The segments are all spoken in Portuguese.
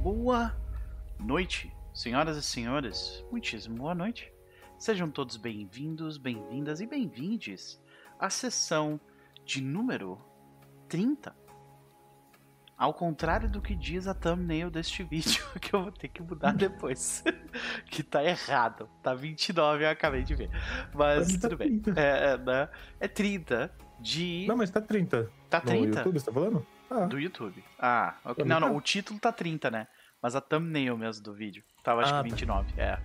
boa noite, senhoras e senhores. Muitíssimo boa noite. Sejam todos bem-vindos, bem-vindas e bem-vindes à sessão de número 30. Ao contrário do que diz a thumbnail deste vídeo, que eu vou ter que mudar depois. que tá errado. Tá 29, eu acabei de ver. Mas Tá tudo bem. 30. É, é, né? é 30 de. Não, mas tá 30. tá No 30? YouTube, você tá falando? Ah, Do YouTube. Ah, ok. Pra mim Não, não, tá. o título tá 30, né? Mas a thumbnail mesmo do vídeo. Tava acho Ah, que tá. 29. É.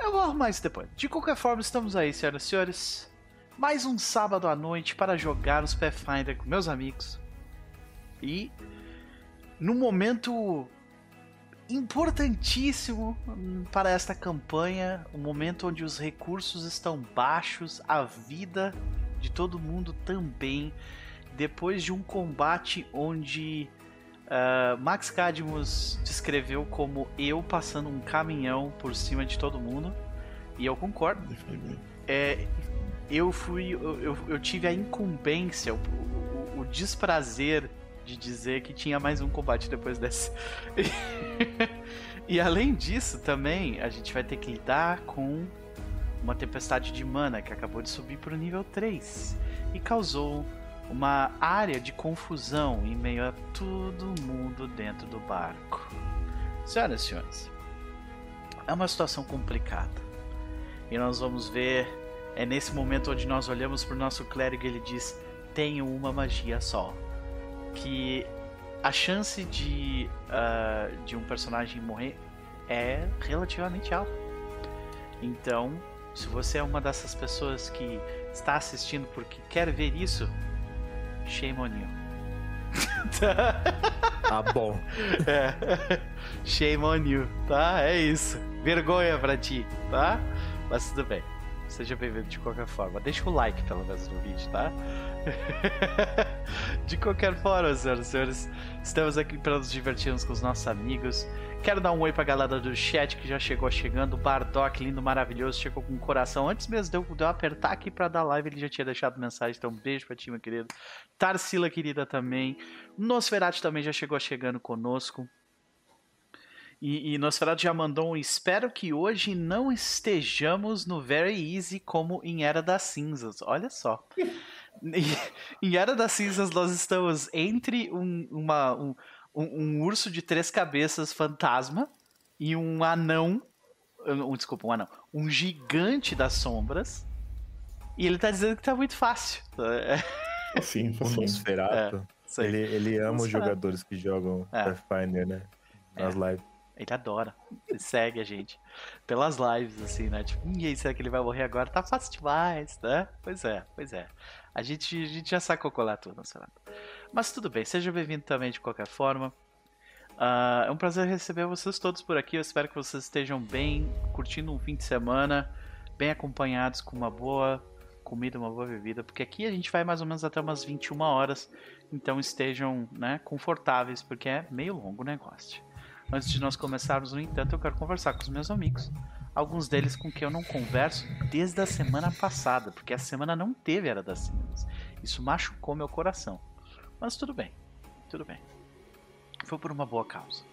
Eu vou arrumar isso depois. De qualquer forma, estamos aí, senhoras e senhores. Mais um sábado à noite para jogar os Pathfinder com meus amigos. E num momento importantíssimo hum, para esta campanha, um momento onde os recursos estão baixos, a vida de todo mundo também, depois de um combate onde ah, Max Cadmus descreveu como eu passando um caminhão por cima de todo mundo, e eu concordo. É, eu fui. Eu, eu, tive a incumbência, o, o- o desprazer de dizer que tinha mais um combate depois desse. e além disso, também a gente vai ter que lidar com uma tempestade de mana que acabou de subir para o nível 3 e causou uma área de confusão em meio a todo mundo dentro do barco. Senhoras e senhores, é uma situação complicada. E nós vamos ver, é nesse momento onde nós olhamos para o nosso clérigo e ele diz: Tenho uma magia só. Que a chance de, ah, de um personagem morrer é relativamente alta. Então, se você é uma dessas pessoas que está assistindo porque quer ver isso, shame on you. tá bom. É. Shame on you, tá? É isso. Vergonha pra ti, tá? Mas tudo bem. Seja bem-vindo de qualquer forma. Deixa o like, pelo menos, no vídeo, tá? de qualquer forma, senhoras e senhores, estamos aqui para nos divertirmos com os nossos amigos. Quero dar um oi pra galera do chat que já chegou chegando. O Bardock, lindo, maravilhoso, chegou com um coração. Antes mesmo de eu, de eu apertar aqui pra dar live, ele já tinha deixado mensagem. Então, um beijo pra ti, meu querido. Tarsila, querida, também. Nosferatu também já chegou chegando conosco. E, e Nosferatu já mandou um espero que hoje não estejamos no Very Easy como em Era das Cinzas. Olha só. Em Era das Cinzas nós estamos entre um, uma, um, um- um urso de três cabeças fantasma e um anão. Um, desculpa, um anão. Um gigante das sombras. E ele tá dizendo que tá muito fácil. É, Sim, O. Nosferatu, aí. ele, ele ama os Nosferatu. jogadores que jogam É. Pathfinder, né? Nas lives. Ele adora. Ele segue a gente. Pelas lives, assim, né? Tipo, e aí, será que ele vai morrer agora? Tá fácil demais, né? Pois é, pois é. A gente, a gente já sacou colar tudo, Nosferatu. Mas tudo bem, seja bem-vindo também de qualquer forma. Ah, é um prazer receber vocês todos por aqui. Eu espero que vocês estejam bem, curtindo um fim de semana, bem acompanhados com uma boa comida, uma boa bebida, porque aqui a gente vai mais ou menos até umas 21 horas, então estejam né, confortáveis, porque é meio longo o negócio. Antes de nós começarmos, no entanto, eu quero conversar com os meus amigos, alguns deles com quem eu não converso desde a semana passada, porque a semana não teve Era das Cinzas. Isso machucou meu coração. Mas tudo bem, tudo bem. Foi por uma boa causa.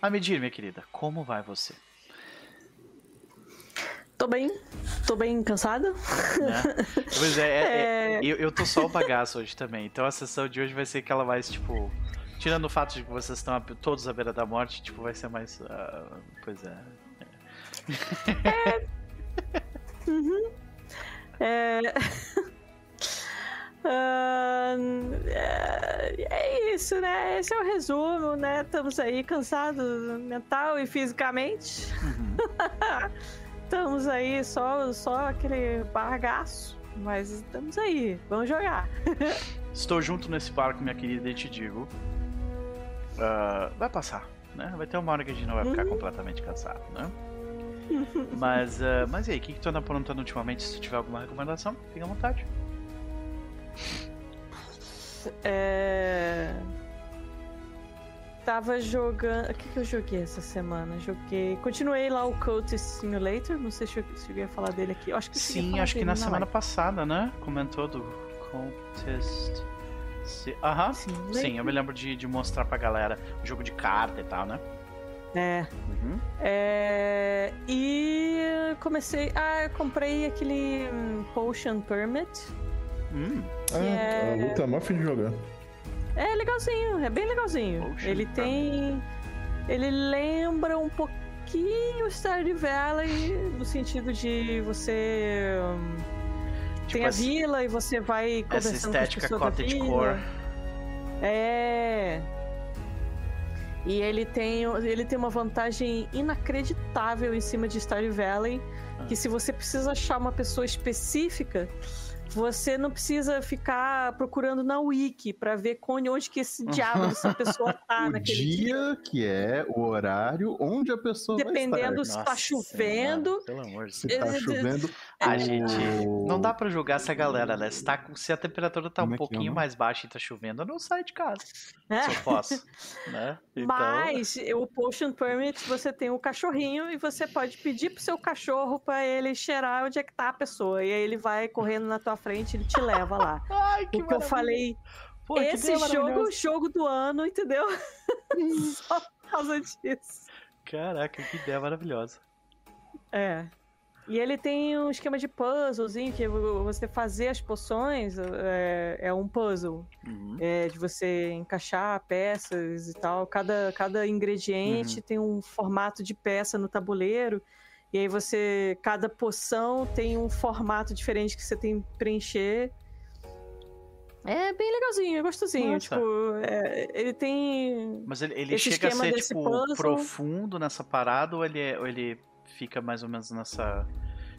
A medir, minha querida, como vai você? Tô bem, tô bem cansada. né? Pois é, é- é- É. eu, eu tô só o bagaço hoje também. Então a sessão de hoje vai ser aquela mais, tipo. Tirando o fato de que vocês estão todos à beira da morte, tipo, vai ser mais. ah, pois é. É... Ah, é- é isso, né? Esse é o resumo, né? Estamos aí cansados mental e fisicamente. Uhum. Estamos aí só, só aquele bagaço. Mas estamos aí, vamos jogar. Estou junto nesse barco, minha querida, e te digo. ah, vai passar, né? Vai ter uma hora que a gente não vai ficar completamente cansado, né? Mas, ah, mas e aí, o que, que tu anda aprontando ultimamente? Se tu tiver alguma recomendação, fica à vontade. É... Tava jogando. O que, que eu joguei essa semana? Joguei. Continuei lá o Cultist Simulator. Não sei se eu cheguei a falar dele aqui. Eu acho que Sim, acho que dele na semana live. passada, né? Comentou do Contest. Aham. Sim, Sim, eu me lembro de, de mostrar pra galera o jogo de carta e tal, né? É. Uhum. É, e comecei. Ah, eu comprei aquele hum, Potion Permit. Hum, Ah, é- a luta é mó fim de jogar. É legalzinho, é bem legalzinho. Potion ele tem. Ele lembra um pouquinho Stardew Valley, no sentido de você. hum, tipo tem a essa- vila e você vai essa conversando com as estética pessoas cottagecore. É. E ele tem, ele tem uma vantagem inacreditável em cima de Stardew Valley, Ah. que se você precisa achar uma pessoa específica, você não precisa ficar procurando na wiki pra ver onde, que esse diabo dessa pessoa tá o naquele dia. dia que é, o horário, onde a pessoa Dependendo vai se estar. tá Nossa chovendo. Senhora, pelo amor de Se Deus. tá É, chovendo. A o- gente. Não dá pra julgar essa galera, né? Se, tá, com- se a temperatura tá Como um é que é pouquinho mais baixa e tá chovendo, eu não saio de casa. É. Se eu posso. né? Então, Mas o Potion Permit, você tem o cachorrinho e você pode pedir pro seu cachorro pra ele cheirar onde é que tá a pessoa. E aí ele vai correndo na tua frente e ele te leva lá. Ai, o que eu maravilha. falei, Pô, esse jogo, maravilhosa. jogo do ano, entendeu? Só por causa disso. Caraca, que ideia maravilhosa. É. E ele tem um esquema de puzzlezinho, que você fazer as poções é, é um puzzle. Uhum. É, de você encaixar peças e tal. Cada, cada ingrediente Uhum. tem um formato de peça no tabuleiro. E aí você. Cada poção tem um formato diferente que você tem que preencher. É bem legalzinho, é gostosinho. Nossa. Tipo, é, ele tem. Mas ele, ele chega a ser, tipo, puzzle- profundo nessa parada ou ele, é- ou ele fica mais ou menos nessa.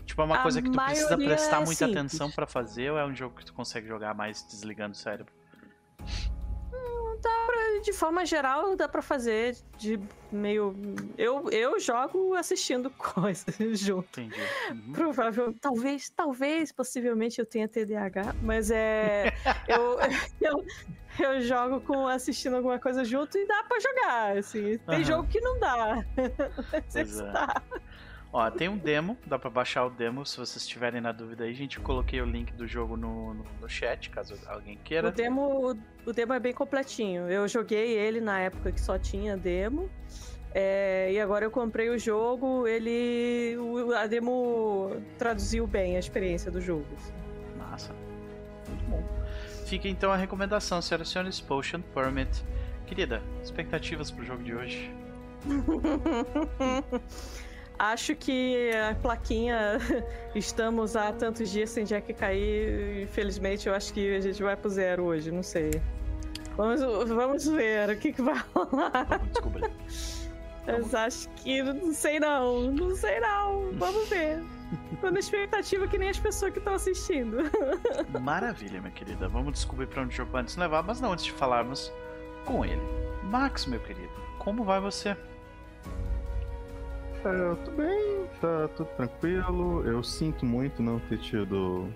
Tipo, é uma A coisa que tu precisa maioria prestar é muita simples. atenção pra fazer ou é um jogo que tu consegue jogar mais desligando o cérebro? De forma geral, dá pra fazer de meio. Eu, eu jogo assistindo coisas junto. Entendi. Uhum. Provável, talvez, talvez, possivelmente eu tenha TDAH, mas é. eu, eu, eu jogo com assistindo alguma coisa junto e dá pra jogar, assim. Tem Aham. jogo que não dá. Pois é. Está. Ó, tem um demo, dá pra baixar o demo se vocês estiverem na dúvida aí. Gente, eu coloquei o link do jogo no, no, no chat, caso alguém O queira. demo, o demo é bem completinho. Eu joguei ele na época que só tinha demo. é, e agora eu comprei o jogo, ele. o- A demo traduziu bem a experiência do jogo. Massa. Muito bom. Fica então a recomendação, senhoras e senhores, Potion Permit. Querida, expectativas pro jogo de hoje? Acho que a plaquinha estamos há tantos dias sem Jack cair. Infelizmente, eu acho que a gente vai pro zero hoje, não sei. Vamos, vamos ver o que, que vai rolar. Vamos descobrir. Mas acho que não sei não, não sei não. Vamos ver. Tô na expectativa que nem as pessoas que estão assistindo. Maravilha, minha querida. Vamos descobrir pra onde o jogo vai nos levar, mas não antes de falarmos com ele. Max, meu querido, como vai você? É, eu tô bem, tá tudo tranquilo. Eu sinto muito não ter tido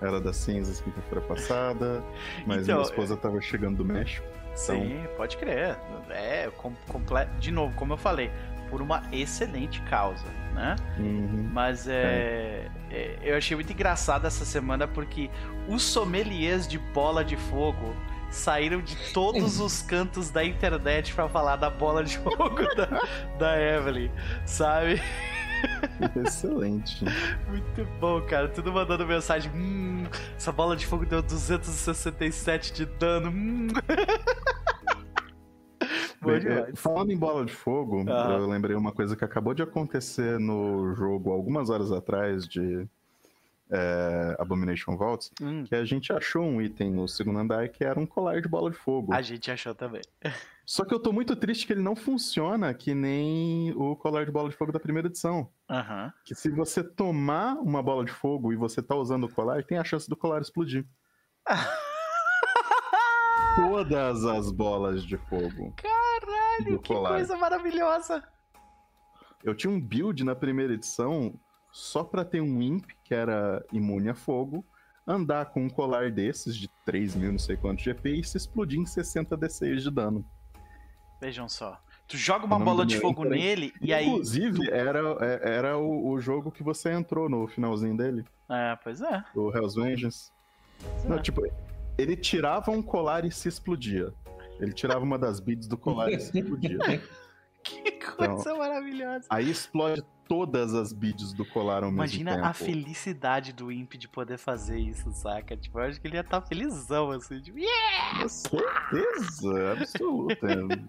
Era das Cinzas quinta-feira passada, mas Então, minha esposa tava chegando do México. Sim, pode crer. É, com, comple... de novo, como eu falei, por uma excelente causa, né? Uhum. Mas é, é, eu achei muito engraçado essa semana porque os sommeliers de bola de fogo saíram de todos os cantos da internet pra falar da bola de fogo da, da Evelyn, sabe? Excelente. Muito bom, cara. Tudo mandando mensagem. Hum, essa bola de fogo deu 267 de dano. Hum. Bem, é, falando em bola de fogo, Aham. eu lembrei uma coisa que acabou de acontecer no jogo algumas horas atrás de é, Abomination Vaults, Hum, que a gente achou um item no segundo andar que era um colar de bola de fogo. a gente achou também. Só que eu tô muito triste que ele não funciona que nem o colar de bola de fogo da primeira edição. Aham. Que se você tomar uma bola de fogo e você tá usando o colar, tem a chance do colar explodir. Todas as bolas de fogo. Caralho, que colar. coisa maravilhosa. Eu tinha um build na primeira edição só pra ter um imp que era imune a fogo, andar com um colar desses de 3 mil não sei quanto GP e se explodir em 60 D6 de dano. Vejam só. Tu joga uma bola de fogo era- nele e aí. Inclusive, era, é- era o, o jogo que você entrou no finalzinho dele, É, pois é. o Hell's Vengeance. Não, tipo, ele tirava um colar e se explodia. Ele tirava uma das beads do colar e se explodia. Que coisa maravilhosa. Aí explode todas as beads do colar ao Imagina mesmo a tempo. felicidade do Imp de poder fazer isso, saca? Tipo, eu acho que ele ia estar felizão, assim, tipo, yeah! Com certeza, absoluta.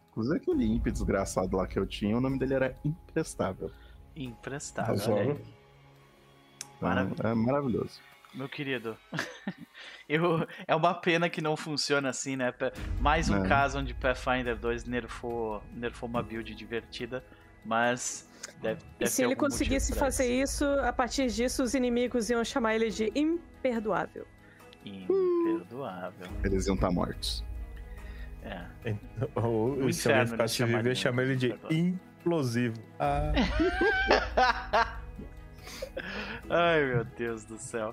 Inclusive aquele imp desgraçado lá que eu tinha, o nome dele era Imprestável. Emprestável. Arrasou. olha aí. Maravilha. É maravilhoso. Meu querido, eu, é uma pena que não funciona assim, né? Mais um É. caso onde Pathfinder 2 nerfou, nerfou uma build divertida, mas deve, E deve se ele conseguisse fazer isso, a partir disso os inimigos iam chamar ele de imperdoável. Imperdoável. Eles iam estar mortos. É. Ou No se alguém ficasse eles viver, chama ele de implosivo. Ah, Ai, meu Deus do céu.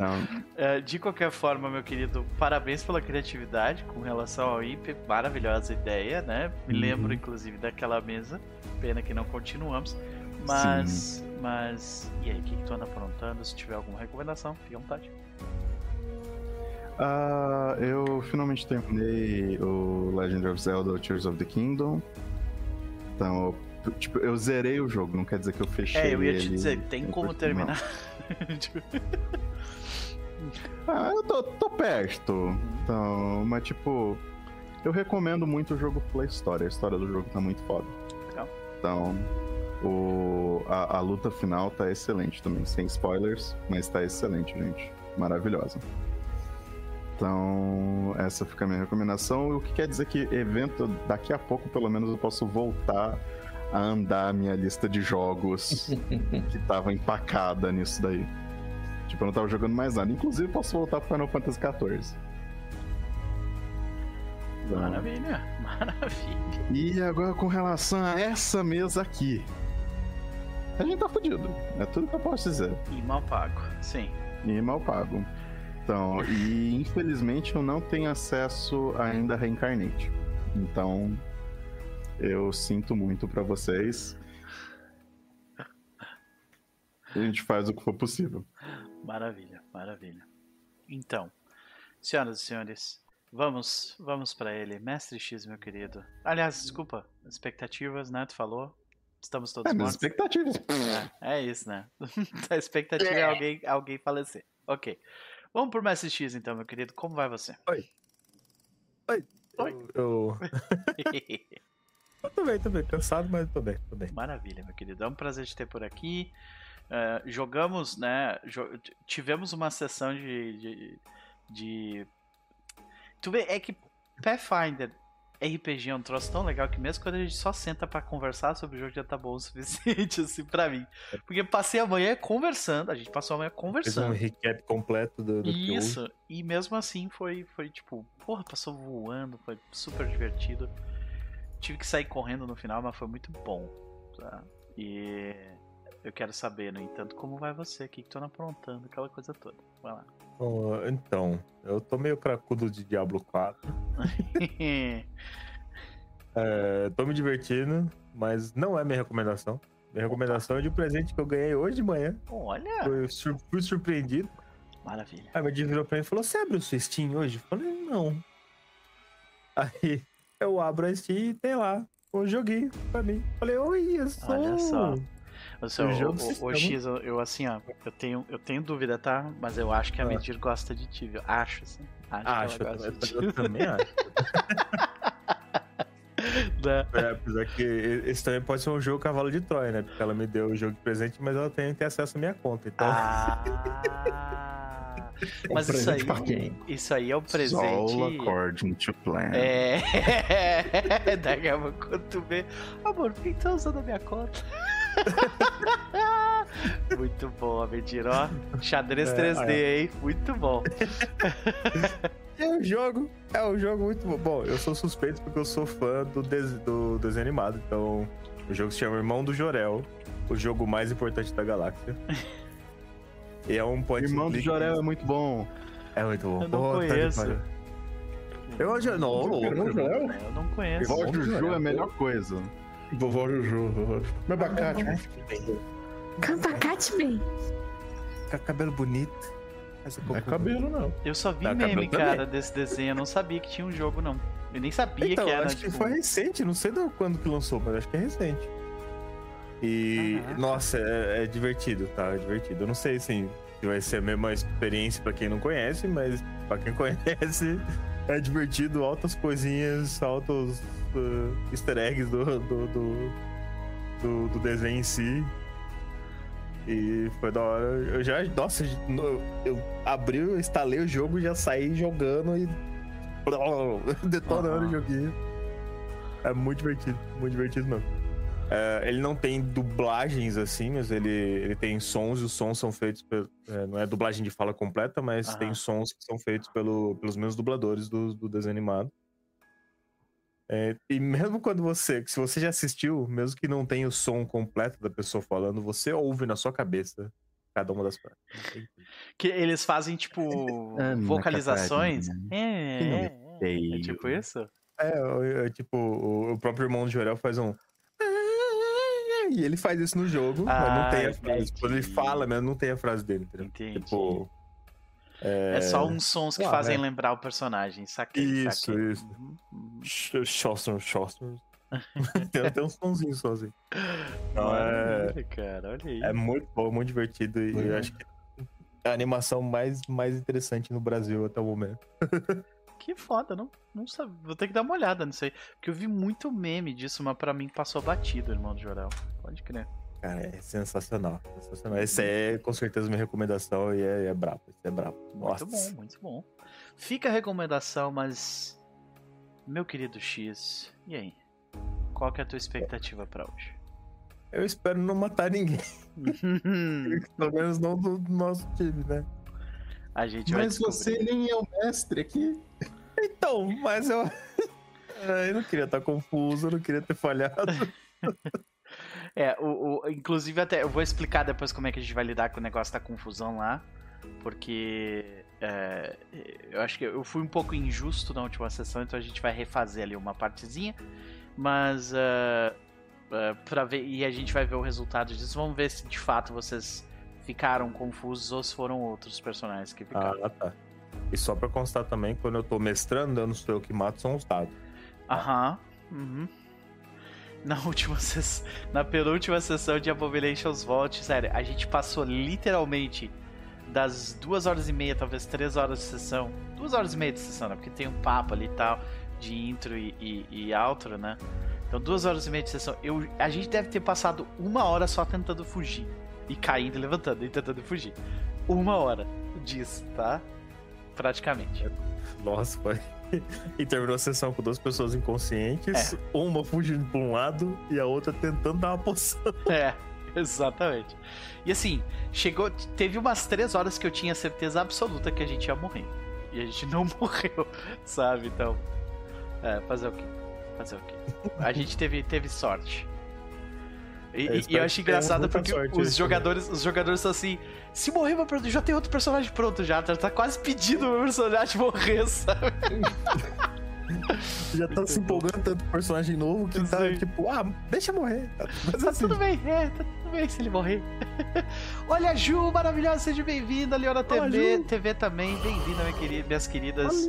É, de qualquer forma, meu querido, parabéns pela criatividade com relação ao IP. Maravilhosa ideia, né? Me Uhum. lembro, inclusive, daquela mesa. Pena que não continuamos. Mas. Mas. E aí, o que, que tu anda aprontando? Se tiver alguma recomendação, fique à vontade. ah, eu finalmente terminei o Legend of Zelda Tears of the Kingdom. Então, eu, tipo, eu zerei o jogo, não quer dizer que eu fechei É, eu ia te dizer, tem como 100%, terminar. Ah, eu tô, tô perto. Então, mas tipo, eu recomendo muito o jogo pela história. A história do jogo tá muito foda. Legal. Então, o, a, a luta final tá excelente também, sem spoilers, mas tá excelente, gente. Maravilhosa. Então, essa fica a minha recomendação. O que quer dizer que evento, daqui a pouco, pelo menos, eu posso voltar a andar a minha lista de jogos que tava empacada nisso daí. Tipo, eu não tava jogando mais nada. Inclusive, posso voltar pro Final Fantasy XIV. Então, maravilha, maravilha. e agora com relação a essa mesa aqui. A gente tá fudido. É tudo que eu posso dizer. E mal pago, sim. E mal pago. Então, e infelizmente eu não tenho acesso ainda a Reincarnate. Então, eu sinto muito pra vocês. A gente faz o que for possível. Maravilha, maravilha. Então, senhoras e senhores, vamos, vamos para ele, Mestre X, meu querido. Aliás, desculpa, expectativas, né? Tu falou? Estamos todos É, mortos. expectativas. É, é isso, né? A expectativa é alguém, alguém falecer. Ok. Vamos pro Mestre X, então, meu querido. Como vai você? eu, eu, eu tô bem, tô bem. Cansado, mas tô bem, tô bem. Maravilha, meu querido. É um prazer te ter por aqui. Eh, jogamos, né? jo- tivemos uma sessão de, de, de- Tu vê, é que Pathfinder RPG é um troço tão legal que mesmo quando a gente só senta pra conversar sobre o jogo já tá bom o suficiente, assim, pra mim. Porque passei a manhã conversando, a gente passou a manhã Fez um conversando. recap completo do, do. Isso, e mesmo assim foi, foi tipo, porra, passou voando, foi super divertido. Tive que sair correndo no final, mas foi muito bom. Tá? E eu quero saber, no entanto, como vai você, o que, que tu anda aprontando, aquela coisa toda. Vai lá. Ó, Então, eu tô meio cracudo de Diablo 4. É, tô me divertindo, mas não é minha recomendação. Minha recomendação é de um presente que eu ganhei hoje de manhã. Olha, Eu sur- fui surpreendido. maravilha. Aí meu dia virou pra mim e falou: Você abriu sua Steam hoje? Eu falei: Não. Aí eu abro a Steam e tem lá um joguinho pra mim. Eu falei: Olha só. Olha só. O, seu, O o, o- o. X, eu, eu, assim, ó, eu tenho, eu tenho dúvida, tá? Mas eu acho que a Ah. Medir gosta de ti, viu? Acho, assim. Acho, Acho, que ela eu, gosta de ti. eu também acho. Né? É, apesar que esse também pode ser um jogo cavalo de Troia, né? Porque ela me deu o jogo de presente, mas ela tem que ter acesso à minha conta. Então, Ah, mas isso aí, isso aí é um All presente. according to plan. É, daqui a pouco quando tu vê, amor, por que tu tá usando a minha conta? Muito bom, Medir, ó. Xadrez É, 3D, hein? Muito bom. é um jogo, é um jogo muito bom. Bom, eu sou suspeito porque eu sou fã do, des- do desenho animado. Então, o jogo se chama Irmão do Jorel, o jogo mais importante da galáxia. E é um point Irmão do. Jorel é muito bom. É muito bom. Eu não que conheço. pariu. Eu já não, louco. Eu não conheço. Irmão do Juju é Jorel. a melhor coisa. Vovó Juju. vovó. Meu abacate. Canta Catman. Ca- Cabelo bonito. Não é cabelo, não. Eu só vi Tá, meme, cabelo também. cara, desse desenho. Eu não sabia que tinha um jogo, não. Eu nem sabia Então, que era. acho que tipo, foi recente, não sei quando que lançou, mas acho que é recente. E, Caraca. nossa, é, é divertido, tá? É divertido. Eu não sei assim, se vai ser a mesma experiência pra quem não conhece, mas pra quem conhece, é divertido, altas coisinhas, altos uh, easter eggs do, do, do, do- do desenho em si. E foi da hora. Eu já, nossa, no- eu abri, eu instalei o jogo e já saí jogando e detonando Aham. o joguinho. É muito divertido, muito divertido mesmo. É, ele não tem dublagens assim, mas ele, ele tem sons e os sons são feitos. é, não é dublagem de fala completa, mas Aham. tem sons que são feitos pelo, pelos mesmos dubladores do, do desenho animado. É, e mesmo quando você, se você já assistiu, mesmo que não tenha o som completo da pessoa falando, você ouve na sua cabeça cada uma das frases. Que eles fazem, tipo, Ana vocalizações. Catarina, É, é, é. Feio. É tipo isso? É, é, é tipo, o, o próprio irmão do Jorel faz um. E ele faz isso no jogo, mas não Ah, tem a frase. entendi. Quando ele fala, mas não tem a frase dele, entendeu? Entendi. Tipo. É, só uns sons que Ah, fazem é. lembrar o personagem, saquei, Isso, saquei. isso. Uhum, uhum. Schoster, Schoster. tem até uns sonzinhos só assim. Então é, Olha, cara, olha aí. é muito bom, muito divertido. E eu Legal. acho que é a animação mais, mais interessante no Brasil até o momento. Que foda, não, não sabe. Vou ter que dar uma olhada nisso aí. Porque eu vi muito meme disso, mas pra mim passou batido, irmão do Jorel. Pode crer. Cara, é sensacional. sensacional. Esse é com certeza minha recomendação e é, é brabo. Esse é brabo. Muito Nossa. bom, muito bom. Fica a recomendação, mas. Meu querido X, e aí? Qual que é a tua expectativa pra hoje? Eu espero não matar ninguém. Pelo menos não do nosso time, né? a gente vai Mas você nem é o mestre aqui. Então, mas eu. Eu não queria estar confuso, eu não queria ter falhado. É, o, o- inclusive até eu vou explicar depois como é que a gente vai lidar com o negócio da confusão lá, porque é, eu acho que eu fui um pouco injusto na última sessão, então a gente vai refazer ali uma partezinha, mas uh, para ver e a gente vai ver o resultado disso. Vamos ver se de fato vocês ficaram confusos ou se foram outros personagens que ficaram. Ah, tá. E só pra constar também, quando eu tô mestrando, eu não sou eu que mato, são os dados. Aham. Uhum. Na última sessão, na penúltima sessão de Abominations Vault, sério, a gente passou literalmente das duas horas e meia, talvez três horas de sessão. Duas horas e meia de sessão, né? Porque tem um papo ali e tal, de intro e, e, e outro, né? Então, duas horas e meia de sessão. Eu, a gente deve ter passado uma hora só tentando fugir. E caindo levantando e tentando fugir. Uma hora disso, tá? Praticamente. Nossa, foi. E terminou a sessão com duas pessoas inconscientes, uma fugindo pra um lado e a outra tentando dar uma poção. É, exatamente. E assim, chegou. Teve umas três horas que eu tinha certeza absoluta que a gente ia morrer. E a gente não morreu, sabe? Então. É, fazer o quê? Fazer o quê? A gente teve, teve sorte. E, Eu e- eu acho engraçado porque sorte os jogadores, os jogadores são assim. Se morrer meu personagem, já tem outro personagem pronto já. Tá, tá quase pedindo o meu personagem morrer, sabe? Já tá se empolgando tanto com personagem novo que tá tipo, ah, deixa morrer. Mas Tá assim, tudo bem, é, tá tudo bem se ele morrer. Olha Ju, maravilhosa, seja bem-vinda, Leona TV, Ju. TV também, bem-vinda, minha querida, minhas queridas.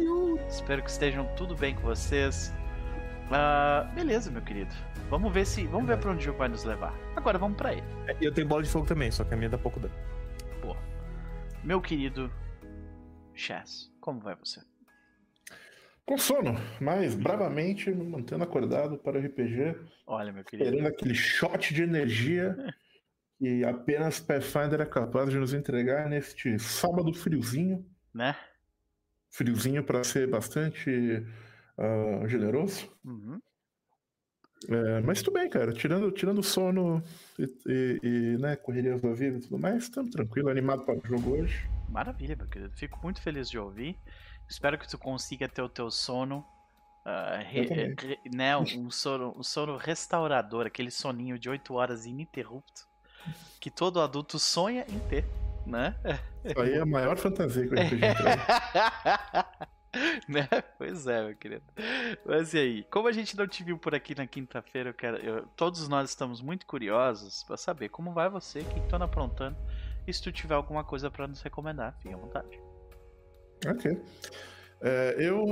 Espero que estejam tudo bem com vocês. Ah, beleza, meu querido. Vamos ver se, vamos ver para onde o jogo vai nos levar. Agora vamos pra ele. E eu tenho bola de fogo também, só que a minha dá pouco dano. Meu querido Chess, como vai você? Com sono, mas bravamente me mantendo acordado para o RPG, Olha, meu querido. esperando aquele shot de energia que apenas Pathfinder é capaz de nos entregar neste sábado friozinho. Né? Friozinho para ser bastante ah, generoso. Uhum. É, mas tudo bem, cara. Tirando, tirando o sono e, e, e, né, correrias da vida e tudo mais, estamos tranquilo, animado para o jogo hoje. Maravilha, meu querido. Fico muito feliz de ouvir. Espero que tu consiga ter o teu sono. ah, re- re- né, um sono, um sono restaurador, aquele soninho de 8 horas ininterrupto que todo adulto sonha em ter, né? Isso aí é a maior fantasia que o RPG traz. né? Pois é, meu querido. Mas e aí? Como a gente não te viu por aqui na quinta-feira, eu quero, eu- todos nós estamos muito curiosos pra saber como vai você, o que tu anda aprontando E se tu tiver alguma coisa pra nos recomendar, fique à vontade. Ok. É, eu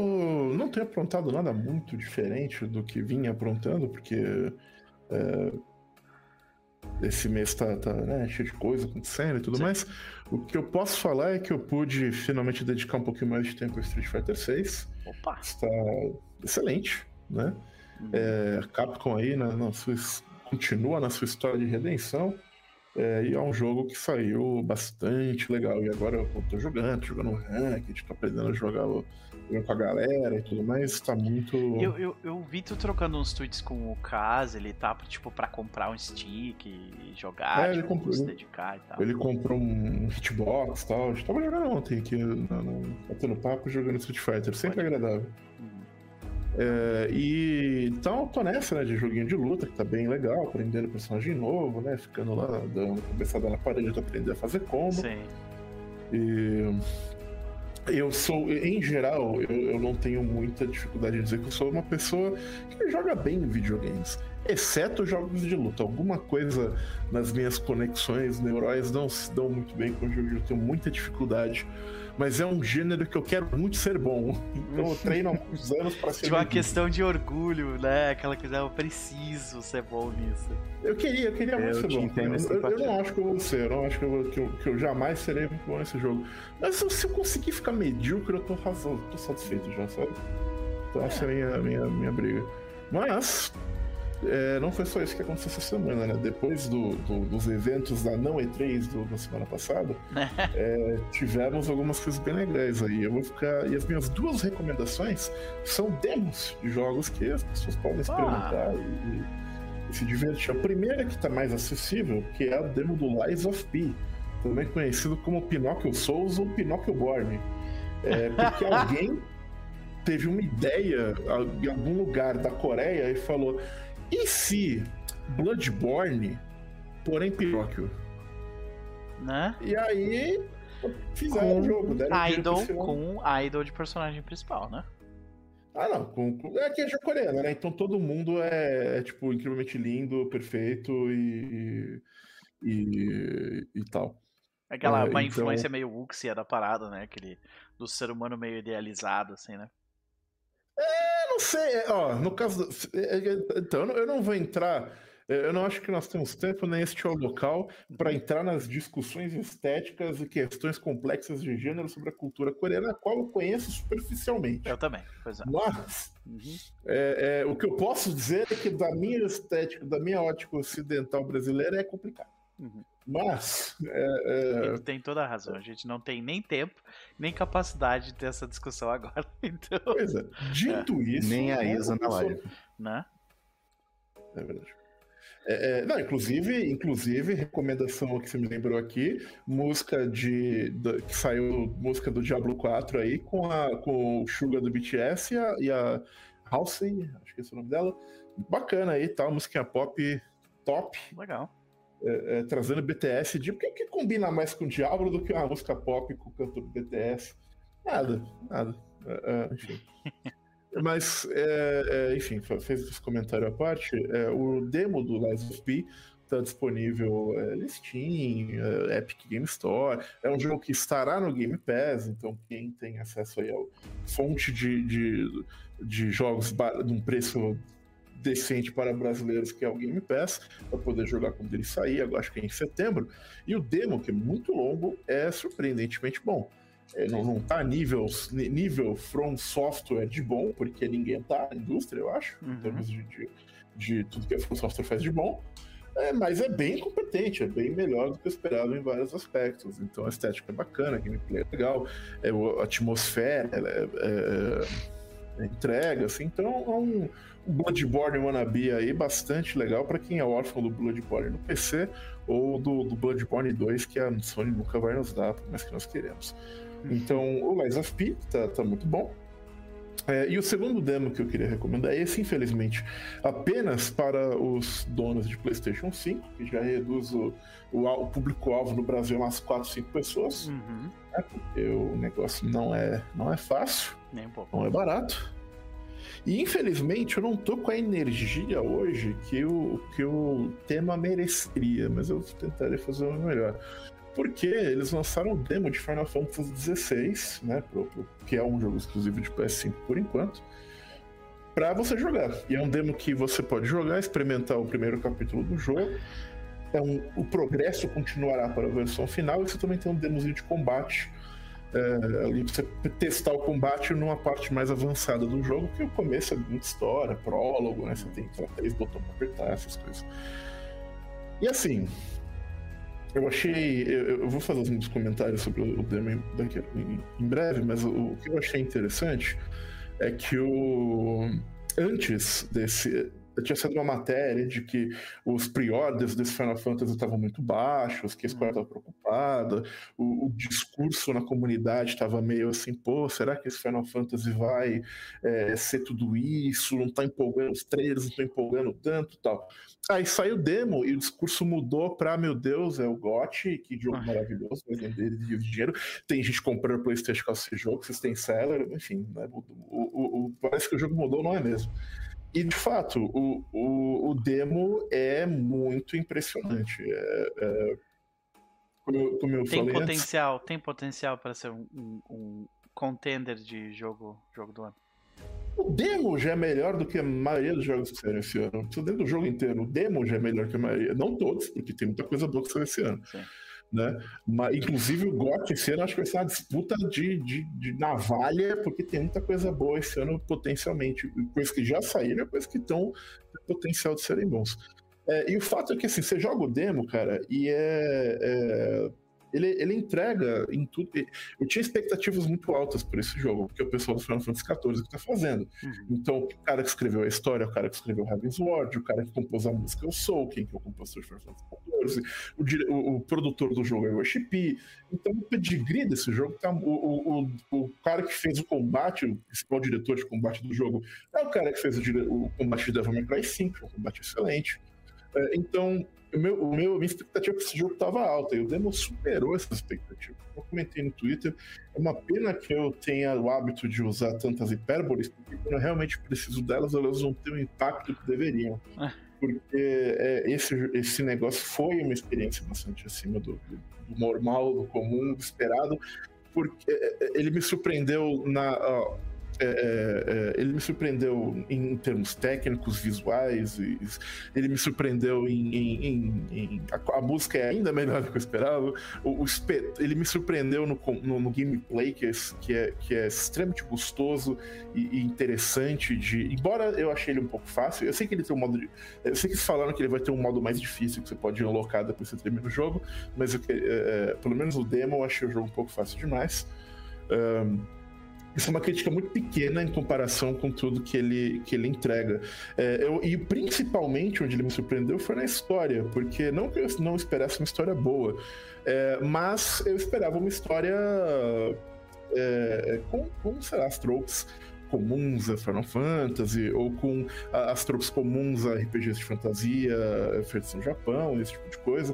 não tenho aprontado nada muito diferente do que vinha aprontando, porque é, esse mês tá, tá né, cheio de coisa acontecendo e tudo Sim. mais. O que eu posso falar é que eu pude finalmente dedicar um pouquinho mais de tempo ao Street Fighter 6. Opa! Está excelente, né? Uhum. É, Capcom aí na, na sua continua na sua história de redenção. é, e é um jogo que saiu bastante legal. E agora eu tô jogando, tô jogando ranked, tô aprendendo a jogar o- com a galera e tudo mais. Tá muito. Eu, eu, eu vi tu trocando uns tweets com o Kaz, ele tá tipo pra comprar um stick e jogar, É, ele tipo, comprou. se dedicar e tal. Ele comprou um hitbox e tal. A gente tava jogando ontem aqui, na- na- batendo papo, jogando Street Fighter. Sempre agradável. Uhum. É, e então eu tô nessa, né, de joguinho de luta, que tá bem legal, aprendendo personagem novo, né? Ficando lá, dando cabeçada na parede pra aprender a fazer combo. Sim. E eu sou, em geral, eu, eu não tenho muita dificuldade em dizer que eu sou uma pessoa que joga bem videogames. Exceto jogos de luta. Alguma coisa nas minhas conexões neurais não se dão muito bem com o jogo. Eu tenho muita dificuldade. Mas é um gênero que eu quero muito ser bom. Então eu treino há muitos anos pra ser Tipo uma questão de orgulho, né? Aquela coisa, eu preciso ser bom nisso. Eu queria, eu queria É, muito eu ser bom. Eu, eu- não acho que eu vou ser, eu não acho que eu, que eu, que eu jamais serei muito bom nesse jogo. Mas se eu, se eu conseguir ficar medíocre, eu tô razão, tô satisfeito já, sabe? Então essa é a minha, minha, minha briga. Mas, é, não foi só isso que aconteceu essa semana, né? Depois do, do- dos eventos da não E3 do, da semana passada, é, tivemos algumas coisas bem legais aí. Eu vou ficar. E as minhas duas recomendações são demos de jogos que as pessoas podem experimentar e, e se divertir. A primeira que está mais acessível, que é a demo do Lies of P, também conhecido como Pinocchio Souls ou Pinocchio Born. É, porque alguém teve uma ideia em algum lugar da Coreia e falou: e se Bloodborne, porém Pinóquio? Né? E aí fizeram o jogo, deram Idol com idol de personagem principal, né? Ah, não. Com, com- é que é jogo coreano, né? Então todo mundo é, é, tipo, incrivelmente lindo, perfeito e. e, e tal. Aquela É, uma então- influência meio wuxia da parada, né? Aquele do ser humano meio idealizado, assim, né? Eu não sei, é, ó, no caso. é, é, Então, eu não- vou entrar. é, Eu não acho que nós temos tempo, nem este é o local, para entrar nas discussões estéticas e questões complexas de gênero sobre a cultura coreana, a qual eu conheço superficialmente. Eu também, pois é. Mas Uhum. É, é, o que eu posso dizer é que da minha estética, da minha ótica ocidental brasileira é complicado. Uhum. Mas é, é, Ele tem toda a razão. A gente não tem nem tempo, nem capacidade de ter essa discussão agora. Então, pois é, dito isso. Nem a né, Isa na live. né? É verdade. É, é, não, inclusive, inclusive, recomendação que você me lembrou aqui, música de. da- que saiu música do Diablo 4 aí, com, a, com o Suga do BTS e a, e a Halsey, acho que esse é o nome dela. Bacana aí, tal, musiquinha pop top. Legal. É, é, trazendo BTS de. Por que, combina mais com o Diablo do que uma música pop com o cantor BTS? Nada, nada. É, enfim. Mas, é, é, enfim, fez esse comentário à parte. o demo do Lies of P está disponível é, no Steam, é, Epic Game Store. É um jogo que estará no Game Pass, então quem tem acesso aí ao fonte de, de, de jogos ba- de um preço decente para brasileiros, que é o Game Pass, para poder jogar quando ele sair, agora acho que é em setembro. E o demo, que é muito longo, é surpreendentemente bom. É, não, não tá nível, nível From Software de bom, porque ninguém tá na indústria, eu acho, em Uhum. termos de, de, de tudo que a From Software faz de bom. É, mas é bem competente, é bem melhor do que eu esperava em vários aspectos. Então a estética é bacana, a gameplay é legal, é, a atmosfera ela é, é- é entrega, assim. Então é um Bloodborne wannabe aí bastante legal para quem é órfão do Bloodborne no PC ou do, do Bloodborne 2 que a Sony nunca vai nos dar, mais que nós queremos. Então o Lies of P tá, tá muito bom. É, e o segundo demo que eu queria recomendar é esse, infelizmente, apenas para os donos de PlayStation 5, que já reduz o, o, o público-alvo no Brasil umas 4, 5 pessoas. Uhum. porque o negócio não é, não é fácil, Nem um pouco. não é barato. E infelizmente eu não tô com a energia hoje que o, que o tema mereceria, mas eu tentarei fazer o melhor. porque eles lançaram o demo de Final Fantasy XVI, né, pro, pro, que é um jogo exclusivo de PS5 por enquanto, para você jogar. E é um demo que você pode jogar, experimentar o primeiro capítulo do jogo. Então, o progresso continuará para a versão final e você também tem um demozinho de combate é, ali pra você testar o combate numa parte mais avançada do jogo, que o começo é muita história, prólogo, né? Você tem três botões pra apertar, essas coisas. E assim, eu achei. Eu, eu, vou fazer uns comentários sobre o demo daqui em, em breve, mas o, o, que eu achei interessante é que o. Antes desse. Tinha sido uma matéria de que os pre-orders desse Final Fantasy estavam muito baixos, que a Square estava preocupada, o, o, discurso na comunidade estava meio assim, pô, será que esse Final Fantasy vai é, ser tudo isso? Não está empolgando os trailers, não está empolgando tanto tal. Aí saiu o demo e o discurso mudou pra, meu Deus, é o GOT, que jogo ah. maravilhoso, vai vender de dinheiro. Tem gente comprando Playstation com esse jogo, vocês têm seller, enfim, né? o, o, parece que o jogo mudou, não é mesmo? E de fato, o, o, o demo é muito impressionante. É, é, como, como eu tem falei potencial, antes, tem potencial para ser um, um, um contender de jogo, jogo do ano. O demo já é melhor do que a maioria dos jogos que saíram esse ano. Não dentro do jogo inteiro. O demo já é melhor que a maioria. Não todos, porque tem muita coisa boa que saiu esse ano. Sim. Né? Mas, inclusive o GOT esse ano acho que vai ser uma disputa de, de, de, navalha, porque tem muita coisa boa esse ano potencialmente. Coisas que já saíram, coisas que estão potencial de serem bons. É, e o fato é que assim, você joga o demo, cara, e é, é ele, ele entrega em tudo. Eu tinha expectativas muito altas por esse jogo, porque é o pessoal do Final Fantasy XIV que tá fazendo. Uhum. Então, o cara que escreveu a história, o cara que escreveu Heaven's Ward, o cara que compôs a música é o Soul, quem que é o compositor de Final Fantasy XIV, o, o, o, produtor do jogo é o Worship. Então, o pedigree desse jogo tá. O, o, o, cara que fez o combate, o principal diretor de combate do jogo, é o cara que fez o, o combate de Devil May Cry 5, um combate excelente. É, então, o meu, o meu, minha expectativa para esse jogo estava alta e o demo superou essa expectativa. Eu comentei no Twitter, é uma pena que eu tenha o hábito de usar tantas hipérboles, porque quando eu realmente preciso delas, elas não têm o impacto que deveriam. Ah. Porque é, esse, esse negócio foi uma experiência bastante acima do, do, do normal, do comum, do esperado, porque é, é, ele me surpreendeu na. Ó, é, é, é, ele me surpreendeu em termos técnicos, visuais, ele me surpreendeu em. em, em, em a, a, música é ainda melhor do que eu esperava. O, o ele me surpreendeu no, no, no gameplay, que é, que, é, que é extremamente gostoso e, e, interessante. De, embora eu achei ele um pouco fácil, eu sei que ele tem um modo. De, eu sei que eles falaram que ele vai ter um modo mais difícil que você pode alocar depois que você termina o jogo, mas eu, é, pelo menos o demo eu achei o jogo um pouco fácil demais. Um, isso é uma crítica muito pequena em comparação com tudo que ele, que ele entrega. É, eu, e principalmente onde ele me surpreendeu foi na história, porque não que eu não esperasse uma história boa, é, mas eu esperava uma história é, com, com, sei lá, as tropes comuns a Final Fantasy, ou com as tropes comuns a RPGs de fantasia feitos no Japão, esse tipo de coisa.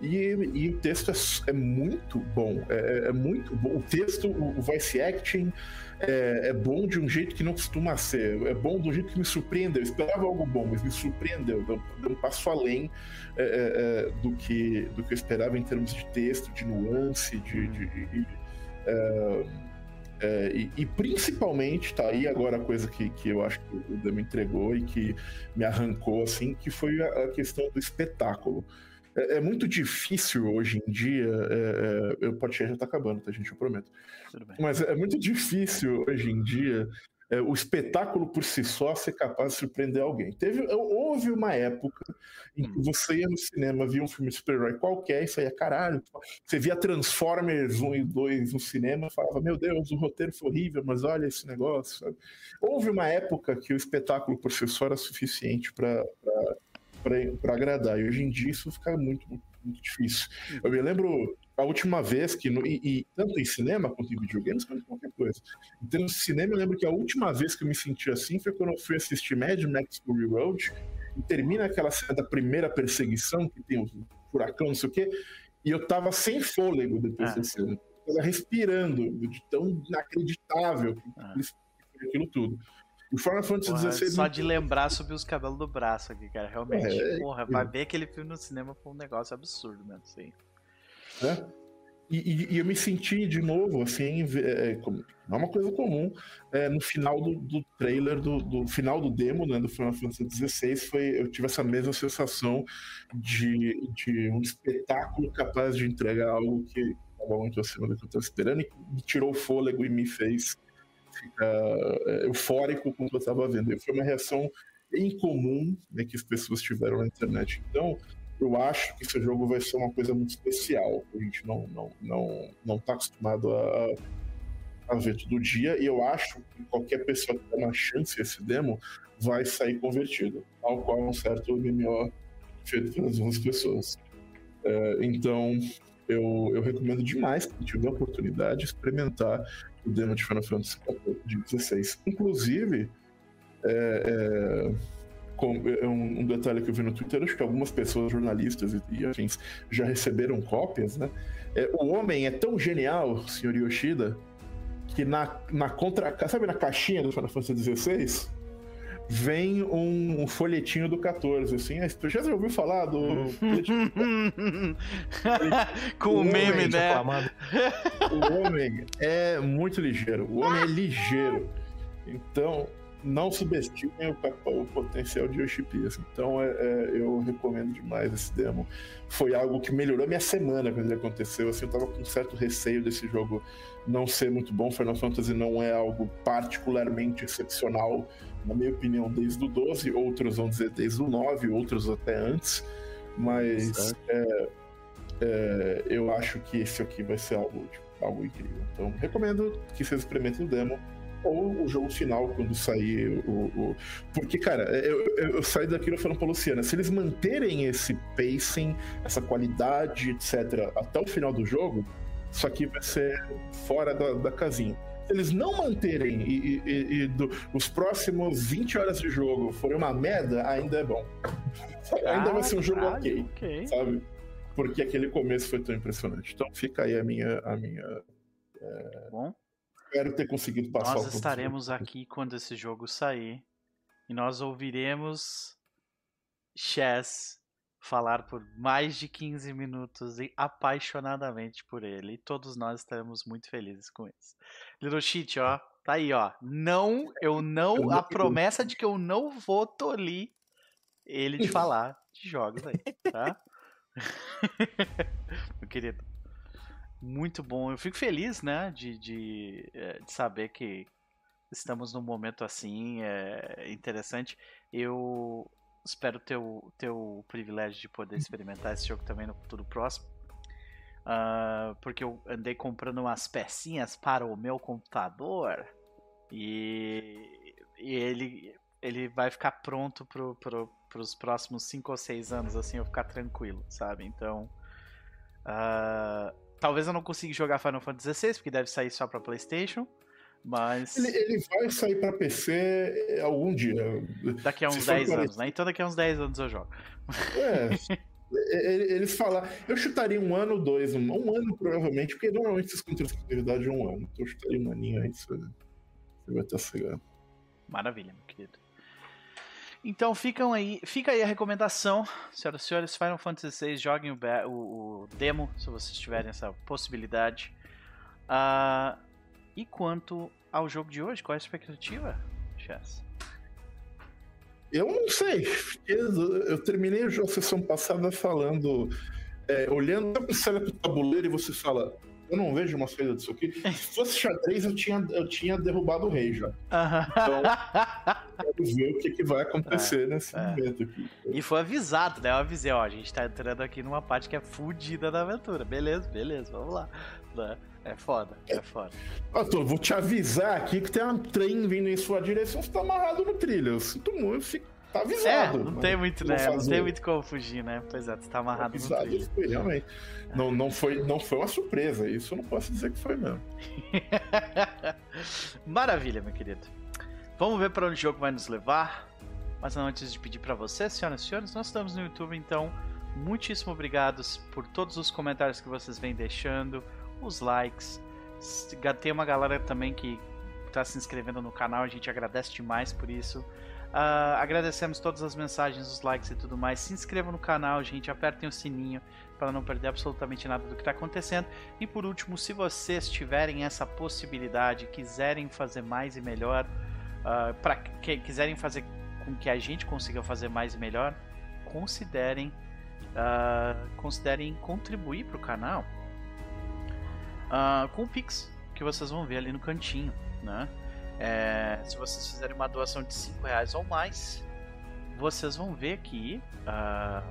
E, e, o texto é, é muito bom. É, é, é, muito bom. O texto, o, voice acting é, é, bom de um jeito que não costuma ser. É bom do jeito que me surpreendeu. Eu esperava algo bom, mas me surpreendeu. Deu, deu um passo além é, é, do, que, do que eu esperava em termos de texto, de nuance, de. de, de e, e, principalmente, tá aí agora a coisa que, que eu acho que o Dama entregou e que me arrancou, assim, que foi a, a questão do espetáculo. É, é, muito difícil hoje em dia. É, é, eu pode já tá acabando, tá, gente? Eu prometo. Mas é muito difícil hoje em dia é, o espetáculo por si só ser capaz de surpreender alguém. Teve, houve uma época em que hum. você ia no cinema, via um filme de super-herói qualquer e saía, caralho. Você via Transformers 1 e 2 no cinema e falava, meu Deus, o roteiro foi horrível, mas olha esse negócio. Sabe? Houve uma época que o espetáculo por si só era suficiente para para agradar. E hoje em dia isso fica muito, muito, muito difícil. Eu me lembro a última vez que, no, e, e, tanto em cinema quanto em videogames, quanto em qualquer coisa. Então, no cinema, eu lembro que a última vez que eu me senti assim foi quando eu fui assistir Mad Max Fury Road, e termina aquela cena da primeira perseguição, que tem o um furacão, não sei o quê, e eu tava sem fôlego depois ah. dessa cena. Eu tava respirando, de tão inacreditável que ah. aquilo tudo. O Final Fantasy XVI. Só de lembrar subir os cabelos do braço aqui, cara. Realmente, é, porra, é... vai ver aquele filme no cinema foi um negócio absurdo mesmo, assim. né? E, e- e eu me senti de novo, assim, é, é, não é uma coisa comum, é, no final do, do trailer, do, do final do demo, né, do Final Fantasy XVI, foi, eu tive essa mesma sensação de, de um espetáculo capaz de entregar algo que estava muito acima do que eu estava esperando e me tirou o fôlego e me fez ficar é, eufórico com o que eu estava vendo. E foi uma reação incomum né, que as pessoas tiveram na internet. Então, eu acho que esse jogo vai ser uma coisa muito especial. A gente não não não não está acostumado a, a ver todo dia e eu acho que qualquer pessoa que der uma chance a esse demo vai sair convertido, tal qual um certo MMO feito pelas mesmas pessoas. É, então eu, eu recomendo demais que tiver oportunidade de experimentar o demo de Final Fantasy 16. Inclusive, é, é, é um, um detalhe que eu vi no Twitter, acho que algumas pessoas, jornalistas e, e afins, já receberam cópias, né? É, o homem é tão genial, senhor Yoshida, que na, na contra... Sabe na caixinha do Final Fantasy XVI? Vem um, um folhetinho do 14, assim. Tu já ouviu falar do... Com o O meme, homem né? Aclamado. o homem é muito ligeiro. O homem é ligeiro. Então, não subestimem o, o potencial de Yoshi P. assim. Então, é- é, eu recomendo demais esse demo. Foi algo que melhorou minha semana quando ele aconteceu. Assim, eu tava com um certo receio desse jogo não ser muito bom. Final Fantasy não é algo particularmente excepcional, na minha opinião, desde o 12. Outros vão dizer desde o 9, outros até antes. Mas é, é, eu acho que esse aqui vai ser algo, tipo, algo incrível. Então, recomendo que vocês experimentem o demo ou o jogo final quando sair o. o- Porque, cara, eu, eu, eu saí daquilo falando pra Luciana, se eles manterem esse pacing, essa qualidade, etc., até o final do jogo, isso aqui vai ser fora da, da casinha. Eles não manterem e, e- e- do- os próximos 20 horas de jogo forem uma merda, ainda é bom. Ainda vai ser um jogo Caralho, ok ok. sabe? Porque aquele começo foi tão impressionante. Então fica aí a minha. A minha Bom, espero ter conseguido passar nós estaremos aqui quando esse jogo sair e nós ouviremos Chess falar por mais de 15 minutos e apaixonadamente por ele. E todos nós estaremos muito felizes com isso. Little Shit, ó, tá aí, ó. Não, eu não, a promessa de que eu não vou tolir ele de falar de jogos aí, tá? Meu querido. Muito bom. Eu fico feliz, né, de, de, eh, de saber que estamos num momento assim, é interessante. Eu espero ter o, ter o privilégio de poder experimentar esse jogo também no futuro próximo. Ah, porque eu andei comprando umas pecinhas para o meu computador e, e ele, ele vai ficar pronto pro, pro, pros próximos 5 ou 6 anos, assim, eu ficar tranquilo, sabe? Então. ah, talvez eu não consiga jogar Final Fantasy XVI, porque deve sair só pra PlayStation. Mas Ele, ele vai sair pra PC algum dia. daqui a uns for 10 para- anos, né? Então daqui a uns 10 anos eu jogo. É. e- Eles falaram. Eu chutaria um ano, dois, um, um ano provavelmente, porque normalmente esses contratos de exclusividade é um ano. Então eu chutaria um aninho aí, você, vai estar cegado. Maravilha, meu querido. Então ficam aí, fica aí a recomendação, senhoras e senhores, Final Fantasy VI, joguem o, o- o demo, se vocês tiverem essa possibilidade. Ah, e quanto ao jogo de hoje, qual é a expectativa, Chess? Eu não sei. Eu, eu terminei a sessão passada falando, é, olhando olha pro tabuleiro e você fala, eu não vejo uma saída disso aqui. Se fosse xadrez, eu tinha, eu tinha derrubado o rei já. Quero ver o que, que vai acontecer nesse é. momento aqui. e foi avisado, né? Eu avisei, ó, a gente tá entrando aqui numa parte que é fodida da aventura. Beleza, beleza, vamos lá. Né? É foda, é foda. Tô, vou te avisar aqui que tem um trem vindo em sua direção, você tá amarrado no trilho. Eu sinto muito, fico, tá É, avisado. não mas tem muito, né? Não tem muito como fugir, né? Pois é, tu tá amarrado no avisado trilho. foi, realmente. Não, não, foi, não foi uma surpresa, isso eu não posso dizer que foi mesmo. Maravilha, meu querido. Vamos ver para onde o jogo vai nos levar. Mas não antes de pedir para vocês, senhoras e senhores, nós estamos no YouTube, então muitíssimo obrigados por todos os comentários que vocês vêm deixando, os likes. Tem uma galera também que está se inscrevendo no canal, a gente agradece demais por isso. Ah, agradecemos todas as mensagens, os likes e tudo mais. Se inscrevam no canal, gente. Apertem o sininho para não perder absolutamente nada do que está acontecendo. E por último, se vocês tiverem essa possibilidade, quiserem fazer mais e melhor, para que quiserem fazer com que a gente consiga fazer mais e melhor, considerem ah, considerem contribuir para o canal ah, com o Pix, que vocês vão ver ali no cantinho, né? É, se vocês fizerem uma doação de 5 reais ou mais, vocês vão ver que ah,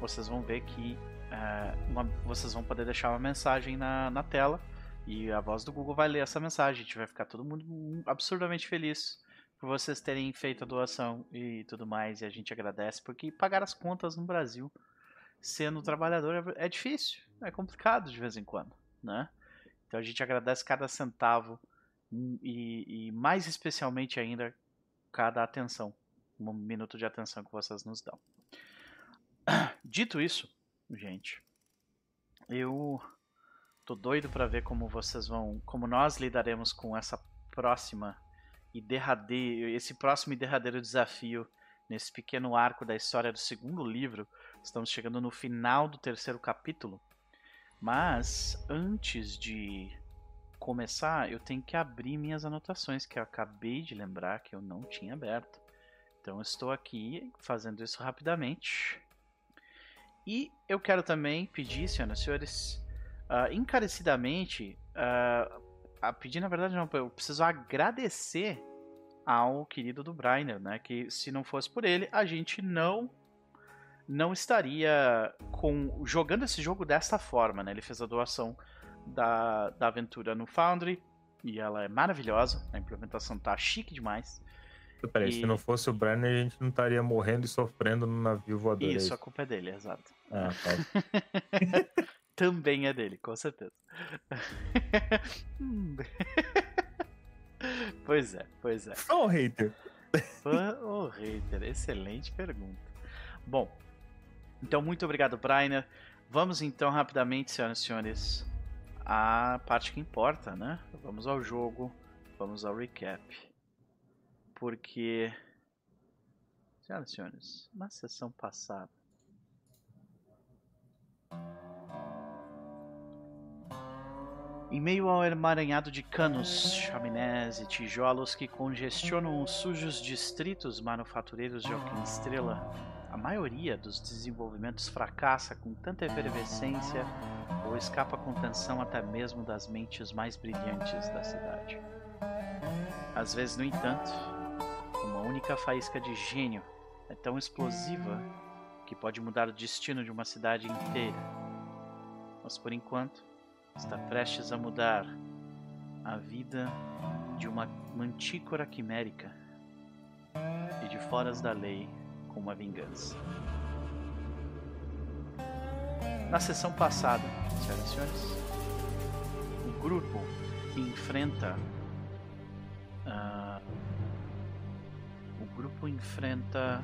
vocês vão ver que ah, uma- vocês vão poder deixar uma mensagem na, na tela e a voz do Google vai ler essa mensagem. A gente vai ficar todo mundo absurdamente feliz por vocês terem feito a doação e tudo mais. E a gente agradece porque pagar as contas no Brasil sendo trabalhador é, é difícil, é complicado de vez em quando, né? Então a gente agradece cada centavo e, e mais especialmente ainda cada atenção, um minuto de atenção que vocês nos dão. Dito isso, gente, eu tô doido para ver como vocês vão, como nós lidaremos com essa próxima e derradeiro, esse próximo e derradeiro desafio nesse pequeno arco da história do segundo livro. Estamos chegando no final do terceiro capítulo. Mas antes de começar, eu tenho que abrir minhas anotações que eu acabei de lembrar que eu não tinha aberto. Então estou aqui fazendo isso rapidamente. E eu quero também pedir, senhoras e senhores, ah, encarecidamente, ah, a pedir na verdade não, eu preciso agradecer ao querido do Brainer, né? Que se não fosse por ele, a gente não não estaria com jogando esse jogo desta forma, né? Ele fez a doação da, da aventura no Foundry e ela é maravilhosa, a implementação tá chique demais. Peraí, E- se não fosse o Brenner, a gente não estaria morrendo e sofrendo no navio voador. é Isso, a culpa é dele, exato. Ah, tá. Também é dele, com certeza. Pois é, pois é. Só um hater. Fã ou hater? Excelente pergunta. Bom, então muito obrigado, Brainer. Vamos então rapidamente, senhoras e senhores, à parte que importa, né? Vamos ao jogo, vamos ao recap. Porque, senhoras e senhores, na sessão passada. Em meio ao emaranhado de canos, chaminés e tijolos que congestionam os sujos distritos manufatureiros de Alquim-Estrela, a maioria dos desenvolvimentos fracassa com tanta efervescência ou escapa à contenção até mesmo das mentes mais brilhantes da cidade. Às vezes, no entanto, uma única faísca de gênio é tão explosiva que pode mudar o destino de uma cidade inteira. Mas por enquanto, está prestes a mudar a vida de uma mantícora quimérica e de foras da lei com uma vingança. Na sessão passada, senhoras e senhores, o grupo enfrenta. ah, o grupo enfrenta.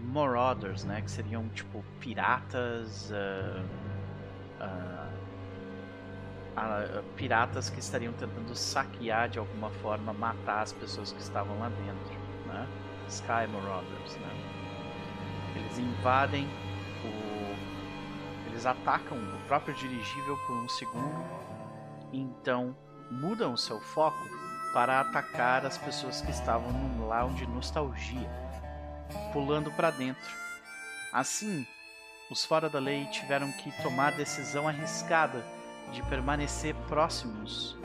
Marauders, né? Que seriam tipo piratas. ah, ah, piratas que estariam tentando saquear de alguma forma, matar as pessoas que estavam lá dentro, né? Sky Marauders, né? Eles invadem o... Eles atacam o próprio dirigível por um segundo, então mudam o seu foco para atacar as pessoas que estavam num lounge nostalgia, pulando para dentro. Assim, os fora da lei tiveram que tomar a decisão arriscada de permanecer próximos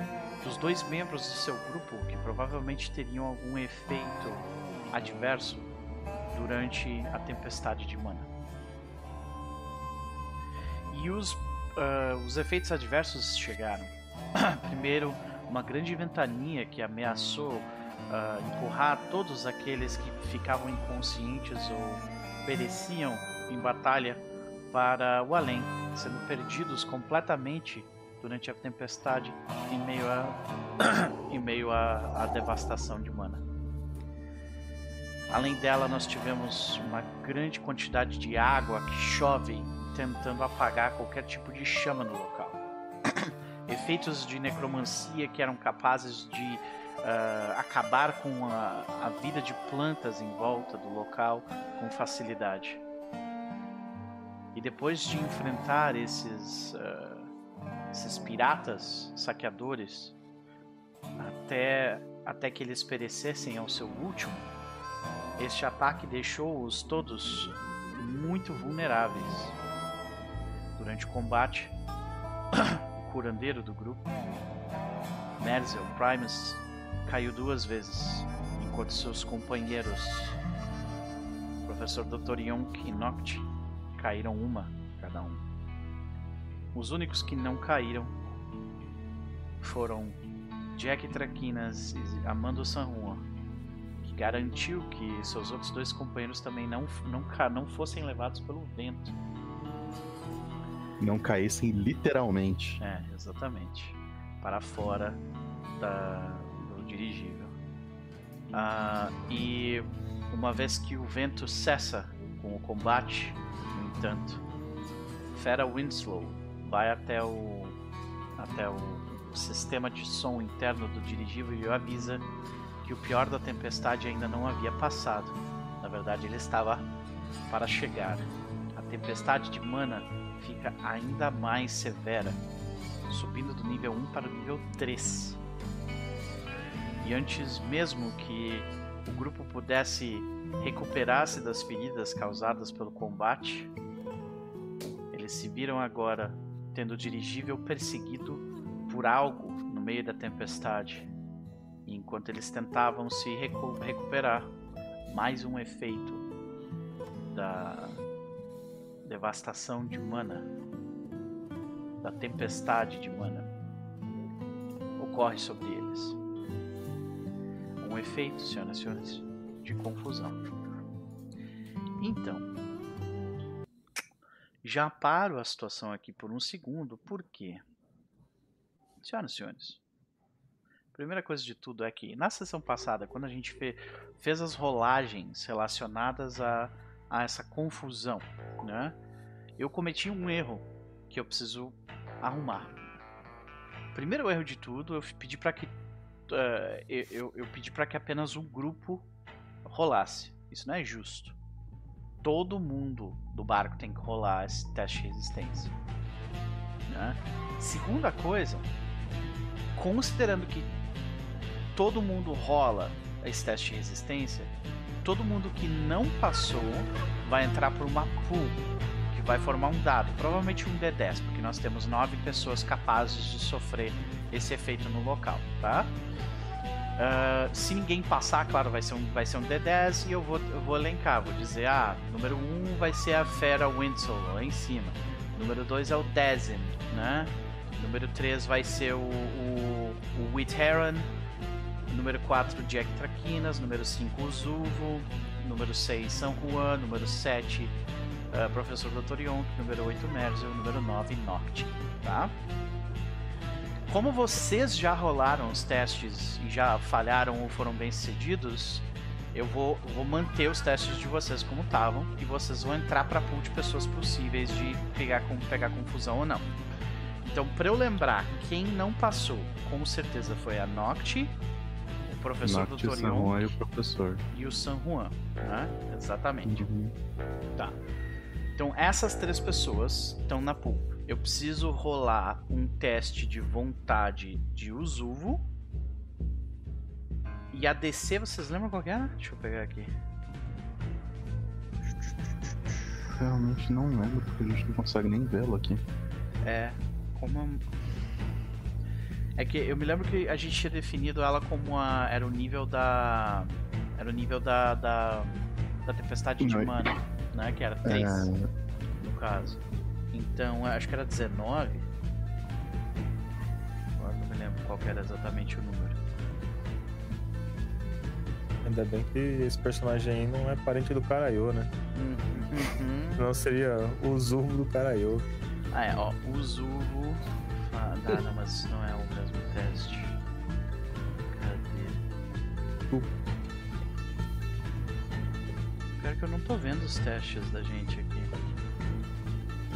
dos dois membros do seu grupo que provavelmente teriam algum efeito adverso durante a tempestade de mana. E os, ah, os efeitos adversos chegaram. Primeiro, uma grande ventania que ameaçou ah, empurrar todos aqueles que ficavam inconscientes ou pereciam em batalha para o além, sendo perdidos completamente durante a tempestade em meio a em meio à à devastação de mana. Além dela, nós tivemos uma grande quantidade de água que chove tentando apagar qualquer tipo de chama no local. Efeitos de necromancia que eram capazes de ah, acabar com a, a vida de plantas em volta do local com facilidade. E depois de enfrentar esses, ah, esses piratas saqueadores, até, até que eles perecessem ao seu último, este ataque deixou-os todos muito vulneráveis. Durante o combate, o curandeiro do grupo, Merzel Primus, caiu duas vezes, enquanto seus companheiros, Professor Dr. Yonk e Noct, caíram uma cada um. Os únicos que não caíram foram Jack Traquinas e Amando Sanrua, que garantiu que seus outros dois companheiros também não, não, não fossem levados pelo vento. Não caíssem literalmente. É, exatamente. Para fora da, do dirigível. Ah, e uma vez que o vento cessa com o combate, no entanto, Fera Winslow vai até o até o sistema de som interno do dirigível e avisa que o pior da tempestade ainda não havia passado. Na verdade, ele estava para chegar. A tempestade de mana fica ainda mais severa, subindo do nível 1 para o nível 3. E antes mesmo que o grupo pudesse recuperar-se das feridas causadas pelo combate, eles se viram agora tendo o dirigível perseguido por algo no meio da tempestade. Enquanto eles tentavam se recu- recuperar, mais um efeito da devastação de mana, da tempestade de mana, ocorre sobre eles. Um efeito, senhoras e senhores, de confusão. Então, já paro a situação aqui por um segundo, por quê? Senhoras e senhores, primeira coisa de tudo é que na sessão passada, quando a gente fe- fez as rolagens relacionadas a, a essa confusão, né? Eu cometi um erro que eu preciso arrumar. Primeiro erro de tudo, eu pedi para que eu, eu- eu pedi para que apenas um grupo rolasse. Isso não é justo. Todo mundo do barco tem que rolar esse teste de resistência. Né? Segunda coisa, considerando que todo mundo rola esse teste de resistência, todo mundo que não passou vai entrar por uma pool que vai formar um dado, provavelmente um D10, porque nós temos nove pessoas capazes de sofrer esse efeito no local, tá? Ah, se ninguém passar, claro, vai ser um, vai ser um D10 e eu vou, eu vou elencar, vou dizer, ah, número 1 um vai ser a Fera Winslow, lá em cima. Número 2 é o Dezin, né? Número 3 vai ser o, o, o Wheat Heron. Número 4, Jack Traquinas. Número 5, o Zuvo. Número 6, San Juan. Número 7, ah, Professor Dr. Yonk. Número 8, Merzel. Número 9, Noct. Tá? Como vocês já rolaram os testes e já falharam ou foram bem sucedidos, eu vou, vou manter os testes de vocês como estavam e vocês vão entrar para pool de pessoas possíveis de pegar, pegar confusão ou não. Então, para eu lembrar, quem não passou, com certeza foi a Noct, o professor. San Yon Juan e o professor. e o San Juan. Né? Exatamente. Uhum. Tá. Então essas três pessoas estão na pool. Eu preciso rolar um teste de vontade de Usuvo. E a DC, vocês lembram qual era? Deixa eu pegar aqui. Realmente não lembro, porque a gente não consegue nem vê-lo aqui. É. Como. É que eu me lembro que a gente tinha definido ela como a. Era o nível da. Era o nível da. Da, da tempestade de Não, mana, né? Que era 3. É, no caso. Então, acho que era 19. Agora não me lembro qual que era exatamente o número. Ainda bem que esse personagem aí não é parente do Karaiô, né? Uhum. Senão seria o Zurro do Karaiô. Ah, é, ó. O Zuvo. Ah, não, não, mas não é o mesmo teste. Cadê? Uh. Pior que eu não tô vendo os testes da gente aqui.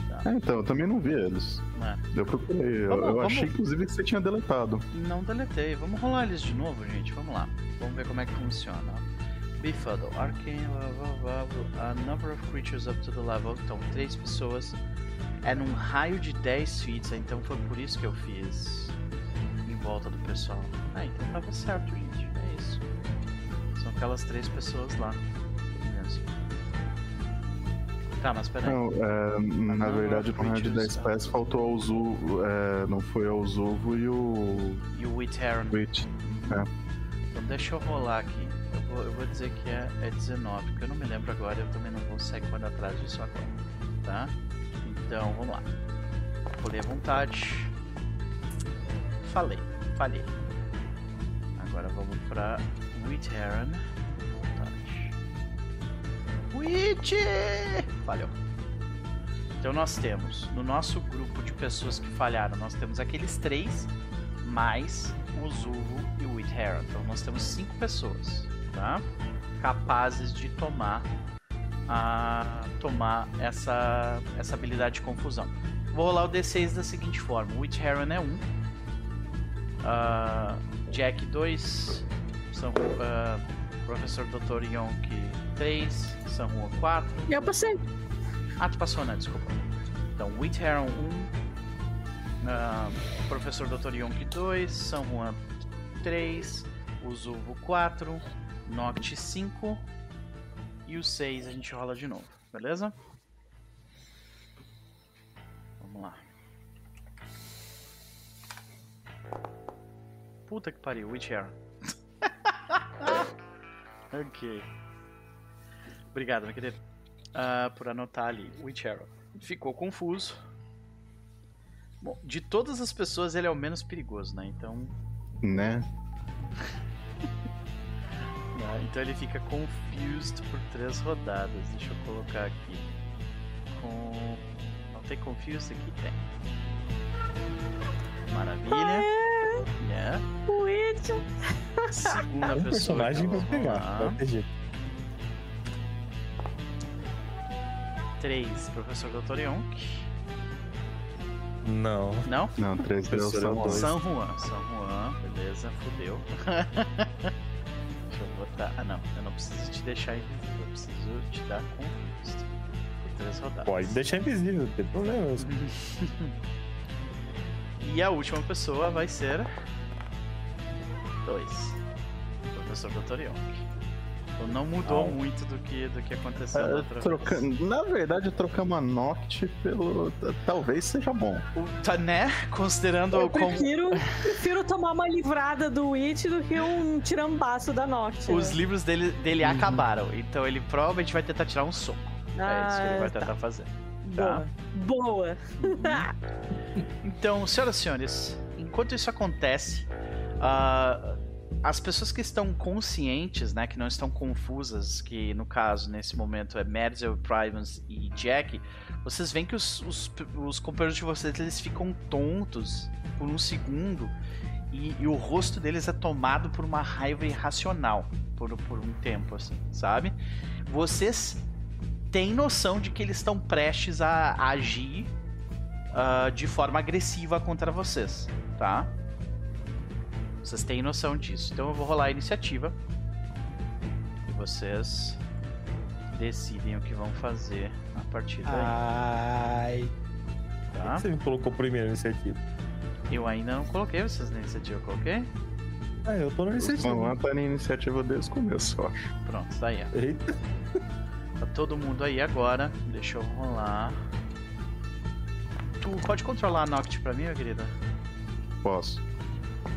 Tá. É, então, eu também não vi eles. É. Eu procurei. Eu, Vamos- eu vamos- achei, inclusive, que você tinha deletado. Não deletei. Vamos rolar eles de novo, gente. Vamos lá. Vamos ver como é que funciona. Befuddle, Arcane, blá, blá, blá, a number of creatures up to the level. Então, três pessoas. É num raio de 10 feet, então foi por isso que eu fiz em volta do pessoal. Ah, então tava certo, gente. É isso. São aquelas três pessoas lá. Mesmo. Tá, mas peraí. Não, é, na Number verdade, of no raio de creatures 10 up pés to- faltou ao Zuvo. É, não foi ao Zuvo e o E o Witteran. Witch. Então deixa eu rolar aqui. Eu vou, eu vou dizer que é, é 19, porque eu não me lembro agora, eu também não vou sair quando atrás disso agora. Tá? Então, vamos lá. Rolei à vontade. Falei, falhei. Agora vamos pra Witteran. Vontade. Witch! Falhou. Então nós temos, no nosso grupo de pessoas que falharam, nós temos aqueles três, mais o Zuvo e o Witteran. Então nós temos cinco pessoas, tá? Capazes de tomar a tomar essa essa habilidade de confusão. Vou rolar o D6 da seguinte forma: o Witteran é 1, ah, Jack 2, São, ah, Professor Dr. Yonk 3, San Juan 4, Eu passei. ah, tu passou, né? Desculpa. Então, Witteran 1, ah, Professor Dr. Yonk 2, San Juan 3, o Zuvo 4, Noct 5 e o 6 a gente rola de novo, beleza? Vamos lá. Puta que pariu, Witcheran. ok. Obrigado, meu querido ah, por anotar ali. Witcheran. Ficou confuso. Bom, de todas as pessoas, ele é o menos perigoso, né? Então, Né? Né? então ele fica confused por três rodadas. Deixa eu colocar aqui. Com... Não tem confused aqui? Tem. Maravilha. Yeah. Witch. Segunda Um pessoa. personagem que vai pegar, vai ter jeito. 3, Professor Dr. Yonk. Não. Não? Não, 3 deu é um dois. San Juan. San Juan, beleza, fudeu. Botar. Ah, não, eu não preciso te deixar invisível, eu preciso te dar confused. Por três rodadas. Pode deixar invisível, não tem problema. E a última pessoa vai ser. 2. Professor Dr. Yonk. Então não mudou Au. muito do que, do que aconteceu É, outra troca- vez. Na verdade, trocamos a Noct pelo. Talvez seja bom. O, tá, né? Considerando Eu como. prefiro, prefiro tomar uma livrada do Witch do que um tirambaço da Noct. Os né? livros dele, dele acabaram, então ele provavelmente vai tentar tirar um soco. é isso que ele vai Ah, tá. tentar fazer. tá. Boa. Boa. Então, senhoras e senhores, enquanto isso acontece, ah, as pessoas que estão conscientes, né, que não estão confusas, que no caso, nesse momento, é Merzel, Primus e Jack, vocês veem que os, os, os companheiros de vocês eles ficam tontos por um segundo e, e o rosto deles é tomado por uma raiva irracional por, por um tempo, assim, sabe? Vocês têm noção de que eles estão prestes a agir ah, de forma agressiva contra vocês, tá? Vocês têm noção disso. Então eu vou rolar a iniciativa. E vocês decidem o que vão fazer a partir daí, Ai. tá? Você me colocou primeiro nesse aqui. Eu ainda não coloquei vocês na iniciativa, eu coloquei? Ah, eu tô na O iniciativa. Juan tá na iniciativa desde o começo, eu acho. Pronto, tá aí, ó. Eita. Tá todo mundo aí agora. Deixa eu rolar. Tu pode controlar a Noct pra mim, minha querida? Posso.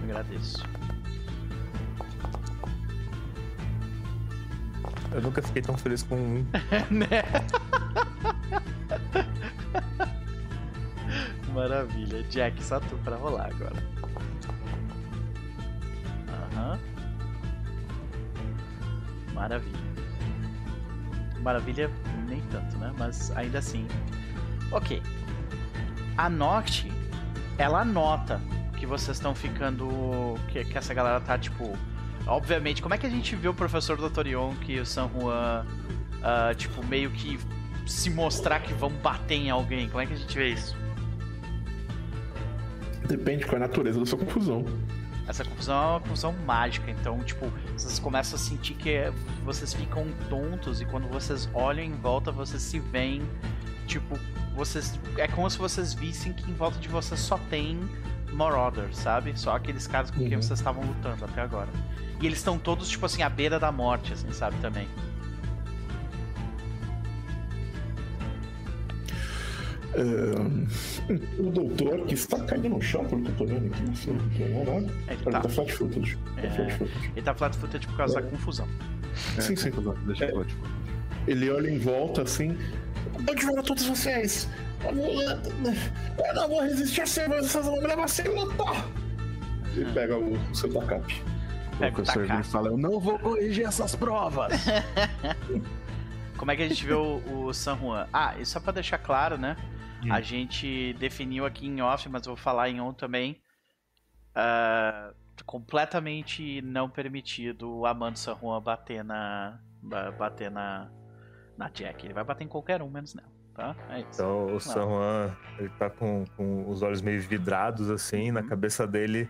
Agradeço. Eu nunca fiquei tão feliz com um. né? Maravilha. Jack, só tu pra rolar agora. Aham. Maravilha. Maravilha, nem tanto, né? Mas ainda assim. Ok. A Noct, ela nota que vocês estão ficando. Que, que essa galera tá tipo. Obviamente, como é que a gente vê o professor Dr. Yonk e o San Juan, ah, tipo, meio que se mostrar que vão bater em alguém? Como é que a gente vê isso? Depende qual é a natureza da sua confusão. Essa confusão é uma confusão mágica, então, tipo, vocês começam a sentir que é- vocês ficam tontos e quando vocês olham em volta, vocês se veem, tipo, vocês. É como se vocês vissem que em volta de vocês só tem Marauders, sabe? Só aqueles caras com quem Uhum. vocês estavam lutando até agora. E eles estão todos, tipo assim, à beira da morte, assim, sabe? Também. É, o doutor que está caindo no chão, pelo que eu tô vendo aqui, não sei o que é, né? Ele Ele tá, tá flat footage. Tá É. flat ele tá flat footed por causa da confusão. Sim, sim. Deixa eu tipo, Ele olha em volta assim. Onde vão todos vocês? Eu não, eu não vou resistir a ser, mas vocês vão me levar sem lutar. E pega o, o seu tacape. o Pega o professor vem e fala, eu não vou corrigir essas provas. Como é que a gente vê o, o San Juan? Ah, e só pra deixar claro, né? Hum. A gente definiu aqui em off, mas eu vou falar em on também. ah, completamente não permitido o Amando San Juan bater na. ba- bater na. Na Jack. Ele vai bater em qualquer um, menos nela, tá? É isso. Então o San Juan, ele tá com, com os olhos meio vidrados, assim, na Uhum. cabeça dele.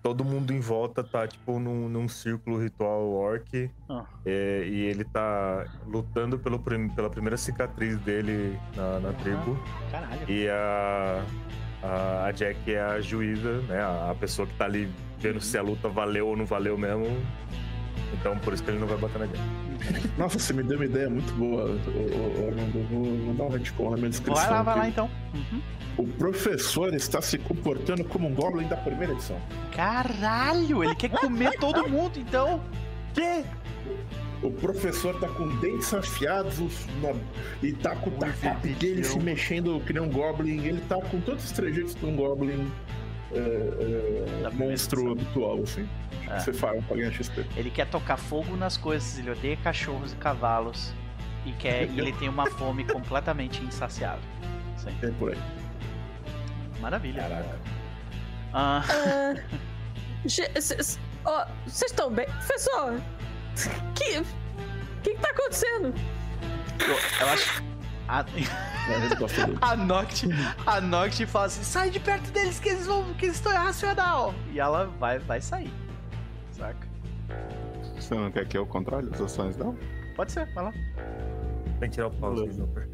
Todo mundo em volta tá, tipo, num, num círculo ritual orc. Ah. é, e ele tá lutando pelo, pela primeira cicatriz dele na, na tribo. Caralho. E a, a, a Jack é a juíza, né? A, a pessoa que tá ali vendo se a luta valeu ou não valeu mesmo. Então por isso que ele não vai bater na Jack. Nossa, você me deu uma ideia muito boa, Armando. Vou, vou dar um retcon na minha descrição. Vai lá, vai lá então. Uhum. O professor está se comportando como um Goblin da primeira edição. Caralho, ele quer comer todo mundo, então. Que? O professor tá com dentes afiados na- e tá com o tacape dele se mexendo que nem um Goblin. Ele tá com todos os trejeitos de um Goblin é, monstro habitual, assim. É. Você fala pra ganhar XP. Ele quer tocar fogo nas coisas, ele odeia cachorros e cavalos. E, quer, e ele tem uma fome completamente insaciável. Sim, É por aí. maravilha. Caraca. Ah, Ah, Vocês estão bem? Professor! Que. O que, que tá acontecendo? eu, eu acho. A, É a Noct, a Noct fala assim: sai de perto deles que eles vão. que eles estão irracional. E ela vai, vai sair. Saca? Você não quer que eu controle as ações dela? Pode ser, vai lá. Tem que tirar o pause. Jumper.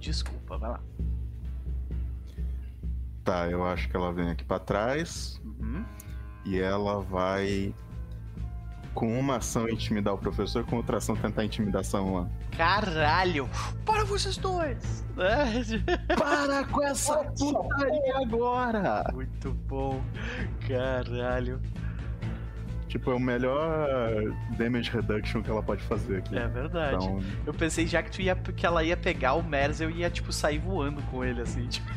Desculpa, vai lá. Tá, eu acho que ela vem aqui pra trás Uhum. e ela vai com uma ação intimidar o professor, com outra ação tentar intimidação lá. Caralho! Para vocês dois! É, Para com essa putaria agora! Muito bom. Caralho. Tipo, é o melhor damage reduction que ela pode fazer aqui. É verdade. Então, Eu pensei já que tu ia que ela ia pegar o Mers, eu ia tipo sair voando com ele assim, tipo.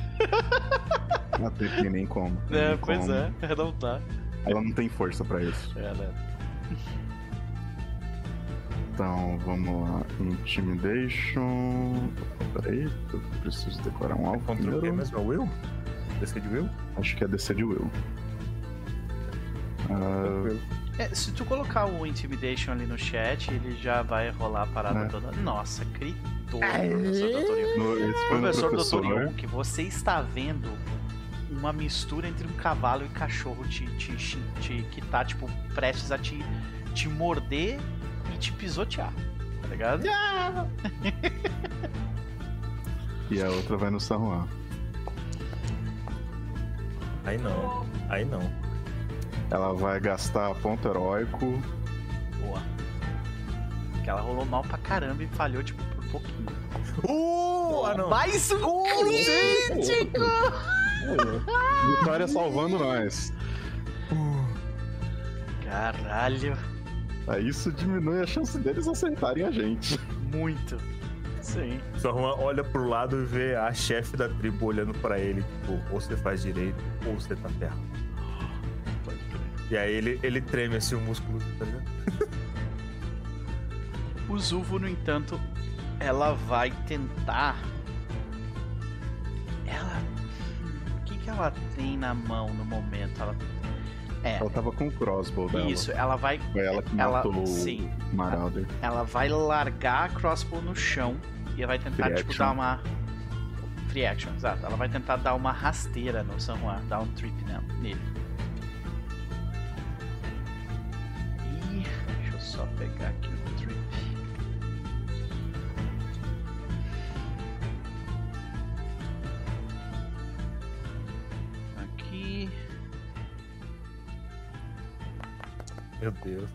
não tem nem como. tem É, nem pois como. é, não tá. Ela não tem força pra isso. É, né? Então, vamos lá. Intimidation. Peraí, eu preciso decorar um alvo. Contra o quê primeiro. mesmo? É o Will? DC de Will? Acho que é DC de Will. Ah, É, se tu colocar o Intimidation ali no chat, ele já vai rolar a parada É. toda. Nossa, gritou, Aê! professor no Professor professor. Dr. Young, você está vendo uma mistura entre um cavalo e cachorro te, te, te- te- que tá, tipo, prestes a te, te morder e te pisotear. Tá ligado? E a outra vai no San Juan. Aí não. Aí não. Ela vai gastar ponto heróico. Boa. Porque ela rolou mal pra caramba e falhou, tipo, por pouquinho. Uh! Ah, não. Mais um crítico! Vitória salvando nós. Caralho, Aí isso diminui a chance deles acertarem a gente. muito. Sim. Só Juan olha pro lado e vê a chefe da tribo olhando pra ele, tipo, ou você faz direito, ou você tá ferrado. Crer. E aí ele, ele treme assim o músculo, tá ligado? O Zuvo, no entanto, ela vai tentar. Ela tem na mão no momento? Ela. É, Ela tava com o crossbow dela. isso, ela vai. Foi ela que Ela. matou Sim. o Marauder. Ela vai largar a crossbow no chão e vai tentar, Free tipo, action. dar uma. Free action, exato. Ela vai tentar dar uma rasteira no San Juan, dar um trip nele. E. Deixa eu só pegar. Aqui. Meu Deus.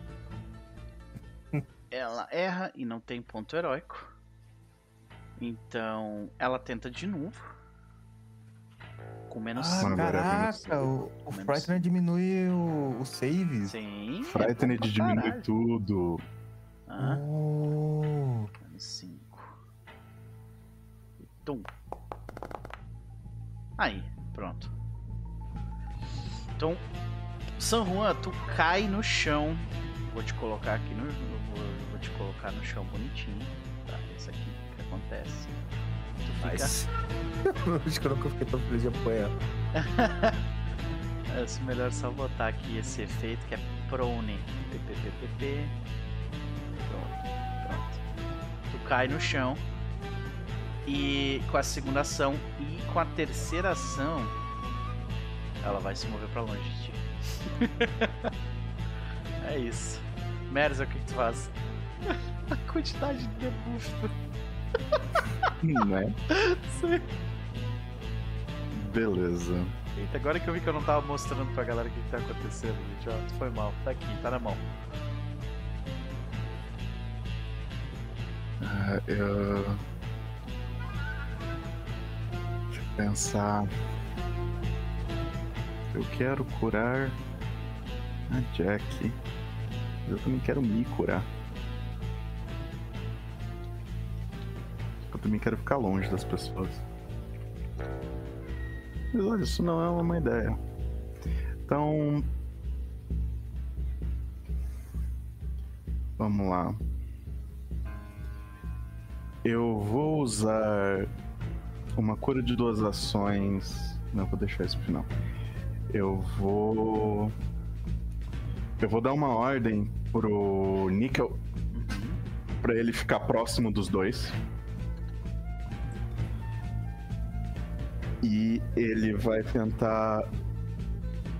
Ela erra e não tem ponto heróico. Então ela tenta de novo. Com menos Ah, Mano, agora é caraca, o, o Menos Frightener diminui o, o save. Sim. é Frightened pra diminui caralho. tudo. Ah, Oh. menos 5. Tum. Aí, pronto. Então, San Juan, tu cai no chão. Vou te colocar aqui no. Vou, vou te colocar no chão bonitinho. Tá, isso aqui que acontece. Tu fica. Mas... Acho que eu nunca fiquei tão feliz de apanhar. É melhor só botar aqui esse efeito que é prone. PPPPP. Pronto. Pronto. Tu cai no chão. E com a segunda ação e com a terceira ação, ela vai se mover pra longe de ti. é isso. Merza, o que, que tu faz? a quantidade de debuff. Né? Beleza. Eita, agora que eu vi que eu não tava mostrando pra galera o que, que tá acontecendo, gente. Ó, foi mal. Tá aqui, tá na mão. Ah, eu... Deixa eu pensar. Eu quero curar a Jack. Eu também quero me curar. Eu também quero ficar longe das pessoas. Mas olha, isso não é uma ideia. Então. Vamos lá. Eu vou usar uma cura de duas ações. Não, vou deixar isso pro final. Eu vou. Eu vou dar uma ordem pro Nickel pra ele ficar próximo dos dois. E ele vai tentar.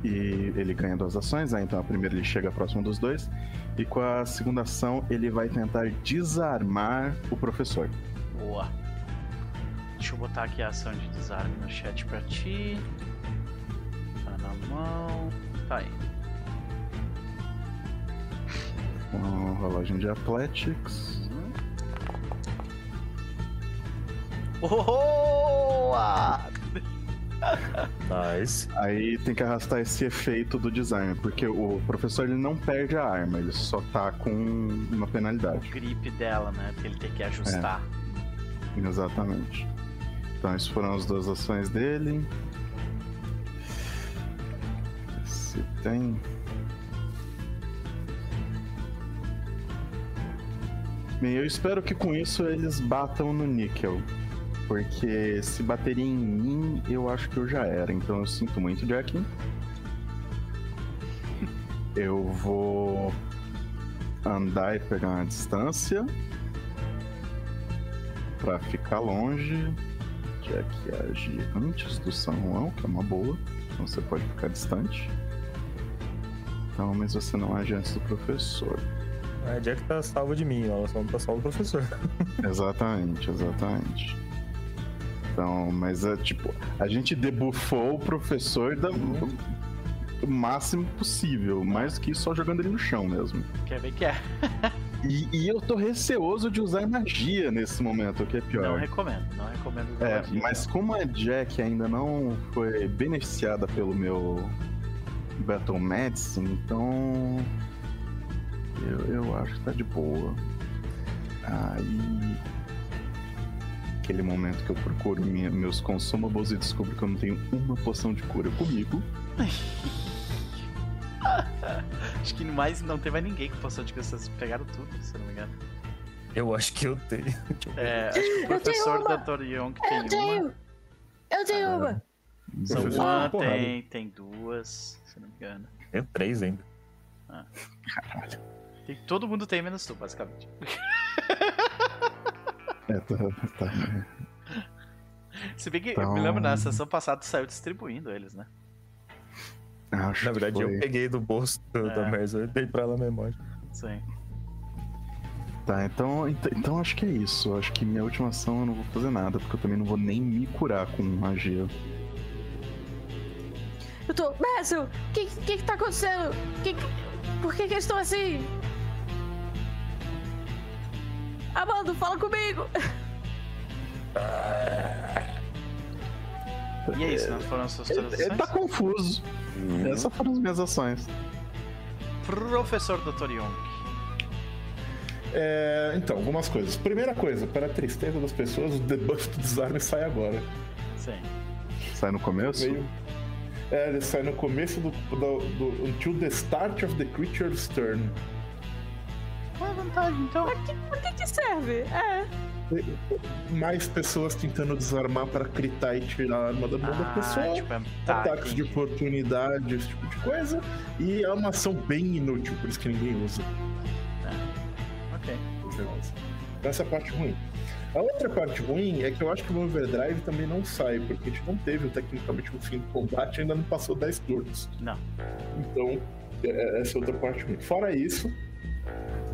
E ele ganha duas ações, né? então a primeira ele chega próximo dos dois. E com a segunda ação ele vai tentar desarmar o professor. Boa. Deixa eu botar aqui a ação de desarme no chat pra ti. Tá na mão. Tá aí. Com a rolagem de Athletics. Boa! Nice. Aí tem que arrastar esse efeito do desarme, porque o professor ele não perde a arma, ele só tá com uma O penalidade. grip dela, né? Que ele tem que ajustar. Exatamente. Então, essas foram as duas ações dele. Se tem. Bem, eu espero que com isso eles batam no níquel. Porque se baterem em mim, eu acho que eu já era. Então eu sinto muito, Jack. Eu vou andar e pegar uma distância pra ficar longe. Jack age antes do San Juan, que é uma boa. Então você pode ficar distante. Então, mas você não age antes do professor. A Jack tá salva de mim, ela só não tá salva do professor. Exatamente, exatamente. Então, mas é tipo, a gente debuffou o professor da, o máximo possível. Mais que só jogando ele no chão mesmo. Quer ver que é? E, e eu tô receoso de usar magia nesse momento, o que é Não pior. recomendo, não recomendo usar É, magia, mas não. como a Jack ainda não foi beneficiada pelo meu Battle Medicine, então. Eu, eu acho que tá de boa. Aí. Aquele momento que eu procuro minha- meus consumables e descubro que eu não tenho uma poção de cura comigo. Acho que mais não tem mais ninguém com poção de cura. Vocês pegaram tudo, se eu não me engano. Eu acho que eu tenho. É, acho que o Eu tenho professor uma. Dr. Young Eu tem uma. tenho. Eu tenho Ah, uma. São porrada. tem, tem duas, se eu não me engano. Tenho três ainda. Tem, todo mundo tem, menos tu, basicamente. É, tá, tá. Se bem que eu me Então- lembro na sessão passada tu saiu distribuindo eles, né? Acho Na verdade, foi. eu peguei do bolso É. da Merzel e dei pra ela a memória. Sim. Tá, então, ent- então acho que é isso. Acho que minha última ação eu não vou fazer nada, porque eu também não vou nem me curar com magia. Eu tô. Basil, o que, que que tá acontecendo? Que, que- por que que eles estão assim? Amando, fala comigo! E é isso, não foram as suas Ele, todas ele tá ações? confuso. Essas foram as minhas ações. Professor Dr. Young. É, então, algumas coisas. Primeira coisa, para a tristeza das pessoas, o debuff do desarme sai agora. Sim. Sai no começo? Meio... É, ele sai no começo do, do, do- Until the start of the creature's turn. Qual é a vantagem, então? Por que que serve? É. Mais pessoas tentando desarmar para critar e tirar a arma da mão da pessoa. Ah, tipo, é... tá, ataques de oportunidade, esse tipo de coisa. E é uma ação bem inútil, por isso que ninguém usa. Ok. Essa é a parte ruim. A outra parte ruim é que eu acho que o Overdrive também não sai, porque a gente não teve tecnicamente um fim do combate ainda não passou 10 turnos. Não. Então, é- essa é outra parte ruim. Fora isso,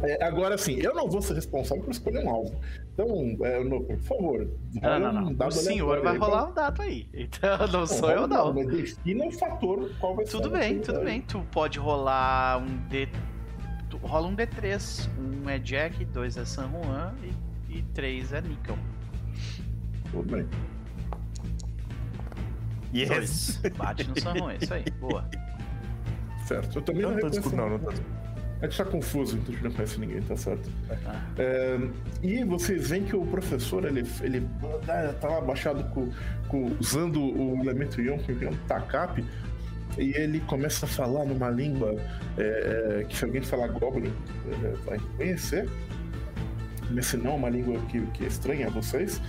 é, agora sim, eu não vou ser responsável por escolher um alvo. Então, é, no- por favor, Não, não, um não. dado O senhor vai aí pra- rolar um dado aí. Então não sou eu, um não. Mas defina o fator qual vai ser. Tudo bem, tudo bem. Tu pode rolar um D. Tu rola um D3. Um é Jack, dois é San Juan e, e três é Nickel. Tudo bem. Yes! Dois. Bate no San Juan, isso aí. Boa. Certo. Eu também não, não tô discutindo, não, não tô A gente tá confuso, então a gente não conhece ninguém, tá certo. Ah. É, e vocês veem que o professor, ele, ele ah, tá lá abaixado com, com- usando o elemento Ion, que é um TACAP, e ele começa a falar numa língua é, é, que se alguém falar Goblin, é, vai conhecer. Esse não é uma língua que, que é estranha a vocês,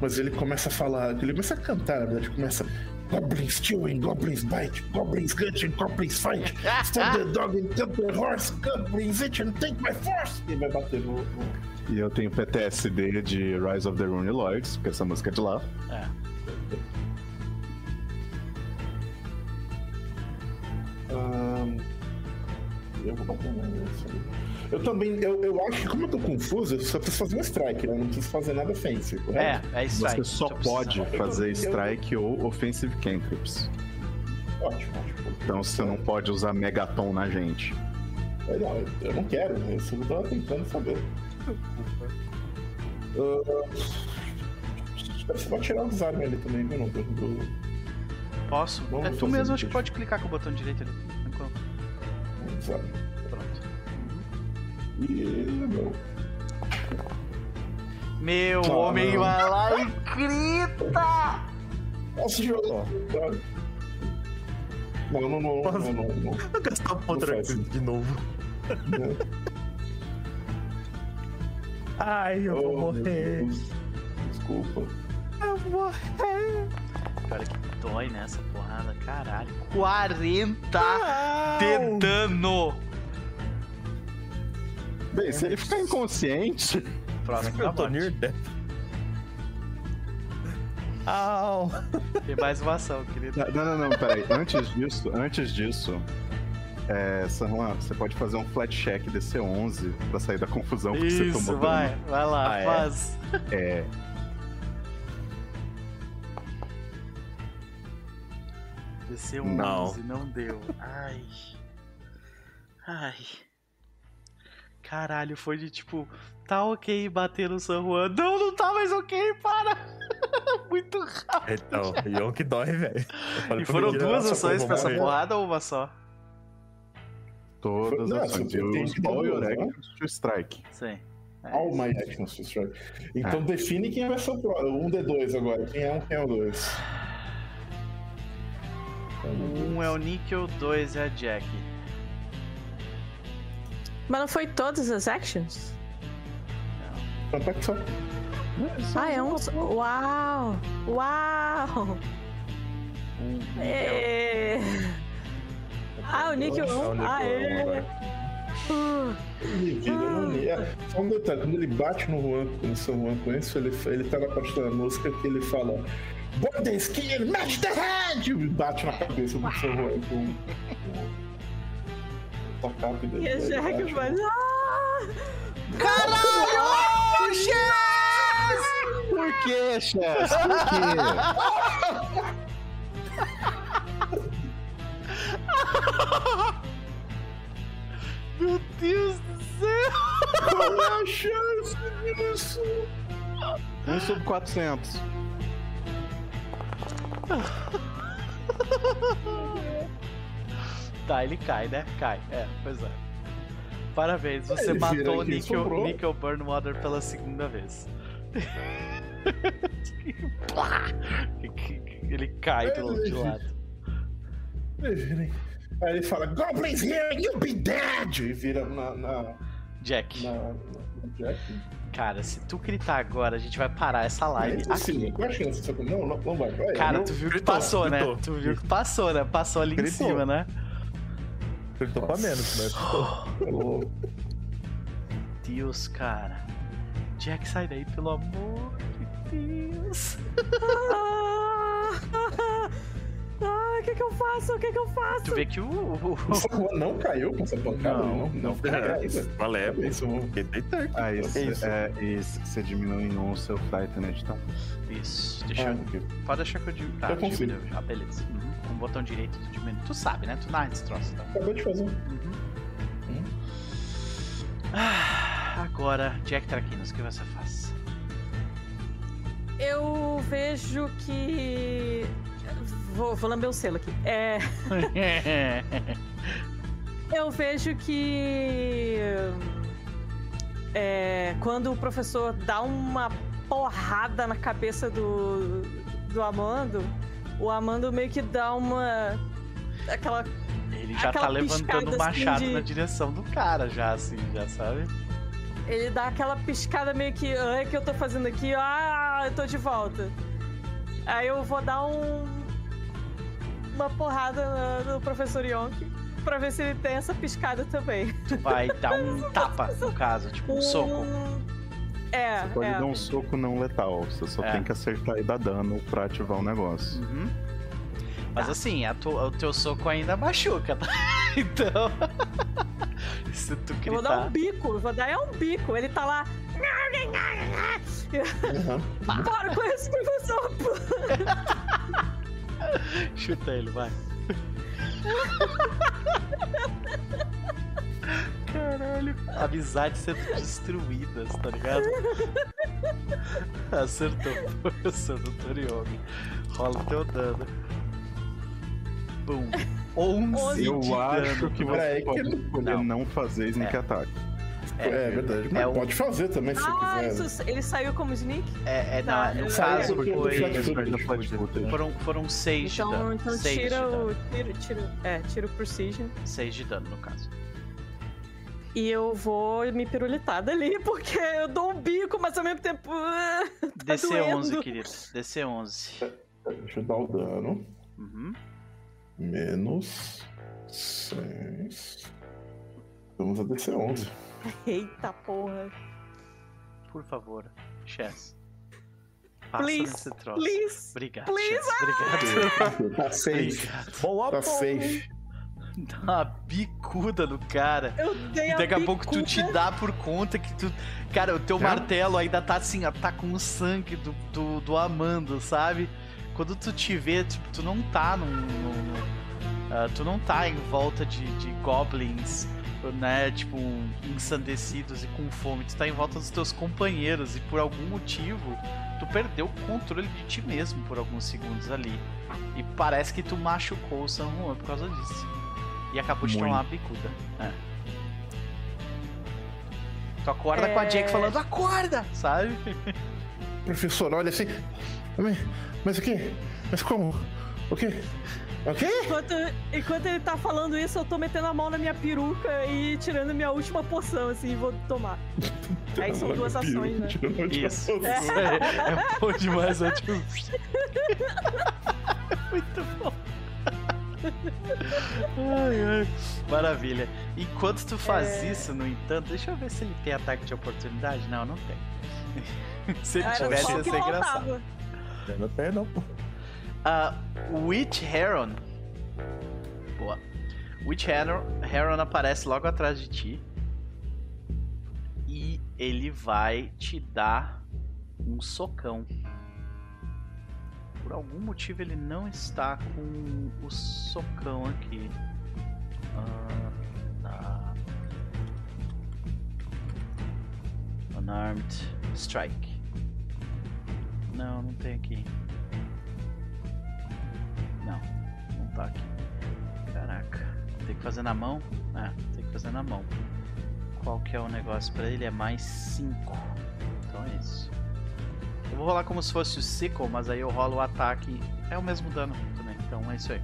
mas ele começa a falar, ele começa a cantar, na verdade, começa Goblins chewing, goblins bite, goblins hunting, goblins fight, stop the dog and the horse, goblins itch and take my force! E vai bater no- E eu tenho PTSD de Rise of the Rune Lords, porque essa música é de lá. É. Ahn, eu vou bater nessa ali. Eu também, eu, eu acho que como eu tô confuso, eu só preciso fazer um strike, né? Eu não preciso fazer nada fancy, É, correto? é isso aí. Você só precisa- pode fazer strike ou offensive cantrips. Ótimo, ótimo. Então você não pode usar megaton na gente. É, Não, eu, eu não quero, né? Eu só tava tentando saber. Ah, Você pode tirar o desarme ali também, viu? Não, do, do, Posso? Vamos É tu mesmo, acho que pode clicar com o botão direito ali. Enquanto. desarme. E. Meu. Meu Ah, homem não. vai lá e grita! Nossa, jogo. Não, não, não, não, não, não, não. Vou gastar o ponto Não faz. de novo. não. Ai, eu vou Oh, meu morrer. Desculpa. Eu vou morrer. Cara, que dói nessa porrada, caralho. 40 Au! de dano! Bem, se ele ficar inconsciente, Próximo da Eu tô morte. Au! Tem mais uma ação, querido. Não, não, não, peraí. Antes disso, antes disso, é, San Juan, você pode fazer um flat check DC11 pra sair da confusão que você Isso, tomou vai, dano. vai lá, Ah, é? faz. É. Desceu Não. 11, não deu. Ai. Ai. Caralho, foi de tipo, tá ok bater no San Juan. Não, não tá mais ok, para! Muito rápido. Então, Yon que dói, velho. E foram duas ações pra essa porrada ou uma só? Todas as ações. E tem os que Ball e to Strike. Sim. É All my actions to strike. Então define quem vai ser o próximo. Um D2 agora. Quem é um, quem é o dois? Um é o Nickel, dois é a Jack. Mas não foi todas as actions? Então tá que só. Ah, é um. só. Uau! Uau! Um Nickel. É... Ah, o Níquel o 1. Níquel Ah, é. Ele vira no meio. É, Só um detalhe, quando ele bate no Juan, no seu Juan com isso, ele, ele tá na parte da música que ele fala Board the skin, match the head! E bate na cabeça do seu Juan com com o tacape dele. E a Jack bate faz. Ah! Caralho! Chess! Por que, Chess? Por quê? Meu Deus do céu! Qual é a chance disso? Um sobre 400. Tá, ele cai, né? Cai. É, pois é. Parabéns, você Ele matou o Nickel, sobrou. Nickel Burnwater pela segunda vez. Ele cai do outro lado. Aí ele fala, Goblins here, you be dead! E vira na, na, Jack, na, na Jack. cara, se tu gritar agora, a gente vai parar essa live assim, aqui. qual a chance? Não, não, vai. Cara, tu viu que passou, né? Tu viu que passou, né? Passou ali em cima, né? Gritou pra menos, mas. eu- Deus, cara. Jack, sai daí, pelo amor de Deus. Ah, o que que eu faço? O que que eu faço? Tu vê que o. o- O Juan não caiu com essa pancada? Não, Não, não, ficou É, ainda. valeu. Isso. Aí É isso. é, isso, você diminui um o seu Frightened, tá? Isso, deixa Ah, eu. ok. Pode deixar que eu digo. Tá, Eu consigo. diminui. Ah, beleza. Uhum. Com o botão direito tu diminui. Tu sabe, né? Tu narra esse troço, tá? Acabou de fazer. Uhum. Hum. Ah, agora, Jack Traquinos, o que você faz? Eu vejo que. Vou, vou lamber o selo aqui. É, eu vejo que. É, quando o professor dá uma porrada na cabeça do, do Amando, o Amando meio que dá uma. Aquela. Ele já tá Aquela levantando piscada, o machado assim, de- na direção do cara, já assim, já sabe? Ele dá aquela piscada meio que. Ah, o que eu tô fazendo aqui? Ah, eu tô de volta. Aí eu vou dar um. Uma porrada na- no professor Yonk pra ver se ele tem essa piscada também. Tu vai dar um tapa, no caso, tipo um soco. É, Você pode é. dar um soco não letal. Você só É. tem que acertar e dar dano pra ativar o negócio. Uhum. Mas assim, a tu- o teu soco ainda machuca, tá? Então. se tu Eu vou dar gritar. um bico, eu vou dar é um bico. Ele tá lá. Aham. Para com esse professor! Chuta ele, vai. Caralho. Amizades sendo destruídas, tá ligado? Acertou professor do Toriomi. Rola o teu dano. Bum. 11 Eu de acho dano. que você aí, pode que- escolher Não. não, fazer sneak É. attack. É, verdade. Mas É um- pode fazer também se Ah, quiser. isso, ele saiu como sneak? É, é Tá, na- no caso foi. eu- Foram, foram 6 de Então, dano. então seis de tira dano. o. Tira, tira, é, tira o Precision. 6 de dano, no caso. E eu vou me pirulitar dali, porque eu dou um bico, mas ao mesmo tempo. ah, Tá DC11, doendo. querido. DC11. Deixa eu dar o dano. Uhum. Menos 6. Vamos a DC11. Eita porra. Por favor, Chess. Passa Please, nesse troço. Please. Obrigado, please, Chess. Obrigado. Tá safe. Boa, Tá safe. Dá uma bicuda no cara. Eu dei E a daqui a pouco tu te dá por conta que tu. Cara, o teu Tá. martelo ainda tá assim, tá com o sangue do, do, do Amando, sabe? Quando tu te vê, tipo, tu não tá num. num- ah, tu não tá em volta de, de goblins, né? Tipo, ensandecidos e com fome. Tu tá em volta dos teus companheiros e por algum motivo tu perdeu o controle de ti mesmo por alguns segundos ali. E parece que tu machucou o San Juan por causa disso. E acabou de Muito. tomar uma bicuda. É. Tu acorda com a É. Jake falando, acorda! Sabe? Professor, olha assim. Mas, mas o quê? Mas como? O quê? O quê? Enquanto, enquanto ele tá falando isso, eu tô metendo a mão na minha peruca e tirando minha última poção, assim, e vou tomar. Aí são duas ações, né? Isso. Aí. É bom demais, é tipo. Muito bom. Ai, ai. Maravilha. Enquanto tu faz isso, no entanto, deixa eu ver se ele tem ataque de oportunidade. Não, não tem. se ele tivesse, ia ser engraçado. Eu não tenho, não, pô. Ah, Witch Heron. Boa. Witch Heron, Heron aparece logo atrás de ti. E ele vai te dar um socão. Por algum motivo ele não está com o socão aqui. Ah, tá. Unarmed Strike. Não, não tem aqui. Não, não tá aqui. Caraca. Tem que fazer na mão? É, tem que fazer na mão. Qual que é o negócio pra ele? É mais 5. Então é isso. Eu vou rolar como se fosse o Sickle, mas aí eu rolo o ataque. É o mesmo dano também. Então é isso aí.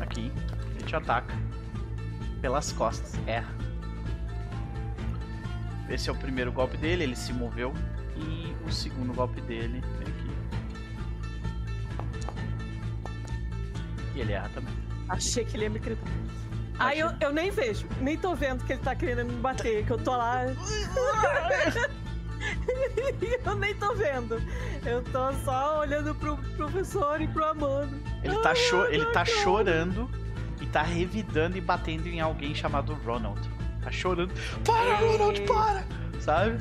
Aqui. Ele te ataca. Pelas costas. Erra. Esse é o primeiro golpe dele, ele se moveu. E o segundo golpe dele E ele erra também. Achei que ele ia me gritar. Aí eu, eu nem vejo, nem tô vendo que ele tá querendo me bater, que eu tô lá. eu nem tô vendo. Eu tô só olhando pro professor e pro Amando. Ele tá, cho ele tá chorando e tá revidando e batendo em alguém chamado Ronald. Tá chorando. Para, Ronald, para! Sabe?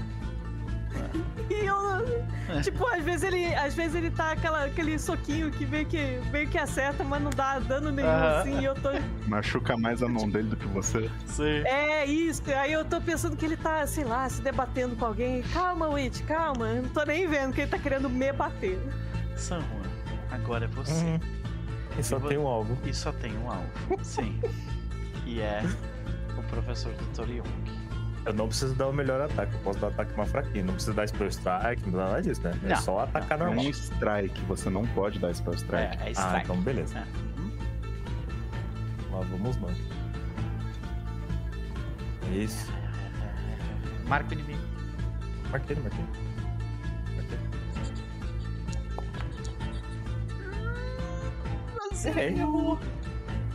E eu, tipo, às vezes ele, às vezes ele tá aquela, aquele soquinho que meio que, meio que acerta, mas não dá dano nenhum, Aham. assim, e eu tô. Machuca mais a mão dele do que você. Sim. É isso, aí eu tô pensando que ele tá, sei lá, se debatendo com alguém. Calma, Witch, calma. Eu não tô nem vendo que ele tá querendo me bater. San Juan, agora é você. Uhum. E só E tem um alvo. E só tem um alvo. Sim. que é o professor do Toriung. Eu não preciso dar o melhor ataque. Eu posso dar ataque mais fraquinho. Não precisa dar spell strike, não dá nada disso, né? É Não. só atacar É normal. um strike, você não pode dar spell strike. É, é Ah, strike. então beleza. É. Lá vamos nós. É isso. Marca o inimigo. Marquei, marquei. Marquei. Errei.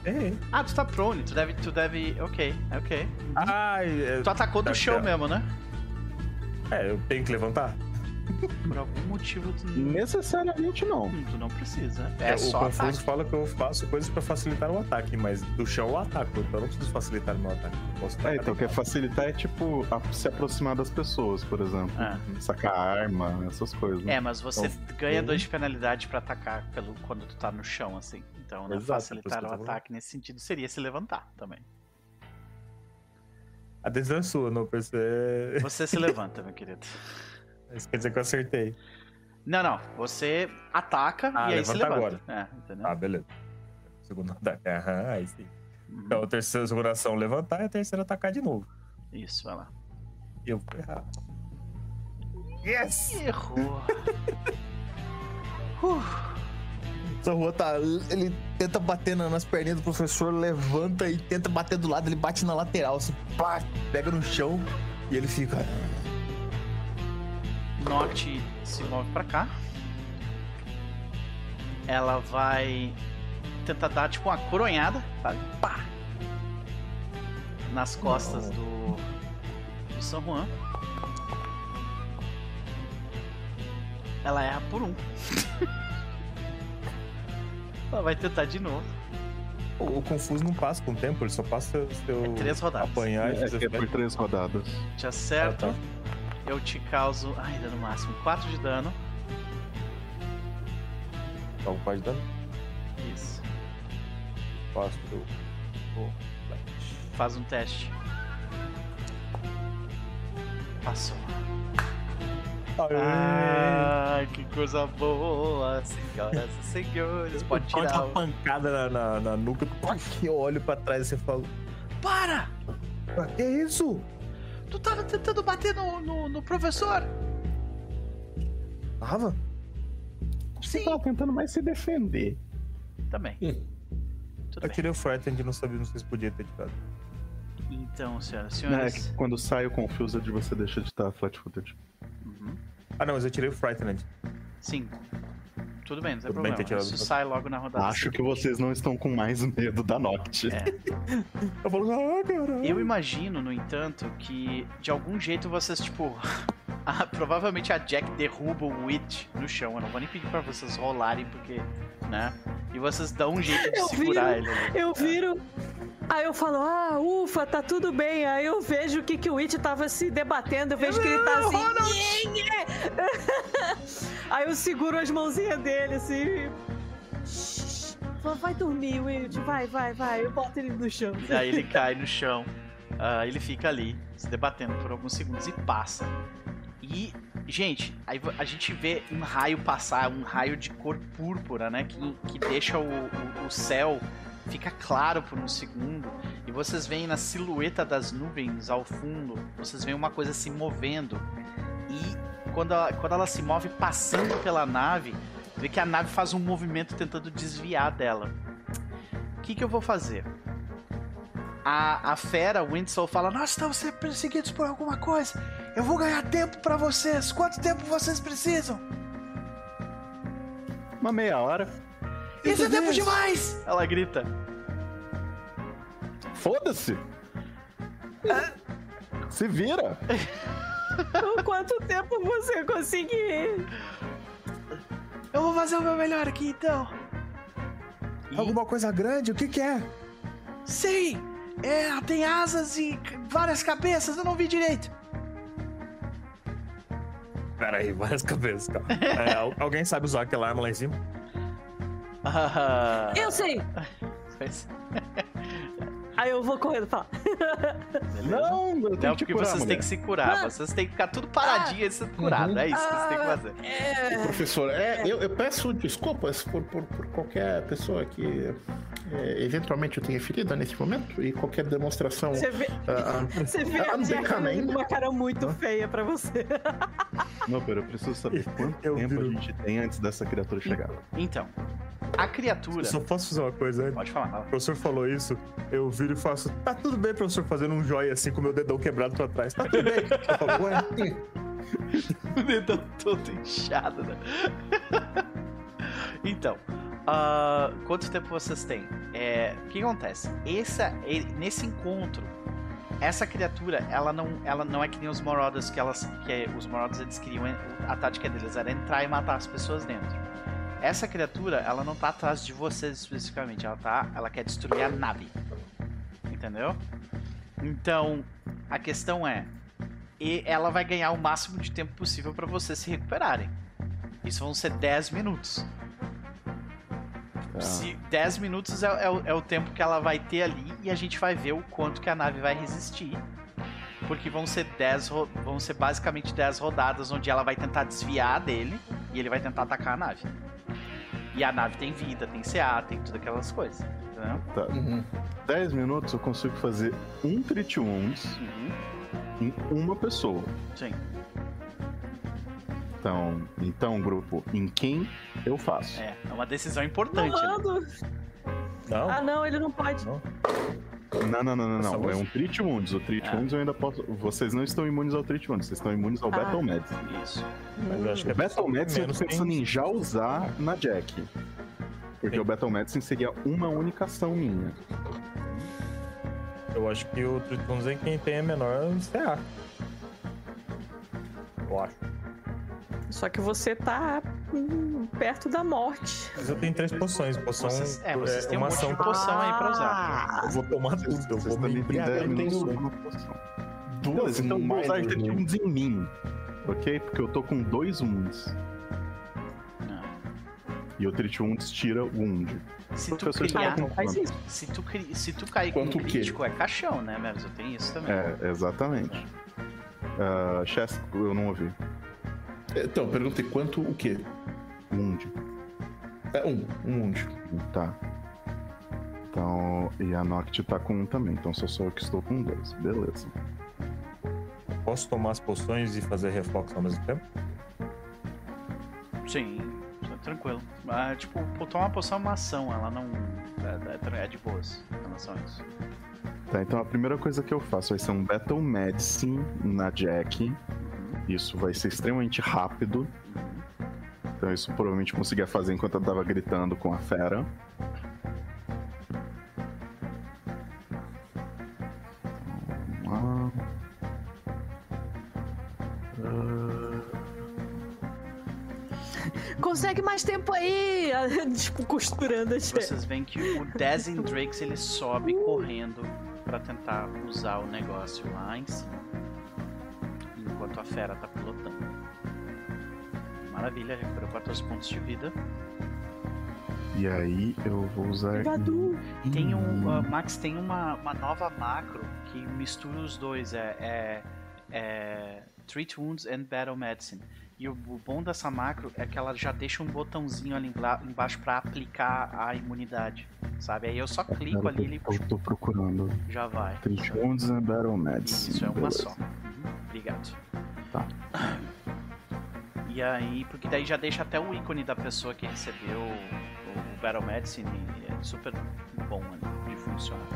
Errei. Ah, tu tá prone, tu deve. Tu deve. Ok, ok. Ai, é, Tu atacou do tá chão mesmo, né? é, eu tenho que levantar? Por algum motivo tu, Necessariamente não. Hum, tu não precisa. É, o só Confuso ataque. fala que eu faço coisas pra facilitar o ataque, mas do chão eu ataco, então eu não preciso facilitar o meu ataque. É, então o que é facilitar é tipo a- se aproximar das pessoas, por exemplo. Ah. Sacar arma, essas coisas. É, mas você Então, ganha uhum. dois de penalidade pra atacar pelo, quando tu tá no chão, assim. Então, né, Exato, facilitar o ataque nesse sentido seria se levantar também. A decisão é sua, não percebe. Você se levanta, meu querido. Isso quer dizer que eu acertei. Não, não. Você ataca Ah, e aí se levanta levanta. É, entendeu? Ah, beleza. Segundo ataque. Aham, aí sim. Uhum. Então, a terceira segunda ação levantar e a terceira atacar de novo. Isso, vai lá. E eu vou errar. Yes! Errou. Essa rua tá. Ele tenta bater na- nas perninhas do professor, levanta e tenta bater do lado, ele bate na lateral, assim, pá, pega no chão e ele fica. Noct se move pra cá. Ela vai tentar dar tipo uma coronhada, sabe? Pá! Nas costas do, do San Juan. Ela erra por um. Ela vai tentar de novo. O, o Confuso não passa com o tempo, ele só passa se eu É três rodadas. apanhar e É, fazer é por três rodadas. Te acerto. Ah, tá. Eu te causo. Ai, dano máximo. 4 de dano. Então pode dar. Isso. Faço o. o- Faz um teste. Passou. Ai, que coisa boa, senhoras e senhores. Pode Pode tirar uma pancada na, na, na nuca, que eu olho pra trás e você fala: Para! "Ah, Que isso? Tu tava tentando bater no, no, no professor? Tava? Você tava tentando mais se defender. Também. Tudo Eu tirei o Frightened, não sabia, não sei se podia ter tirado. Então, senhoras e Não, é senhores. que quando sai o Confused, você deixa de estar flat-footed. Uhum. Ah, não, mas eu tirei o Frightened. Sim. Tudo bem, não tem Tudo bem problema. tirado Isso sai logo na rodada. Acho que vocês não estão com mais medo da Noct. É. Eu falo, ah, caralho. Eu imagino, no entanto, que de algum jeito vocês, tipo. ah, provavelmente a Jack derruba o Witch no chão. Eu não vou nem pedir pra vocês rolarem, porque. né? E vocês dão um jeito de Eu segurar viro, ele. Eu viro. Aí eu falo, ah, ufa, tá tudo bem. Aí eu vejo que, que o It tava se debatendo, eu vejo que ele tá assim. "Nhê, nhê". Aí eu seguro as mãozinhas dele, assim. "Shh, Vai dormir, It, vai, vai, vai. Eu boto ele no chão. E aí ele cai no chão. ah, ele fica ali, se debatendo por alguns segundos e passa. E, gente, aí a gente vê um raio passar, um raio de cor púrpura, né? Que, que deixa o, o, o céu fica claro por um segundo. E vocês veem na silhueta das nuvens ao fundo, vocês veem uma coisa se movendo. E quando ela, quando ela se move passando pela nave, vê que a nave faz um movimento tentando desviar dela. O que, que eu vou fazer? A, a fera, Winslow, fala: Nós estamos sendo perseguidos por alguma coisa. Eu vou ganhar tempo pra vocês. Quanto tempo vocês precisam? Uma meia hora. Isso é tempo demais! Ela grita. Foda-se! Se vira! Quanto tempo você conseguir? Eu vou fazer o meu melhor aqui então. E- Alguma coisa grande? O que que é? Sim! É, ela tem asas e várias cabeças, eu não vi direito. Pera aí, várias cabeças, cara. É, al- alguém sabe usar aquela arma lá em cima? Eu sei! Aí eu vou correndo e falo. Não, eu tenho Não, porque curar, vocês têm que se curar. Vocês têm que ficar tudo paradinho e sendo curado. É isso que vocês têm que fazer. É. Professor, é, eu, eu peço desculpas por, por, por qualquer pessoa que é, eventualmente eu tenha ferida nesse momento e qualquer demonstração. Você vê, ah, você vê a Jack com uma cara muito feia pra você. Não, pera, eu preciso saber quanto Eu tempo viro. a gente tem antes dessa criatura chegar. Então, a criatura. Eu só posso fazer uma coisa? Pode falar. O professor falou isso, eu viro e faço, tá tudo bem, professor, fazendo um joia assim com meu dedão quebrado pra trás. Tá tudo bem. Eu falo, ué, O dedão todo inchado, né? então, ah, quanto tempo vocês têm? É, o que acontece? Essa, nesse encontro, essa criatura, ela não, ela não é que nem os Morodas que elas, que os Morodas eles queriam, a tática deles era entrar e matar as pessoas dentro. Essa criatura, ela não tá atrás de vocês especificamente, ela tá, ela quer destruir a nave. Entendeu? Então, a questão é, e ela vai ganhar o máximo de tempo possível pra vocês se recuperarem. Isso vão ser 10 minutos. Tá. Se 10 minutos é, é o, é o tempo que ela vai ter ali e a gente vai ver o quanto que a nave vai resistir. Porque vão ser 10 ro- vão ser basicamente 10 rodadas onde ela vai tentar desviar dele e ele vai tentar atacar a nave. E a nave tem vida, tem CA, tem tudo aquelas coisas. Entendeu? Tá. uhum. 10 minutos eu consigo fazer um Treat Wounds Uhum. em uma pessoa. Sim. Então, então, grupo, em quem eu faço? É, é uma decisão importante. né? Rolando. não, Ah, não, ele não pode. Não. Não, não, não, não, não. É um Treat Wounds. O Treat Ah. Wounds eu ainda posso. Vocês não estão imunes ao Treat Wounds, vocês estão imunes ao Ah. Battle Medicine. Isso. mas eu acho que é Battle Medicine eu tô pensando em já usar na Jack. Porque Sim. o Battle Medicine seria uma única ação minha. Eu acho que o Trituns é quem tem a menor CA. Eu acho. Só que você tá perto da morte. Mas eu tenho três poções. Poção Vocês, é, vocês têm um uma ação de poção aí pra usar. Ah, Eu vou tomar tudo, eu vou me têm embriagar. 10 eu tenho- uma poção. Duas então eu vou usar Wounds em mim. Ok? Porque eu tô com dois wounds. E o Treat Wounds tira wound. Se tu criar, faz isso. se tu, cri- se tu cair com Quanto um o quê? crítico, é caixão, né, Meros? Eu tenho isso também. É, exatamente. Uh, Chess, eu não ouvi. Então, perguntei quanto o quê? Wound. É um, um wound. Tá. Então, e a Noct tá com um também, então só sou eu que estou com dois. Beleza. Posso tomar as poções e fazer reflexo ao mesmo tempo? Sim, tranquilo. Ah, tipo, tomar uma poção é uma ação, ela não. É, é- é de boas em relação a isso. Tá, então a primeira coisa que eu faço vai ser um Battle Medicine na Jack. Uhum, Isso vai ser extremamente rápido. uhum. Então isso provavelmente eu conseguia fazer enquanto eu tava gritando com a fera. Vamos lá. Consegue mais tempo aí! tipo, costurando a. Vocês veem que o Dazing Drakes ele sobe correndo pra tentar usar o negócio lá em cima. Enquanto a fera tá pilotando. Maravilha, recuperou 14 pontos de vida. E aí eu vou usar. Vadu. Tem um. ah, Max tem uma, uma nova macro que mistura os dois. É, é, é Treat Wounds and Battle Medicine. E o, o bom dessa macro é que ela já deixa um botãozinho ali embaixo pra aplicar a imunidade. Sabe? Aí eu só clico ali e ele eu tô procurando. já vai. Wounds and Battle Medicine. Isso, é uma beleza. só. Uhum, Obrigado. Tá. E aí, porque daí já deixa até o ícone da pessoa que recebeu o, o Battle Medicine é super bom né, de funcionar.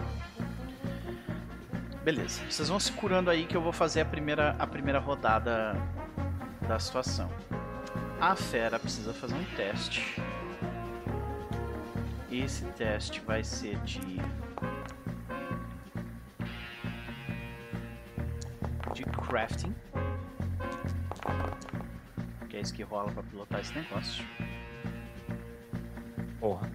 Beleza, vocês vão se curando aí que eu vou fazer a primeira, a primeira rodada da situação. A fera precisa fazer um teste. Esse teste vai ser de de crafting. Que é isso que rola pra pilotar esse negócio. Porra.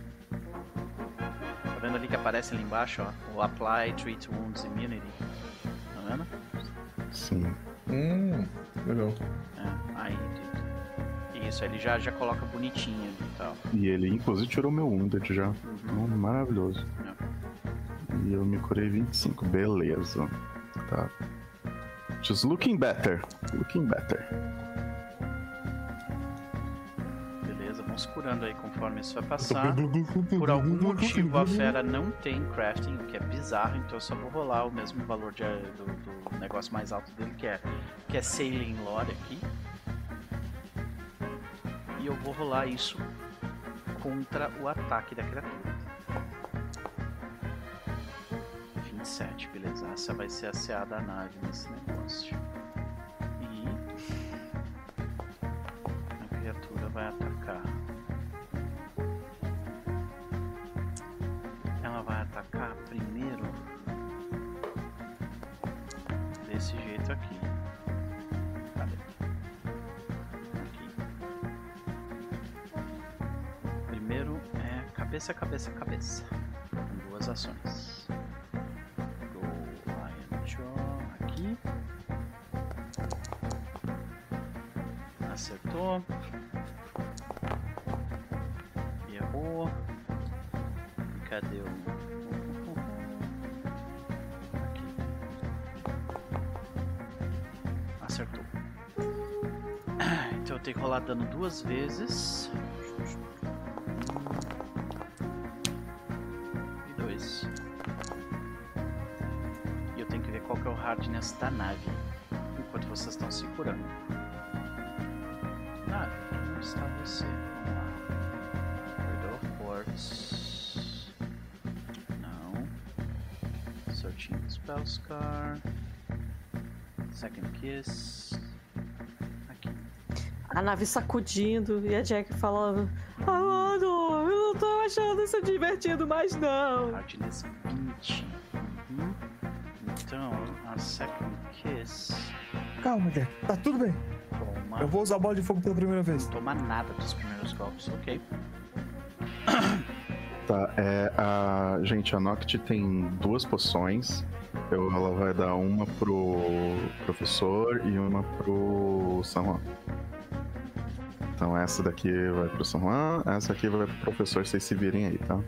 Tá vendo ali que aparece ali embaixo, ó? O Apply Treat Wounds Immunity. Tá vendo? Sim. Hum, legal. É. Isso, ele já, já coloca bonitinho e tal. E ele inclusive tirou meu Wounded já. Então, maravilhoso. E eu me curei 25. Beleza. Tá. Just looking better. Looking better. Beleza, se curando aí conforme isso vai passar. Por algum motivo a fera não tem crafting, o que é bizarro, então eu só vou rolar o mesmo valor de- do, do negócio mais alto dele, que é, que é Sailing Lore aqui. E eu vou rolar isso contra o ataque da criatura. 27, beleza. Essa vai ser a CA da nave nesse negócio. Cabeça, cabeça, cabeça. Duas ações. Go Lion Jaw aqui. Acertou. Errou. Cadê o. Aqui. Acertou. Então eu tenho que rolar dano duas vezes. Curando. Nave, onde está você? Of Ports. Não. Searching Spellscar. Second Kiss. Aqui. A nave sacudindo e a Jack falando: Ah, mano, eu não tô achando isso divertido mais não. Hardness Calma, Jack. Tá tudo bem. Toma. Eu vou usar a bola de fogo pela primeira vez. Toma nada dos primeiros golpes, ok? Tá, é. A... Gente, a Noct tem duas poções. Eu, ela vai dar uma pro professor e uma pro San Juan. Então essa daqui vai pro San Juan, essa aqui vai pro professor, vocês se virem aí, tá?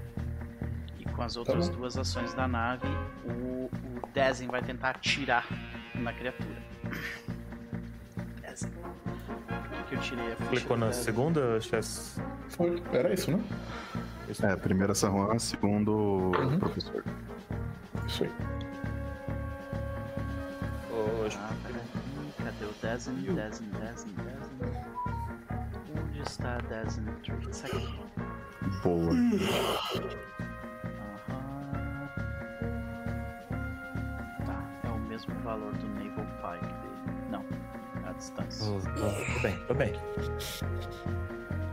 E com as outras bom. duas ações da nave, o, o Dezen vai tentar atirar na criatura. Que, eu tirei a ficha Clicou na Dezen? segunda, Chess? Foi. Era isso, né? É, primeira San Juan, segundo Uhum. professor. Isso aí. Ah. Cadê o Dezen? Dezen, Dezen, Dezen. Onde está? Isso aqui. Boa. Aham. Tá, é o mesmo valor do Naval Pike dele. Não, é a distância. Tô bem, tô bem.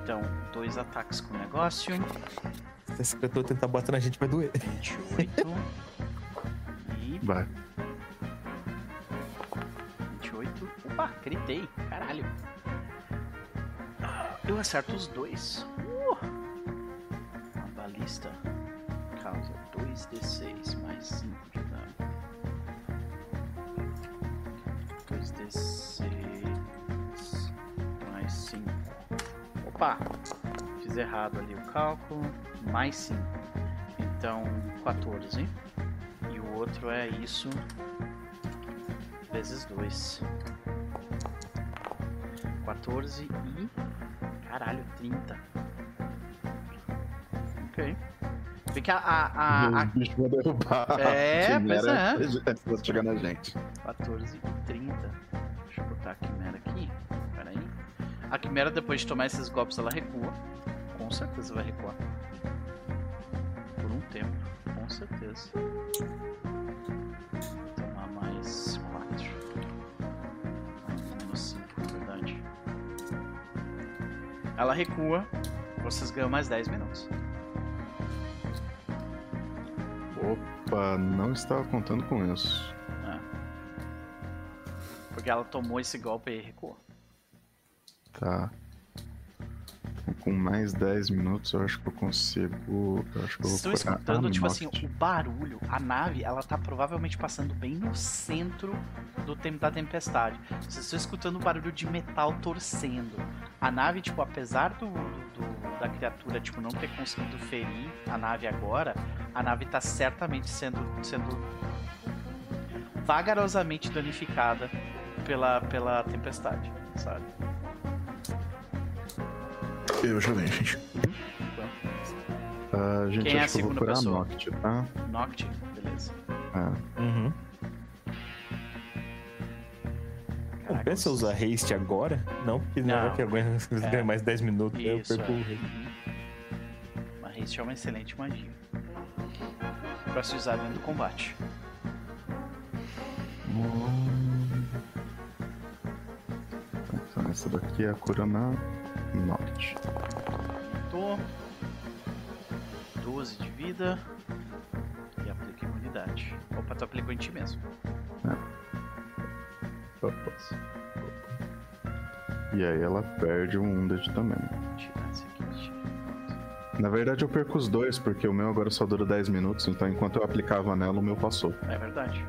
Então, dois ataques com o negócio. Se esse criatura tentar bater na gente, vai doer. 28. e Vai. 28. Opa, gritei. Caralho. Eu acerto os dois. Uh! A balista causa 2d6 mais 5 de dano. 2d6 mais 5. Opa! Fiz errado ali o cálculo. Mais 5. Então, 14. E o outro é isso vezes 2. 14 e. Caralho, 30. Ok. Vê que a. a, a, a O bicho vai derrubar. É, pois Antes de chegar na gente. 14 e 30. Deixa eu botar a quimera aqui. Pera aí. A quimera, depois de tomar esses golpes, ela recua. Com certeza vai recuar. Por um tempo, com certeza. Tomar mais 4. Menos 5, na verdade. Ela recua. Vocês ganham mais 10 minutos. Opa, não estava contando com isso. Porque ela tomou esse golpe e recuou. Tá. Com mais 10 minutos eu acho que eu consigo. Eu acho que eu curar escutando, tipo assim, o barulho, a nave, ela tá provavelmente passando bem no centro do tempo da tempestade. Vocês estão escutando o barulho de metal torcendo. A nave, tipo, apesar do, do- da criatura, tipo, não ter conseguido ferir a nave agora, a nave tá certamente sendo, sendo vagarosamente danificada pela, pela tempestade, sabe? Eu já venho, gente. Ah, gente, Quem é a que eu vou segunda curar pessoa? Noct, tá? Noct, beleza. Ah, Uhum. Caraca, Pensa usar haste agora? Não, porque não, Não. é que aguenta É. ganha mais 10 minutos, aí eu Isso, perco é. o haste. Uma haste é uma excelente magia. Pra se usar dentro do combate. então essa daqui é a cura Noct. Tô. 12 de vida. E aplica imunidade. Opa, tu aplicou em ti mesmo. Opa. E aí ela perde um Wounded também. Tirar esse aqui. Na verdade eu perco os dois, porque o meu agora só dura 10 minutos, então enquanto eu aplicava nela, o meu passou. É verdade.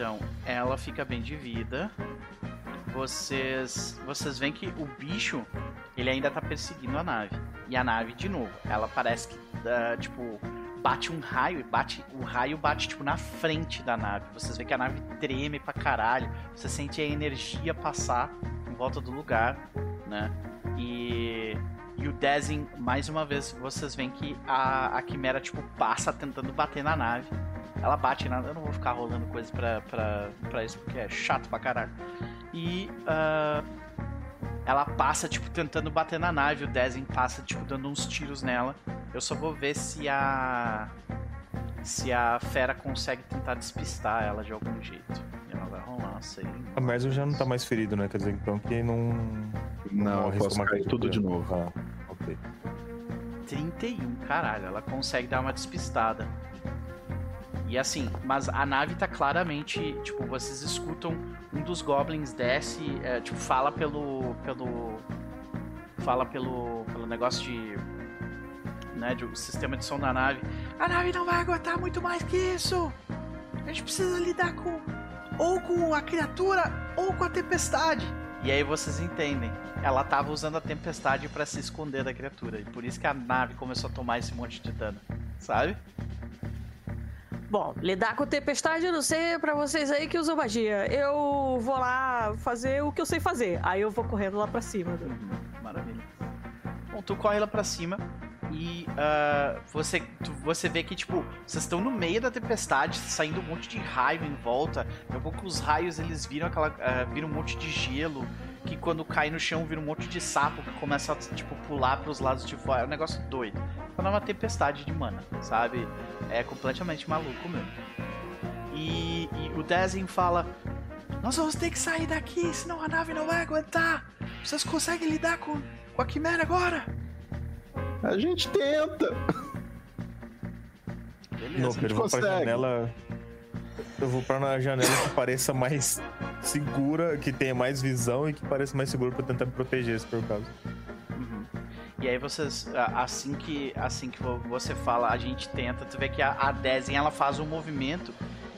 Então, ela fica bem de vida. Vocês, vocês veem que o bicho, ele ainda tá perseguindo a nave. E a nave, de novo, ela parece que, ah, tipo, bate um raio, e bate, o raio bate, tipo, na frente da nave. Vocês veem que a nave treme pra caralho. Você sente a energia passar em volta do lugar, né? E e o Dezin, mais uma vez, vocês veem que a, a Quimera, tipo, passa tentando bater na nave. Ela bate na. Eu não vou ficar rolando coisa pra, pra, pra isso, porque é chato pra caralho. E. ah, ela passa, tipo, tentando bater na nave. O Dezin passa, tipo, dando uns tiros nela. Eu só vou ver se a. Se a fera consegue tentar despistar ela de algum jeito. E ela vai rolar, sei. A Merzel já não tá mais ferido, né? Quer dizer, então que não. Não, eu posso cair tudo de novo. Ah, ok. 31, caralho, ela consegue dar uma despistada. E assim, mas a nave tá claramente, tipo, vocês escutam um dos goblins desce, é, tipo, fala pelo pelo fala pelo pelo negócio de né, de um sistema de som da nave. A nave não vai aguentar muito mais que isso. A gente precisa lidar com ou com a criatura ou com a tempestade. E aí vocês entendem. Ela tava usando a tempestade pra se esconder da criatura. E por isso que a nave começou a tomar esse monte de dano. Sabe? Bom, lidar com tempestade eu não sei pra vocês aí que usam magia. Eu vou lá fazer o que eu sei fazer. Aí eu vou correndo lá pra cima. Maravilha. Bom, tu corre lá pra cima e ah, você, tu- você vê que, tipo, vocês estão no meio da tempestade, saindo um monte de raio em volta. Daqui a pouco os raios eles viram aquela. ah, viram um monte de gelo. Que quando cai no chão vira um monte de sapo que começa a, tipo, pular pros lados de fora. É um negócio doido. Quando é uma tempestade de mana, sabe? É completamente maluco mesmo. E, e o Dezin fala: Nós vamos ter que sair daqui, senão a nave não vai aguentar. Vocês conseguem lidar com, com a quimera agora? A gente tenta. Beleza. Não, eu vou pra consegue. janela. Eu vou pra na janela que pareça mais segura, que tenha mais visão e que pareça mais segura pra tentar me proteger, se por caso. Uhum. E aí vocês, assim que, assim que vo- você fala, a gente tenta, tu vê que a, a Dezen, ela faz um movimento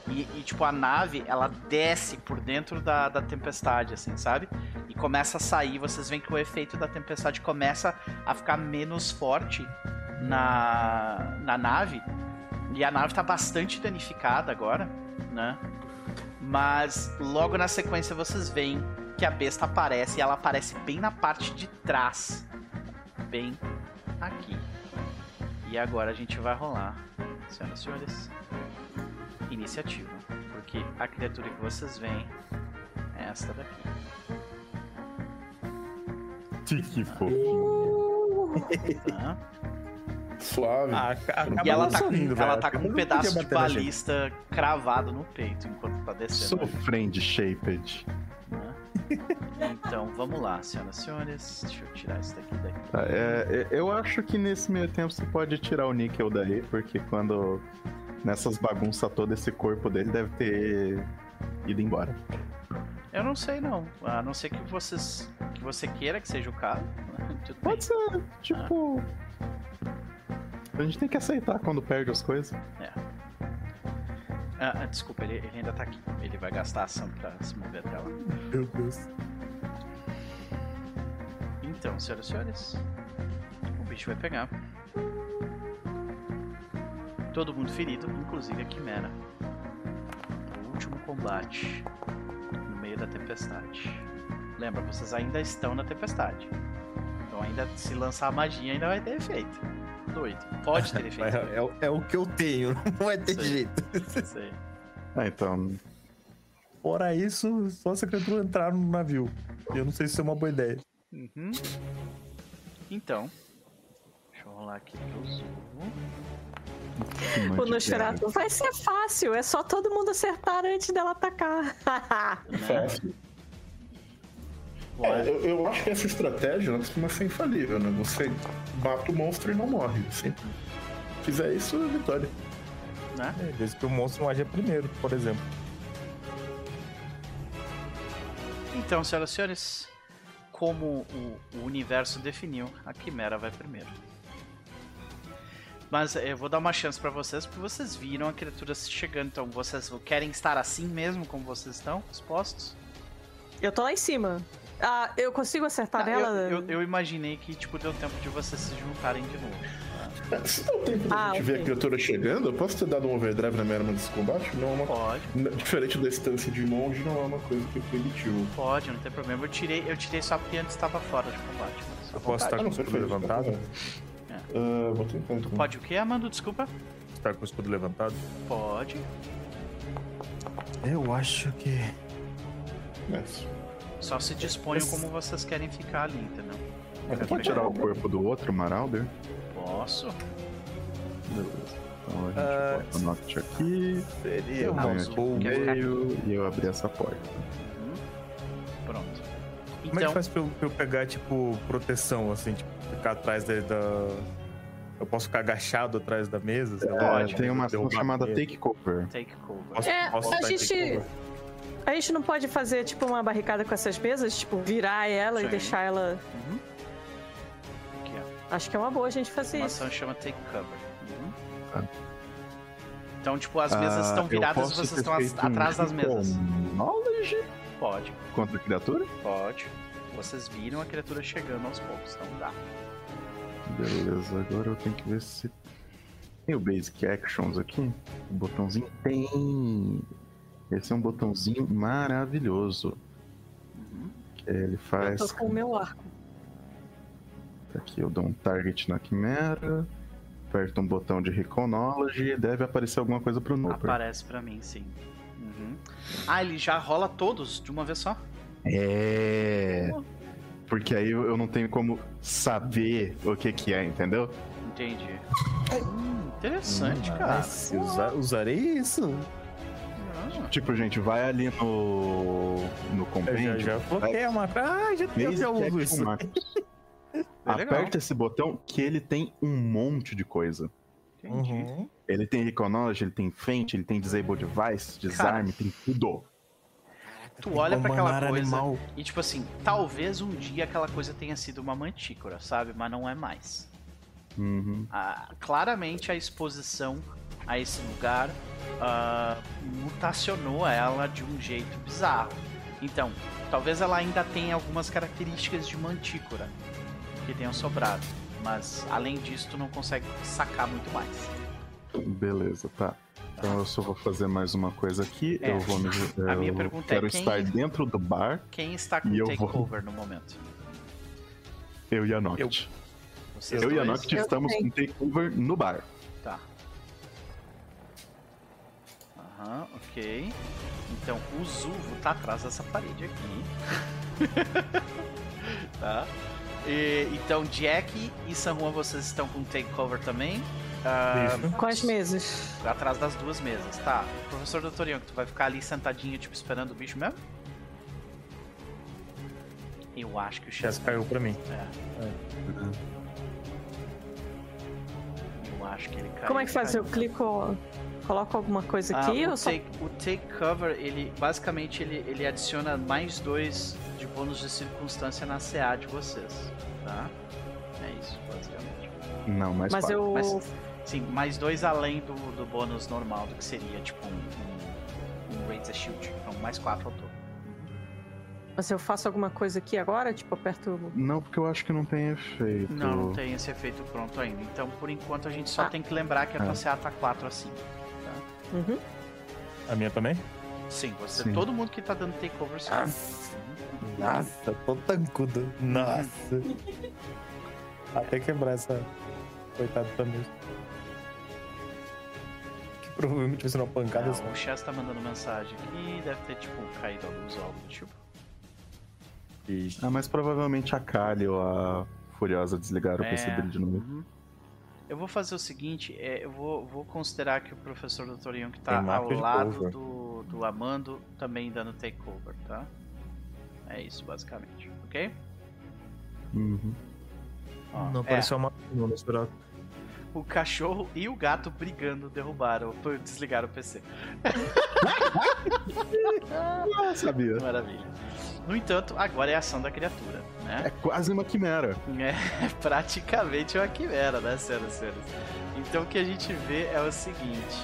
e, e, tipo, a nave, ela desce por dentro da, da tempestade, assim, sabe? E começa a sair, vocês veem que o efeito da tempestade começa a ficar menos forte na, na nave. E a nave tá bastante danificada agora, né? Mas logo na sequência vocês veem que a besta aparece e ela aparece bem na parte de trás bem aqui. E agora a gente vai rolar, senhoras e senhores, iniciativa. Porque a criatura que vocês veem é esta daqui. Que fofinho. tá? Suave. Ah, E ela tá, com, ela tá com um pedaço de gente. balista cravado no peito enquanto tá descendo. Sou friend shaped. Então, vamos lá, senhoras e senhores. Deixa eu tirar isso daqui daqui. Tá, é, é, eu acho que nesse meio tempo você pode tirar o níquel daí, porque quando. Nessas bagunças todas, esse corpo dele deve ter ido embora. Eu não sei não. A não ser que vocês. que você queira que seja o caso. Bem. Pode ser, tipo. A gente tem que aceitar quando perde as coisas. Ah, ah, desculpa, ele, ele ainda tá aqui. Ele vai gastar ação pra se mover até lá. Meu Deus. Então, senhoras e senhores, o bicho vai pegar. Todo mundo ferido, inclusive a Quimera. O último combate no meio da tempestade. Lembra, vocês ainda estão na tempestade. Então ainda se lançar a magia ainda vai ter efeito. Doido. Pode ter efeito. É, é o- é o que eu tenho, não vai ter Sei. jeito. Isso aí. Ah, então. Fora isso, só se a criatura entrar no navio. Eu não sei se isso é uma boa ideia. Uhum. Então. Deixa eu rolar aqui que eu zoom. O Nosferatu vai ser fácil, é só todo mundo acertar antes dela atacar. Fácil. É, eu, eu acho que essa estratégia ela costuma ser infalível, né? Você mata o monstro e não morre. Se fizer isso, é vitória. Né? É, desde que o monstro não haja primeiro, por exemplo. Então, senhoras e senhores, como o, o universo definiu, a Quimera vai primeiro. Mas eu vou dar uma chance pra vocês, porque vocês viram a criatura chegando. Então, vocês querem estar assim mesmo, como vocês estão, expostos? Eu tô lá em cima. Ah, eu consigo acertar Tá, eu, nela? eu, eu imaginei que tipo, deu tempo de vocês se juntarem de novo. É, Se dá tempo da Ah, gente ver ok. a criatura chegando, eu posso ter dado um overdrive na minha arma desse combate? Não é uma... Pode, Diferente da distância de monge, não é uma coisa que é proibitivo. pode, não tem problema. Eu tirei, eu tirei só porque antes estava fora de combate. Mas Eu posso estar Ah, com o não, escudo levantado? É. Ah, vou tentar então. Pode o quê, Amando? Desculpa? Estar com o escudo levantado? Pode. Eu acho que. Nice. Só se disponham como vocês querem ficar ali, entendeu? Mas Pode pode tirar o corpo do outro, Marauder? Posso? Beleza. Então a gente Ah, bota o Noct aqui, Seria eu uma venho aqui no meio e eu abri essa porta. Uhum. Pronto. Como é que Então, faz pra eu, pra eu pegar, tipo, proteção, assim, tipo, ficar atrás da. da- Eu posso ficar agachado atrás da mesa? sei lá. É, tem uma ação chamada mesa. Take Cover. take cover. Posso, É, posso a gente- take? A gente não pode fazer, tipo, uma barricada com essas mesas? Tipo, virar ela Sim. e deixar ela... Uhum. Aqui. Acho que é uma boa a gente fazer Uma isso. ação chama take cover. Uhum. Tá. Então, tipo, as mesas Ah, estão viradas e vocês estão um atrás das Recall mesas. Knowledge Pode, contra a criatura? pode. Vocês viram a criatura chegando aos poucos, então dá. Beleza, agora eu tenho que ver se. Tem o Basic Actions aqui? O botãozinho tem. Esse é um botãozinho maravilhoso. Que ele Eu faz. tô com o meu arco. Aqui eu dou um target na quimera. Aperto um botão de Knowledge e deve aparecer alguma coisa pro Nooper. Aparece pra mim, sim. Uhum. Ah, ele já rola todos de uma vez só? É. Porque aí eu eu não tenho como saber o que que é, entendeu? Entendi. Hum, interessante, cara. Nice, usa- usarei isso. Ah, Tipo, gente, vai ali no. no Eu já, compêndio. já bloqueei a marca. Ah, já, já uso isso. É legal. Aperta esse botão que ele tem um monte de coisa. entendi. Uhum. Ele tem Reconology, ele tem Feint, ele tem Disable Device, Desarme, tem tudo. Tu olha pra aquela coisa animal. e tipo assim, talvez um dia aquela coisa tenha sido uma mantícora, sabe? Mas não é mais. Uhum. Ah, claramente a exposição a esse lugar ah, mutacionou ela de um jeito bizarro. Então, talvez ela ainda tenha algumas características de mantícora que tenham sobrado. Mas além disso, tu não consegue sacar muito mais. Beleza, tá. Então eu só vou fazer mais uma coisa aqui. É. Eu vou me. A eu minha pergunta é quero quem- estar dentro do bar, Quem está com eu o vou- takeover no momento? eu e a Noct. Vocês Eu, e a? Noct Eu estamos com takeover no bar. Tá. Aham, ok. Então o Zuvo tá atrás dessa parede aqui. tá? E, então Jack e San Juan vocês estão com takeover também. Ah. Com as mesas. atrás das duas mesas, tá? Professor Doutorião, tu vai ficar ali sentadinho, tipo, esperando o bicho mesmo? Eu acho que o Já chefe. caiu pra mim. É. Eu acho que ele caiu. Como é que faz? caiu. Eu clico, coloco alguma coisa Ah, aqui o, ou só... take, o take cover, ele basicamente ele, ele adiciona mais dois de bônus de circunstância na CA de vocês, tá? É isso, basicamente. Não, Mas quatro. eu... Mas- Sim, mais dois além do, do bônus normal, do que seria tipo um, um, um Raise a Shield. Então, mais quatro ao todo. Mas eu faço alguma coisa aqui agora? Tipo, aperto... Não, porque eu acho que não tem efeito. Não, não tem esse efeito pronto ainda. Então, por enquanto, a gente só Ah. tem que lembrar que a tua É. CA tá 4 assim. Uhum. A minha também? Sim, você, Sim. todo mundo que tá dando takeover sim. Nossa, tô tancudo. Nossa. Até quebrar essa. Coitado. Que provavelmente vai ser uma pancada Não, só. o Chess tá mandando mensagem aqui, deve ter, tipo, caído a luz ou algo do tipo. Ixi. Ah, mas provavelmente a Kali ou a Furiosa desligaram É. com esse brilho no meio. Uhum. Eu vou fazer o seguinte, é, eu vou, vou considerar que o professor Dr. Young tá ao de lado do, do Amando também dando takeover, tá? É isso, basicamente, ok? Uhum. Ó, Não é, apareceu uma não, não esperava. O cachorro e o gato brigando derrubaram, desligaram o PC. Ah, sabia. Maravilha. No entanto, agora é a ação da criatura, né? É quase uma quimera. É praticamente uma quimera, né, senhoras e senhores? Então o que a gente vê é o seguinte: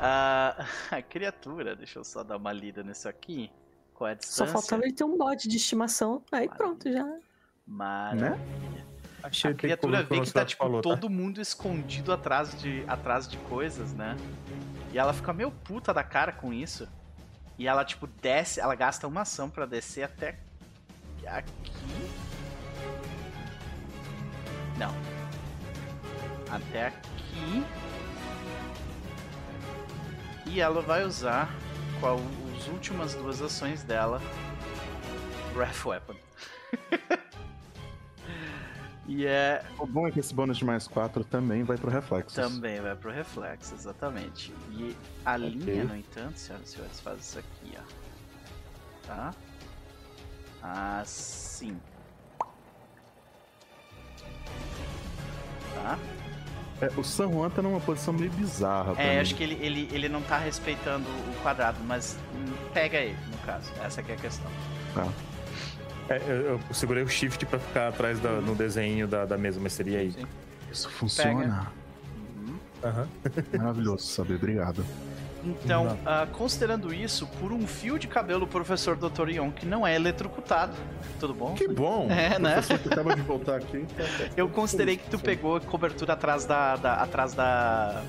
a, a criatura, deixa eu só dar uma lida nisso aqui. Qual é a Só distância? faltava ele ter um bode de estimação. Aí Maravilha. pronto, já. Maravilha. Achei A criatura vê que tá tipo falou, tá? todo mundo escondido atrás de, atrás de coisas, né? E ela fica meio puta da cara com isso. E ela tipo desce, ela gasta uma ação pra descer até aqui. Não. Até aqui. E ela vai usar qual as últimas duas ações dela. Breath Weapon. e é O bom é que esse bônus de mais 4 também vai pro reflexo. Também vai pro reflexo, exatamente. E a linha, no entanto, senhoras e senhores, faz isso aqui, ó. Tá? Assim. Tá? É, o San Juan tá numa posição meio bizarra. É, acho que ele, ele, ele não tá respeitando o quadrado, mas hum, pega ele, no caso. Essa é a questão. É, eu, eu segurei o shift pra ficar atrás da- no desenho da, da mesa, mas seria aí. Sim. Isso funciona. Uhum. Maravilhoso saber, obrigado. Então, ah, considerando isso, por um fio de cabelo, o professor Dr. Ion, que não é eletrocutado, tudo bom? Que bom! É, né? Que acaba de voltar aqui. Eu considerei que tu pegou cobertura atrás da. da- atrás da.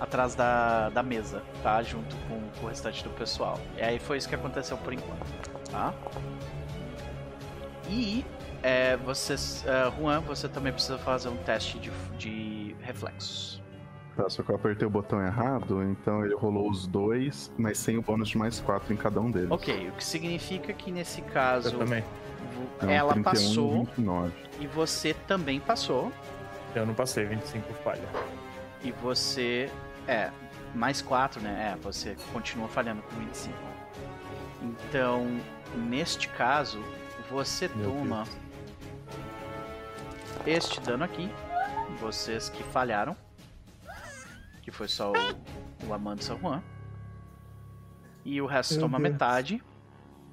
atrás da, da mesa, tá? Junto com, com o restante do pessoal. E aí foi isso que aconteceu por enquanto, tá? E. É, vocês. é, Juan, você também precisa fazer um teste de, de reflexos. Tá, só que eu apertei o botão errado, então ele rolou os dois, mas sem o bônus de mais 4 em cada um deles. Ok, o que significa que nesse caso. Eu também. É um ela 31 e passou 29. e você também passou. Eu não passei, 25 falha. E você É, mais 4, né? É, você continua falhando com 25. Então, neste caso, você Meu toma este dano aqui. Vocês que falharam. Que foi só o, o Amando San Juan. E o resto Meu toma Deus. metade.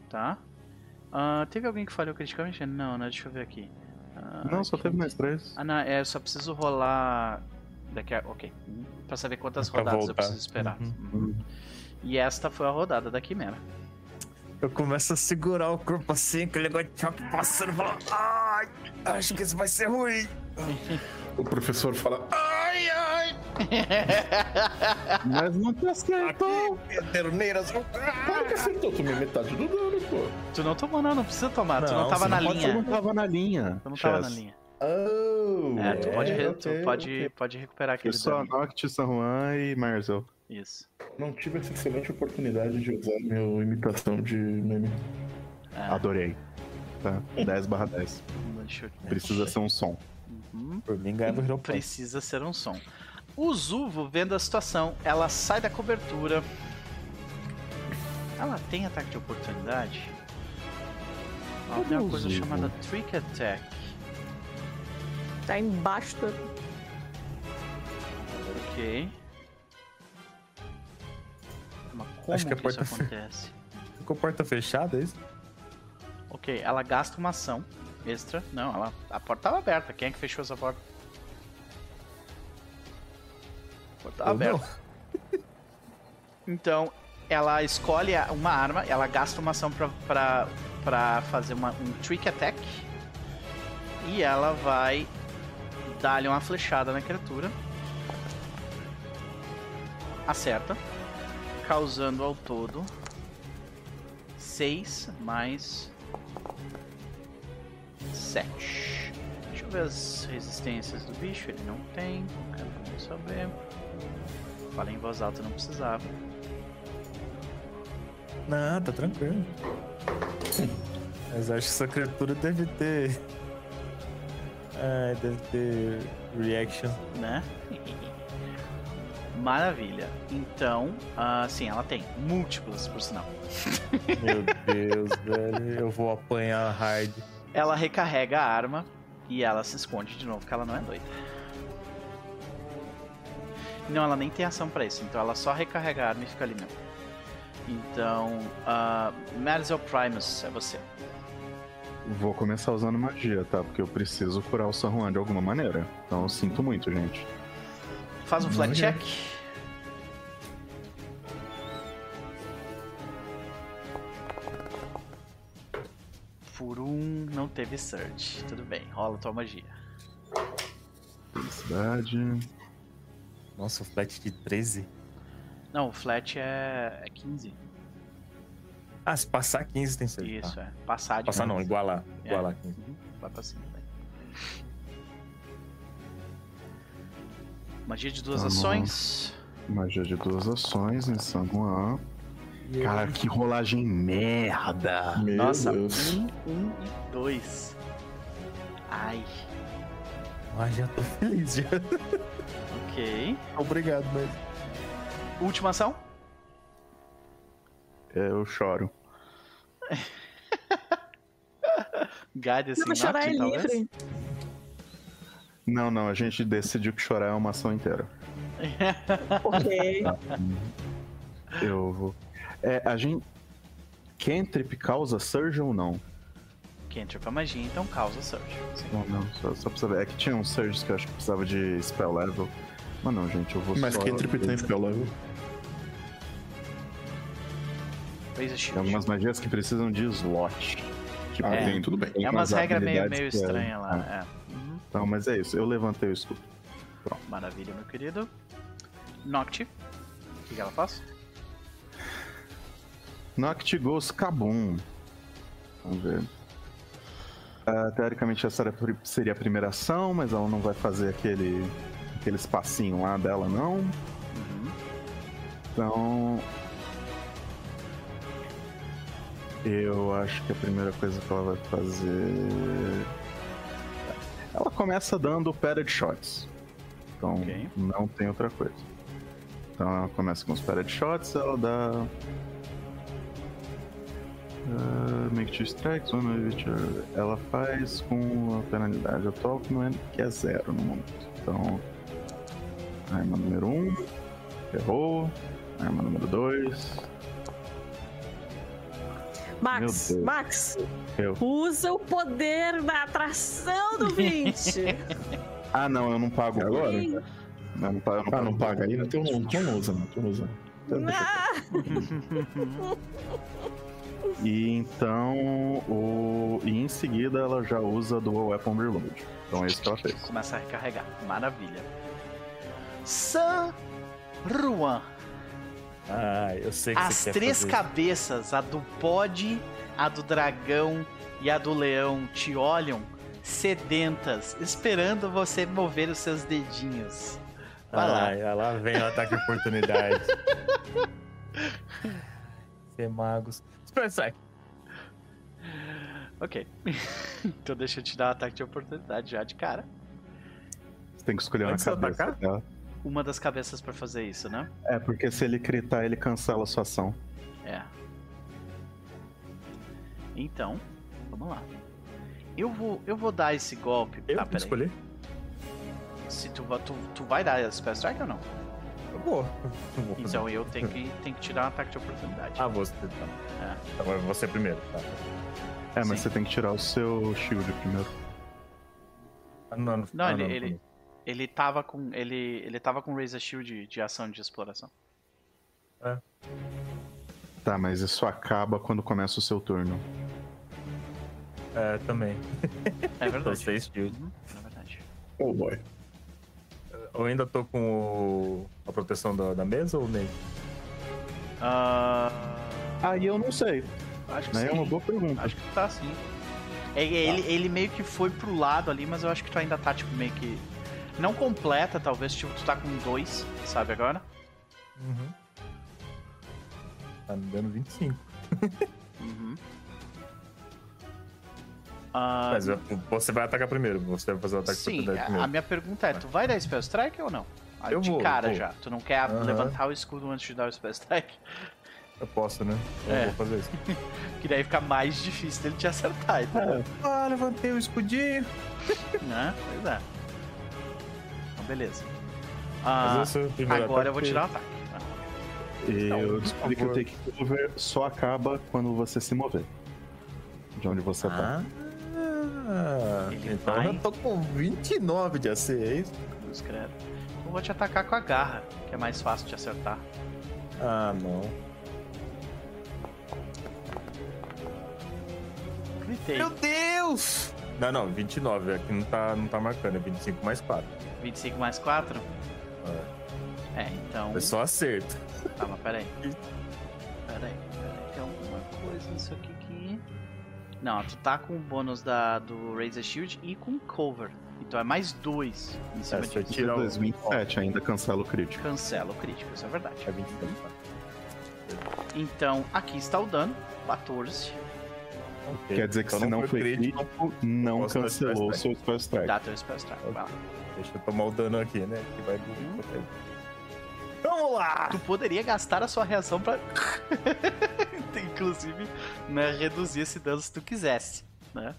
Tá? Ah, teve alguém que falhou criticamente? Não, né? Deixa eu ver aqui. Ah, Não, só aqui. teve mais três. Ah, não, é, eu só preciso rolar. Daqui a. Ok. Pra saber quantas Pra rodadas eu voltar. preciso esperar. Uhum. Uhum. E esta foi a rodada da Quimera. Eu começo a segurar o corpo assim, aquele negócio de choque passando e falo, ai, acho que isso vai ser ruim. O professor fala. Ai, ai! Mas não te acertou! Terneiras. Claro que acertou, tomei metade do dano, pô. Tu não tomou, não, não precisa tomar. tu não Não, tava na não pode Você não linha. tava na linha. Tu não tava na Chess. linha. Oh! É, tu pode, re- tu ok, pode, pode recuperar aquele só dano. Noct, San Juan e Marzel. Isso. Não tive essa excelente oportunidade de usar meu imitação de meme. É, Adorei. Tá? 10 barra 10. deixa eu... Precisa ser um som. Uhum. Por mim, ganhava. Precisa ser um som. O Zuvo, vendo a situação, ela sai da cobertura. Ela tem ataque de oportunidade? Ela tem uma coisa Zuvo? chamada Trick Attack. Tá embaixo da. Ok. Mas como Acho que a isso porta- acontece? Ficou porta fechada, é isso? Ok, ela gasta uma ação extra. Não, ela, a porta tava aberta. Quem é que fechou essa porta? A porta tava Eu não. aberta. Então, ela escolhe uma arma, ela gasta uma ação pra, pra, pra fazer uma, um trick attack. E ela vai dar-lhe uma flechada na criatura. Acerta. Causando ao todo 6 mais 7. Deixa eu ver as resistências do bicho. Ele não tem. Não quero saber. Falei em voz alta, não precisava. Não, tá tranquilo. Mas acho que essa criatura deve ter. Ai, deve ter reaction. né? Maravilha. Então, ah, sim, ela tem múltiplas, por sinal. Meu Deus, velho. Eu vou apanhar hard. Ela recarrega a arma e ela se esconde de novo, porque ela não é doida. Não, ela nem tem ação pra isso, então ela só recarrega a arma e fica ali mesmo. Então, uh, Marzel Primus, é você. Vou começar usando magia, tá? Porque eu preciso curar o San Juan de alguma maneira. Então eu sinto muito, gente. Faz um flat Ok. check. Por um, não teve surge. Tudo bem, rola tua magia. Felicidade. Nossa, o flat de 13. Não, o flat é, é 15. Ah, se passar 15 tem certeza. Isso, é. Passar de Passar não, 15. igualar. É. Igualar 15. Uhum, Vai pra cima, Magia de duas Tá ações. Magia de duas ações em San Juan. Cara, que rolagem merda! Meu Nossa, Deus. um, um e dois. Ai, Ah, já tô feliz já. ok. Obrigado, mas. Última ação? É, eu choro. Guide assim, Não, chorar é livre. Não, não, a gente decidiu que chorar é uma ação inteira. Ok. Eu vou. É, a gente. Cantrip causa surge ou não? Cantrip é magia, então causa surge. Sim. Não, não, só, só pra saber. É que tinha uns surges que eu acho que precisava de spell level. Mas não, gente, eu vou Mas só. quem trip tem spell level? A Tem algumas magias que precisam de slot. Tipo, É. tem, tudo bem. É umas regras meio, meio é- estranhas lá. Ah, É. Então, mas é isso. Eu levantei o escudo. Maravilha, meu querido. Nocte. O que, que ela faz? Noct Goes Kabum. Vamos ver. Ah, teoricamente essa seria a primeira ação, mas ela não vai fazer aquele, aquele espacinho lá dela, não. Uhum. Então. Eu acho que a primeira coisa que ela vai fazer. Ela começa dando padded shots. Então Ok. não tem outra coisa. Então ela começa com os parade shots, ela dá. Uh, make two strikes, one are- Ela faz com a penalidade atual que, não é, que é zero no momento. Então. Arma número 1. Um, errou. Arma número 2. Max. Max, Eu. usa o poder da atração do 20. Ah, não, eu não pago E agora? Não, não pago, eu não Ah, não paga ainda? Então não, então não usa, não. Então não usa. Ah, E então. O... E em seguida ela já usa Dual Weapon Reload. Então é isso que ela fez. Começa a recarregar. Maravilha. San Juan. Ah, eu sei que As você quer três fazer. cabeças, a do pod, a do dragão e a do leão, te olham sedentas, esperando você mover os seus dedinhos. Vai lá. Ai, ah, lá vem o ataque de oportunidade. Ser magos. Super Strike. Ok. então deixa eu te dar um ataque de oportunidade já de cara. Você tem que escolher uma Antes cabeça. atacar? dela. Uma das cabeças pra fazer isso, né? É, porque se ele critar, ele cancela a sua ação. É. Então, vamos lá. Eu vou, eu vou dar esse golpe. Eu ah, escolher? Se tu, tu, tu vai dar Spell Strike ou não? Eu vou. Eu vou. Então eu tenho que, tenho que te dar um ataque de oportunidade. Ah, você. Tá. É. Então você primeiro. Tá. É, mas Sim. você tem que tirar o seu shield primeiro. Ah, não, não, Não, ah, ele, não, ele, ele tava com. Ele, ele tava com Razor Shield de, de ação de exploração. Tá, mas isso acaba quando começa o seu turno. É, também. É Tô verdade. shield. Uhum, é verdade. Oh boy. Eu ainda tô com o... a proteção da, da mesa ou nem? Ah, Aí eu não sei. acho que Né? sim. É uma boa pergunta. Acho que tá sim. É, ele, ele meio que foi pro lado ali, mas eu acho que tu ainda tá, tipo, meio que. Não completa, talvez, tipo, tu tá com dois, sabe agora? Uhum. Tá me dando 25. Uhum. Ah, Mas você vai atacar primeiro. Você vai fazer o ataque sim, a, primeiro. a minha pergunta é: tu vai dar Spell Strike ou não? Ah, Eu de vou, cara vou. já. Tu não quer Aham. levantar o escudo antes de dar o Spell Strike? Eu posso, né? Eu É. vou fazer isso. Que daí fica mais difícil dele te acertar, entendeu? Ah, levantei o escudinho. Né? Pois é. Então, beleza. Ah, é agora ataque. eu vou tirar o ataque. tá? E Não, eu descobri que o favor. take cover só acaba quando você se mover. De onde você tá. Ah, Ele então vai- eu tô com 29 de AC, é isso? Eu vou te atacar com a garra, que é mais fácil de acertar. Ah, não. Gritei. Meu Deus! Não, não, 29. Aqui não tá, não tá marcando, é 25 mais 4. 25 mais 4? É, É, então. é só acerto. Tá, mas peraí. Peraí, peraí. Tem alguma coisa nisso aqui que. Não, tu tá com o bônus da, do Razor Shield e com cover. Então é mais 2 em cima É, se eu disso. tirar o. 27 ainda cancela o crítico. Cancela o crítico, isso é verdade. É 25. Então, aqui está o dano: 14. Ok. Quer dizer que Então se não foi crítico, crítico, não cancelou o seu spell strike. Dá teu Spell Strike. vai lá. Deixa eu tomar o dano aqui, né? Que vai do. Vamos lá! Tu poderia gastar a sua reação pra. Inclusive, né, reduzir esse dano se tu quisesse, né?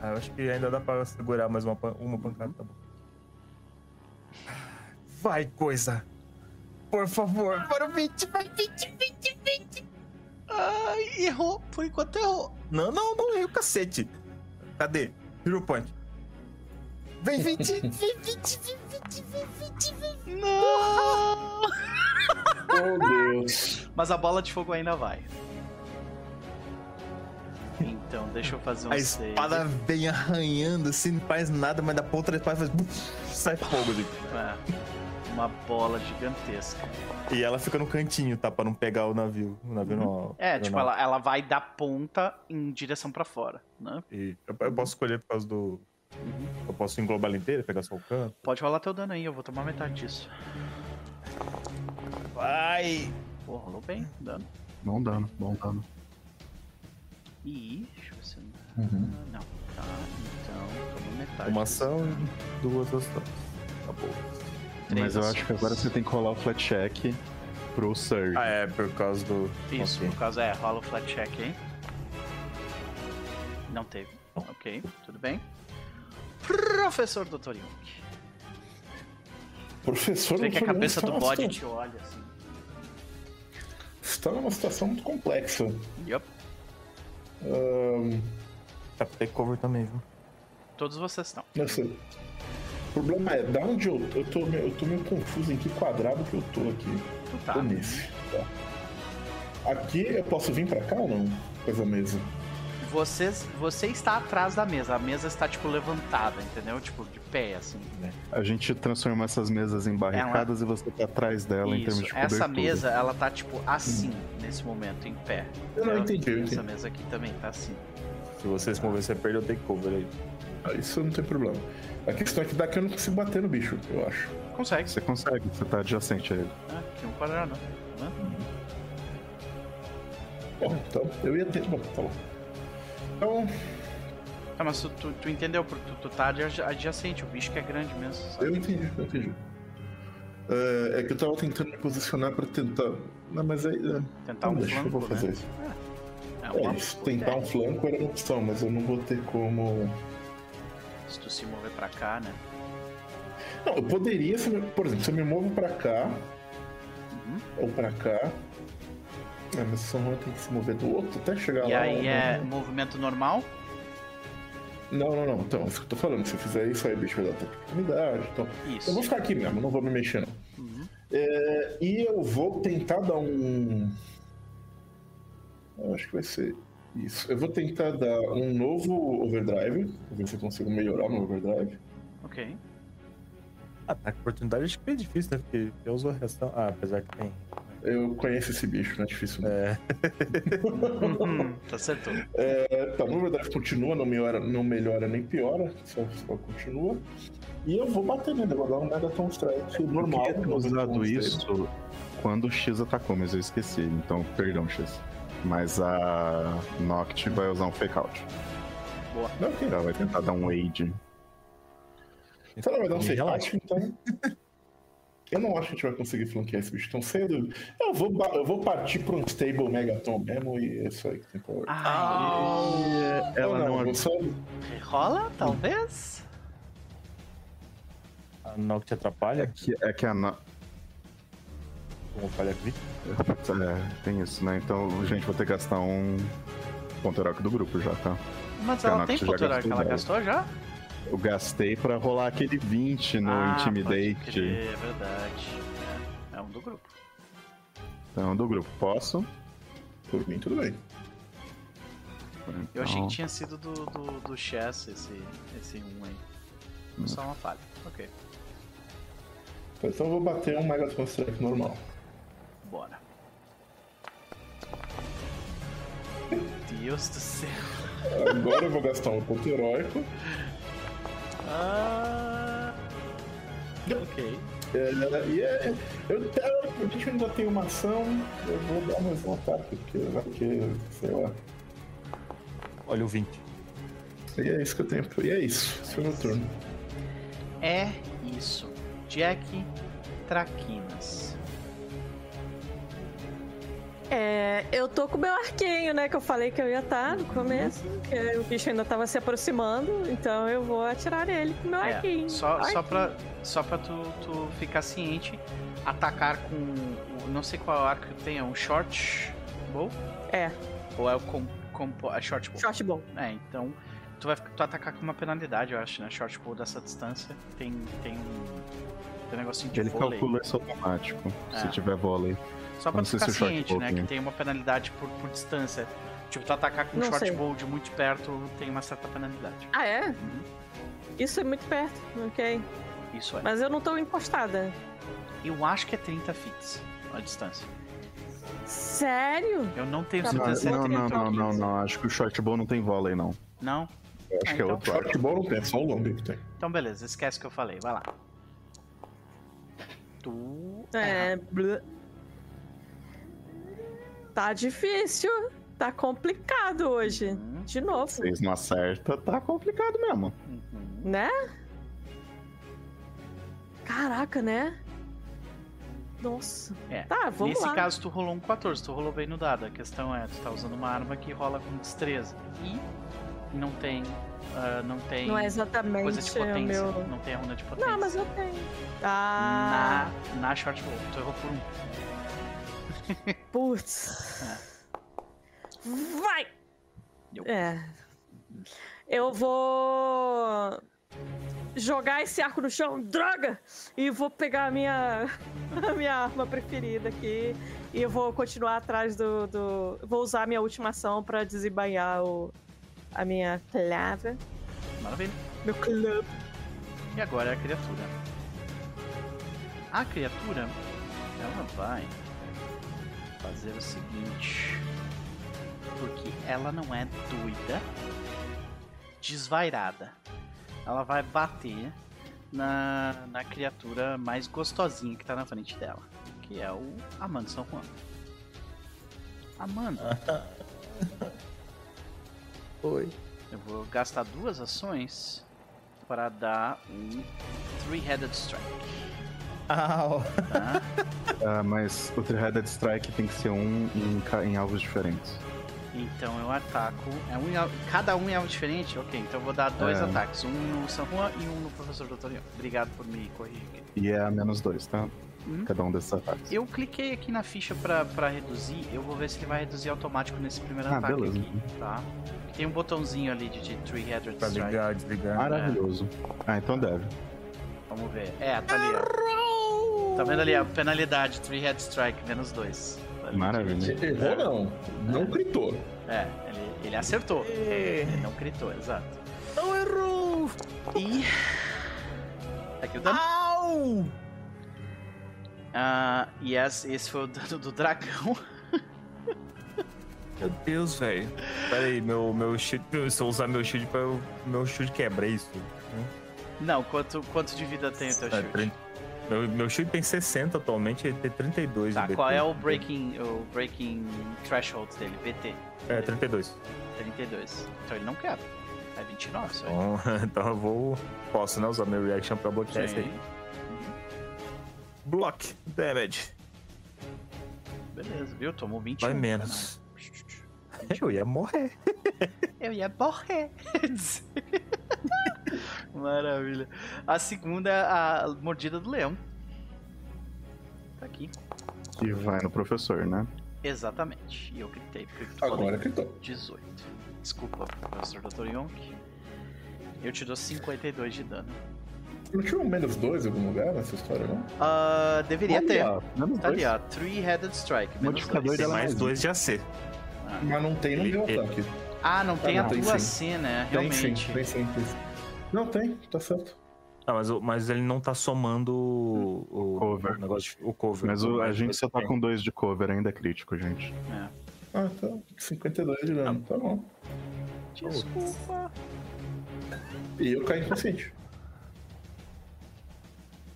Ah, eu acho que ainda dá pra segurar mais uma, uma pancada, tá bom. Vai, coisa! Por favor, para o 20, vai 20, 20, 20! Ai, errou. Por enquanto errou. Não, não, não errei o cacete. Cadê? Hero Point. Vem 20, vem 20, vem 20, vem 20, vem 20. Não! Oh Deus. Mas a bola de fogo ainda vai. Então, deixa eu fazer um A save. espada vem arranhando assim, não faz nada, mas da outra espada faz. Sai fogo ali. É, uma bola gigantesca. E ela fica no cantinho, tá? Pra não pegar o navio. O navio não. É, não- tipo, ela, ela vai da ponta em direção pra fora, né? E eu, eu posso escolher por causa do. Eu posso englobar ela inteira, pegar só o canto. Pode rolar teu dano aí, eu vou tomar metade disso. Vai! Pô, rolou bem, dano. Bom dano, bom dano. E. Deixa eu ver se. Uhum. Não, tá. Então, tomou metade. Uma ação e duas ações. Tá bom. três Mas eu acho que agora você tem que rolar o flat check pro Surge. Ah, é, por causa do. Isso, Ok. no caso é, rola o flat check aí. Não teve. Ok, tudo bem. Professor Dr. Young. Professor, Você que a cabeça está do numa bode te olha assim. Está numa situação muito complexa. Yup. Ahn, Tá pra ter cover também, viu? Todos vocês estão. não sei. O problema é, da onde eu tô, eu tô, meio- eu tô meio confuso em que quadrado que eu tô aqui. Tu tá. Tô nesse. Tá. Aqui eu posso vir pra cá ou não? Coisa mesa. Vocês, você está atrás da mesa. A mesa está, tipo, levantada, entendeu? Tipo, de pé, assim. A gente transforma essas mesas em barricadas e você tá atrás dela em termos Isso. de cobertura. Essa mesa, ela tá, tipo, assim, nesse momento, em pé. Eu não entendi, Essa entendi. mesa aqui também tá assim. Se você se mover, você perde o take cover aí. Ah, Isso não tem problema. A questão é que daqui eu não consigo bater no bicho, eu acho. Consegue. Você consegue, você tá adjacente a ele. Ah, aqui um quadrado. Tá vendo? Bom, então eu ia ter. Bom, tá bom. Então, Tá, mas tu, tu, entendeu? porque Tu, tu tá adja- adjacente, o bicho que é grande mesmo. sabe? eu entendi, eu entendi. É, é que eu tava tentando me posicionar pra tentar. Não, mas aí. É... Tentar não, um deixa, eu vou flanco, fazer né? isso. É É uma isso, tentar um flanco era uma opção, mas eu não vou ter como. Se tu se mover pra cá, né? Não, eu poderia, se por exemplo, se eu me movo pra cá, Uhum. ou pra cá. É, mas só tem que se mover do outro até chegar E lá. aí é não- movimento normal. Não, não, não. Então, é isso que eu tô falando. Se eu fizer isso aí, o bicho vai dar oportunidade. Então, Isso. eu vou ficar aqui mesmo, não vou me mexer, não. Uhum. É, e eu vou tentar dar um. Eu acho que vai ser isso. Eu vou tentar dar um novo overdrive. Pra ver se eu consigo melhorar no overdrive. Ok. Ataque oportunidade acho que é difícil, né? Porque eu uso a reação. Ah, apesar que tem. Eu conheço esse bicho, não é difícil. Não. É. Uhum, tá certo. É, tá, o overdrive continua, não melhora, não melhora nem piora, só, só continua. E eu vou bater nele, eu vou dar um Megaton Strike normal. Eu queria ter no usado isso quando o X atacou, mas eu esqueci. Então, perdão, X. Mas a Noct vai usar um fake out. Não, ok. Ela vai tentar dar um aid. Se ela vai dar um fake Relaxa. out, então. Eu não acho que a gente vai conseguir flanquear esse bicho tão cedo. Eu vou, eu vou partir pra um stable Megaton mesmo e é isso aí que tem hoje. Ah, Ela Ou não, vou só- rola, talvez? A Noct te É atrapalha, que, é que a No... como falha. É, tem isso, né? Então, gente, vou ter que gastar um ponto heróico do grupo já, tá? Mas A ela tem já ponto heróico, gastou ela gastou já? Eu gastei pra rolar aquele 20 no ah, pode Intimidate. crer, é verdade. É, é um do grupo. Então, do grupo, posso? Por mim, tudo bem. Eu achei Então, que tinha sido do, do, do Chess esse, esse 1 aí. Foi Só uma falha. Ok, Então eu vou bater um Megaton Strike normal. bora. Deus do céu. Agora eu vou gastar um ponto heróico. Ah, ok. É, e é, eu, teoricamente ainda tenho uma ação. Eu vou dar mais um ataque, porque, porque sei lá. Olha o 20. E é isso que eu tenho. E é isso. Esse foi meu turno. É isso. Jack Traquinas. É, eu tô com o meu arquinho, né? Que eu falei que eu ia estar no começo. Que o bicho ainda tava se aproximando. Então eu vou atirar nele com o meu É, arquinho. só, só Arquinho. pra, só pra tu, tu ficar ciente, atacar com. Não sei qual arco que tem, é um short bow? É, Ou é o com, compo, a short bow? short bom. É, então tu vai tu atacar com uma penalidade, eu acho, né? Short bow dessa distância. Tem, tem um. Tem um negocinho de Ele vôlei. calcula isso automático, se É. tiver vôlei. Só pra não ficar se ciente, bow né? tem. Que tem uma penalidade por, por distância. Tipo, tu atacar com um short sei. bow de muito perto tem uma certa penalidade. Ah, é? Uhum. Isso é muito perto, ok. Isso é. Mas eu não tô encostada. Eu acho que é 30 fits a distância. Sério? Eu não tenho Tá certeza se é Não, 30 não, não, não, 15. não. Acho que o short bow não tem vôlei, não. Não? Eu acho Ah, que é então outro. Short ball não tem, é só o long que tem. Então beleza, esquece o que eu falei, vai lá. Tu. É. Tá difícil. Tá complicado hoje. Uhum, De novo, Vocês não acertam, tá complicado mesmo. uhum. né? Caraca, né? Nossa. É. Tá, vamos Nesse lá. caso, tu rolou um 14, tu rolou bem no dado. A questão é, tu tá usando uma arma que rola com destreza. E não tem. ah, não tem Não é exatamente coisa de potência. meu. Não tem a runa de potência. Não, mas eu tenho. Ah, Na, na short roll. Tu errou por um. Putz. Vai! Eu. É. Eu vou jogar esse arco no chão, droga! E vou pegar a minha, a minha arma preferida aqui. E eu vou continuar atrás do. do... Vou usar a minha última ação pra desembainhar o, a minha clava. Maravilha. Meu club. E agora é a criatura. A criatura, ela vai fazer o seguinte. Porque ela não é doida, desvairada. Ela vai bater na, na criatura mais gostosinha que tá na frente dela. Que é o Amanda São Juan. Amanda, Oi. eu vou gastar duas ações para dar um Three-Headed Strike. Au. Tá? Ah, mas o Three-Headed Strike tem que ser um em, em alvos diferentes. Então eu ataco. É um cada um é algo diferente? Ok, então eu vou dar dois É. ataques. Um no San Juan e um no Professor Doutor. Obrigado por me corrigir. aqui. E é a menos dois, tá? Uhum. Cada um desses ataques. Eu cliquei aqui na ficha pra, pra reduzir. Eu vou ver se ele vai reduzir automático nesse primeiro Ah, ataque beleza. aqui, tá? Tem um botãozinho ali de, de Three-Headed Pra Strike. ligar, desligar. Maravilhoso. Ah, então deve. Vamos ver. É, tá ali, ó. Tá vendo ali a penalidade? Three-Head Strike, menos dois. Maravilha. Errou não. Não gritou. É, ele, ele acertou. Ele não gritou, exato. Não errou! E. Aqui o dano. Au! Ah, e esse, esse foi o dano do dragão. Meu Deus, velho. Pera aí, meu, meu shield. Se eu usar meu shield pra eu. Meu shield quebra é isso. Não, quanto, quanto de vida tem o teu É, shield? 30 meu, meu shield tem 60 atualmente, ele tem 32 Tá, qual é o breaking, o breaking threshold dele? BT? É, 32. 32. Então ele não quebra. É 29 só. Então, então eu vou. Posso, né? Usar meu reaction pra bloquear isso aí. Block damage. Beleza, viu? Tomou 21. Vai menos. Eu ia morrer. Eu ia morrer. Maravilha. A segunda é a mordida do leão. Tá aqui. E vai no professor, né? Exatamente. E eu gritei porque tu Agora gritou. 18. Desculpa, professor Dr. Yonk. Eu te dou 52 de dano. Não tinha um menos dois em algum lugar nessa história, não? Ah, deveria Ali, ter. menos Tá ali, ó. Three-Headed Strike. Modificador. Tem dela mais mais dois de AC. Mas não tem meu ele- ataque. Ah, não tem Ah, a não, tem tua sim. C, né? Tem Realmente. sim, tem sim. tem sim. Não, tem, tá certo. Ah, mas, mas ele não tá somando o, o, Cover. o negócio, de- o cover. Mas o- a gente só tá com dois de cover, ainda é crítico, gente. Ah, tá. 52 de dano, tá bom. Desculpa. E eu caí inconsciente.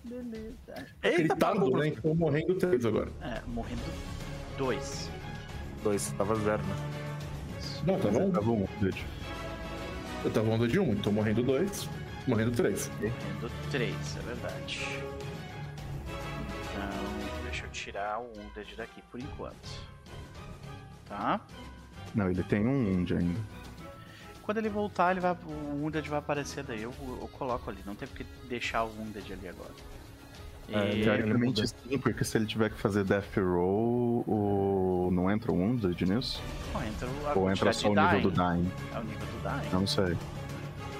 Beleza. Eita, Gritado, bagulho. né? Então morrendo três agora. É, morrendo dois. Dois, tava zero, né? Isso. Não, tá bom. Tava um, gente. Eu tava onda de um, então morrendo dois, morrendo três. Morrendo três, é verdade. Então, deixa eu tirar o Wounded daqui por enquanto. Tá? Não, ele tem um Wound ainda. Quando ele voltar, ele vai, o Wounded vai aparecer daí. Eu, eu coloco ali. Não tem porque deixar o Wounded ali agora. É, E- Teoricamente sim, porque se ele tiver que fazer Death Roll, o... não entra o Wounded nisso? Ó, entra o- a Ou entra só o nível do dying. Dying? É o nível do Dying. Eu não sei. É o nível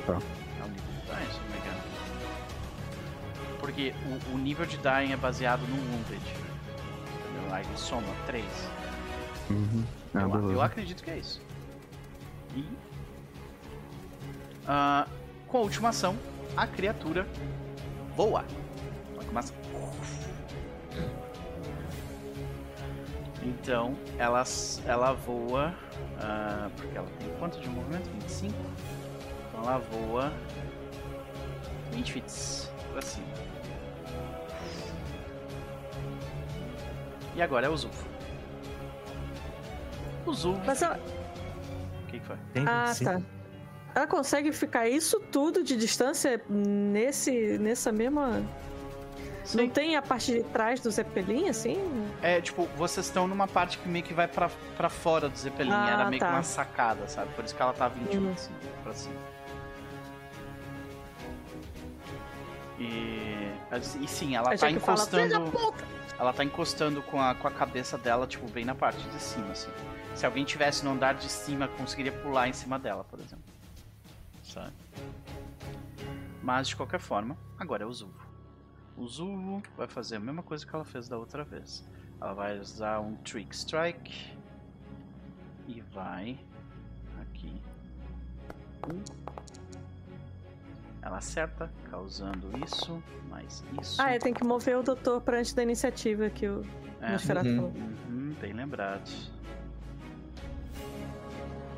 do Dying, se não me engano. Porque o, o nível de Dying é baseado no Wounded. Entendeu? Aí ele soma 3. Uhum. Ah, eu, eu acredito que é isso. E. ah, com a última ação, a criatura voa. Começa. Então, ela, ela voa. ah, porque ela tem quanto de movimento? 25? Então ela voa 20 feet pra cima. E agora é o Zulfo. O Zulfo. Mas ela... O que, que foi? Tem Ah, 25. tá. Ela consegue ficar isso tudo de distância nesse, nessa mesma. Não tem a parte de trás do Zeppelin, assim? É, tipo, vocês estão numa parte que meio que vai pra, pra fora do Zeppelin. Ah, Era meio tá. que uma sacada, sabe? Por isso que ela tá 21 Uhum. assim, pra cima. E, e sim, ela A tá Jack fala, "Filha da encostando. Ela tá encostando com a, com a cabeça dela, tipo, bem na parte de cima, assim. Se alguém tivesse no andar de cima, conseguiria pular em cima dela, por exemplo. Sabe? Mas de qualquer forma, agora é o Zulvo. O Zulvo vai fazer a mesma coisa que ela fez da outra vez. Ela vai usar um Trick Strike. E vai. Aqui. Ela acerta, causando isso, mais isso. Ah, é, tem que mover o doutor pra antes da iniciativa que o É. Nosferatu Uhum. falou. Uhum, bem lembrado.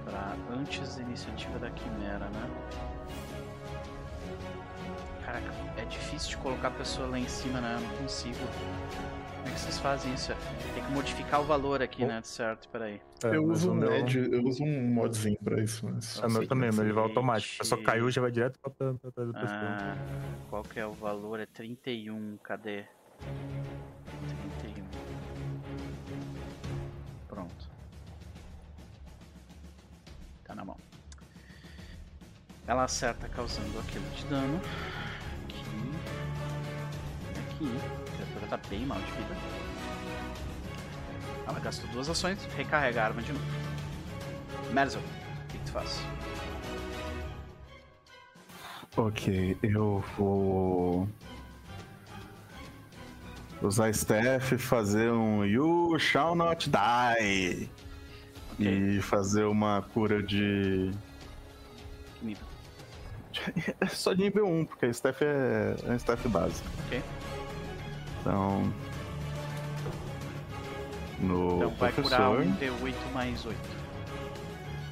Pra antes da iniciativa da Quimera, né? Caraca, é difícil de colocar a pessoa lá em cima, né? Eu não consigo. Como é que vocês fazem isso? Tem que modificar o valor aqui, né? Certo, peraí. É, Eu uso um meu- mod, eu uso um modzinho pra isso, mas. É o meu também, mas ele vai automático. Só caiu já vai direto pra trás da pessoa. Ah, qual que é o valor? É 31, cadê? 31. Pronto. Tá na mão. Ela acerta causando aquilo de dano. Aqui. A criatura tá bem mal de vida. Ela gastou duas ações, recarrega a arma de novo. Merzel, o que, que tu faz? Ok, eu vou usar Steph, fazer um You Shall Not Die e fazer uma cura de. Que nível? Só de nível 1, porque a Steph é, é a Steph básica. Ok. Então. No Então vai curar professor. um D8 mais 8.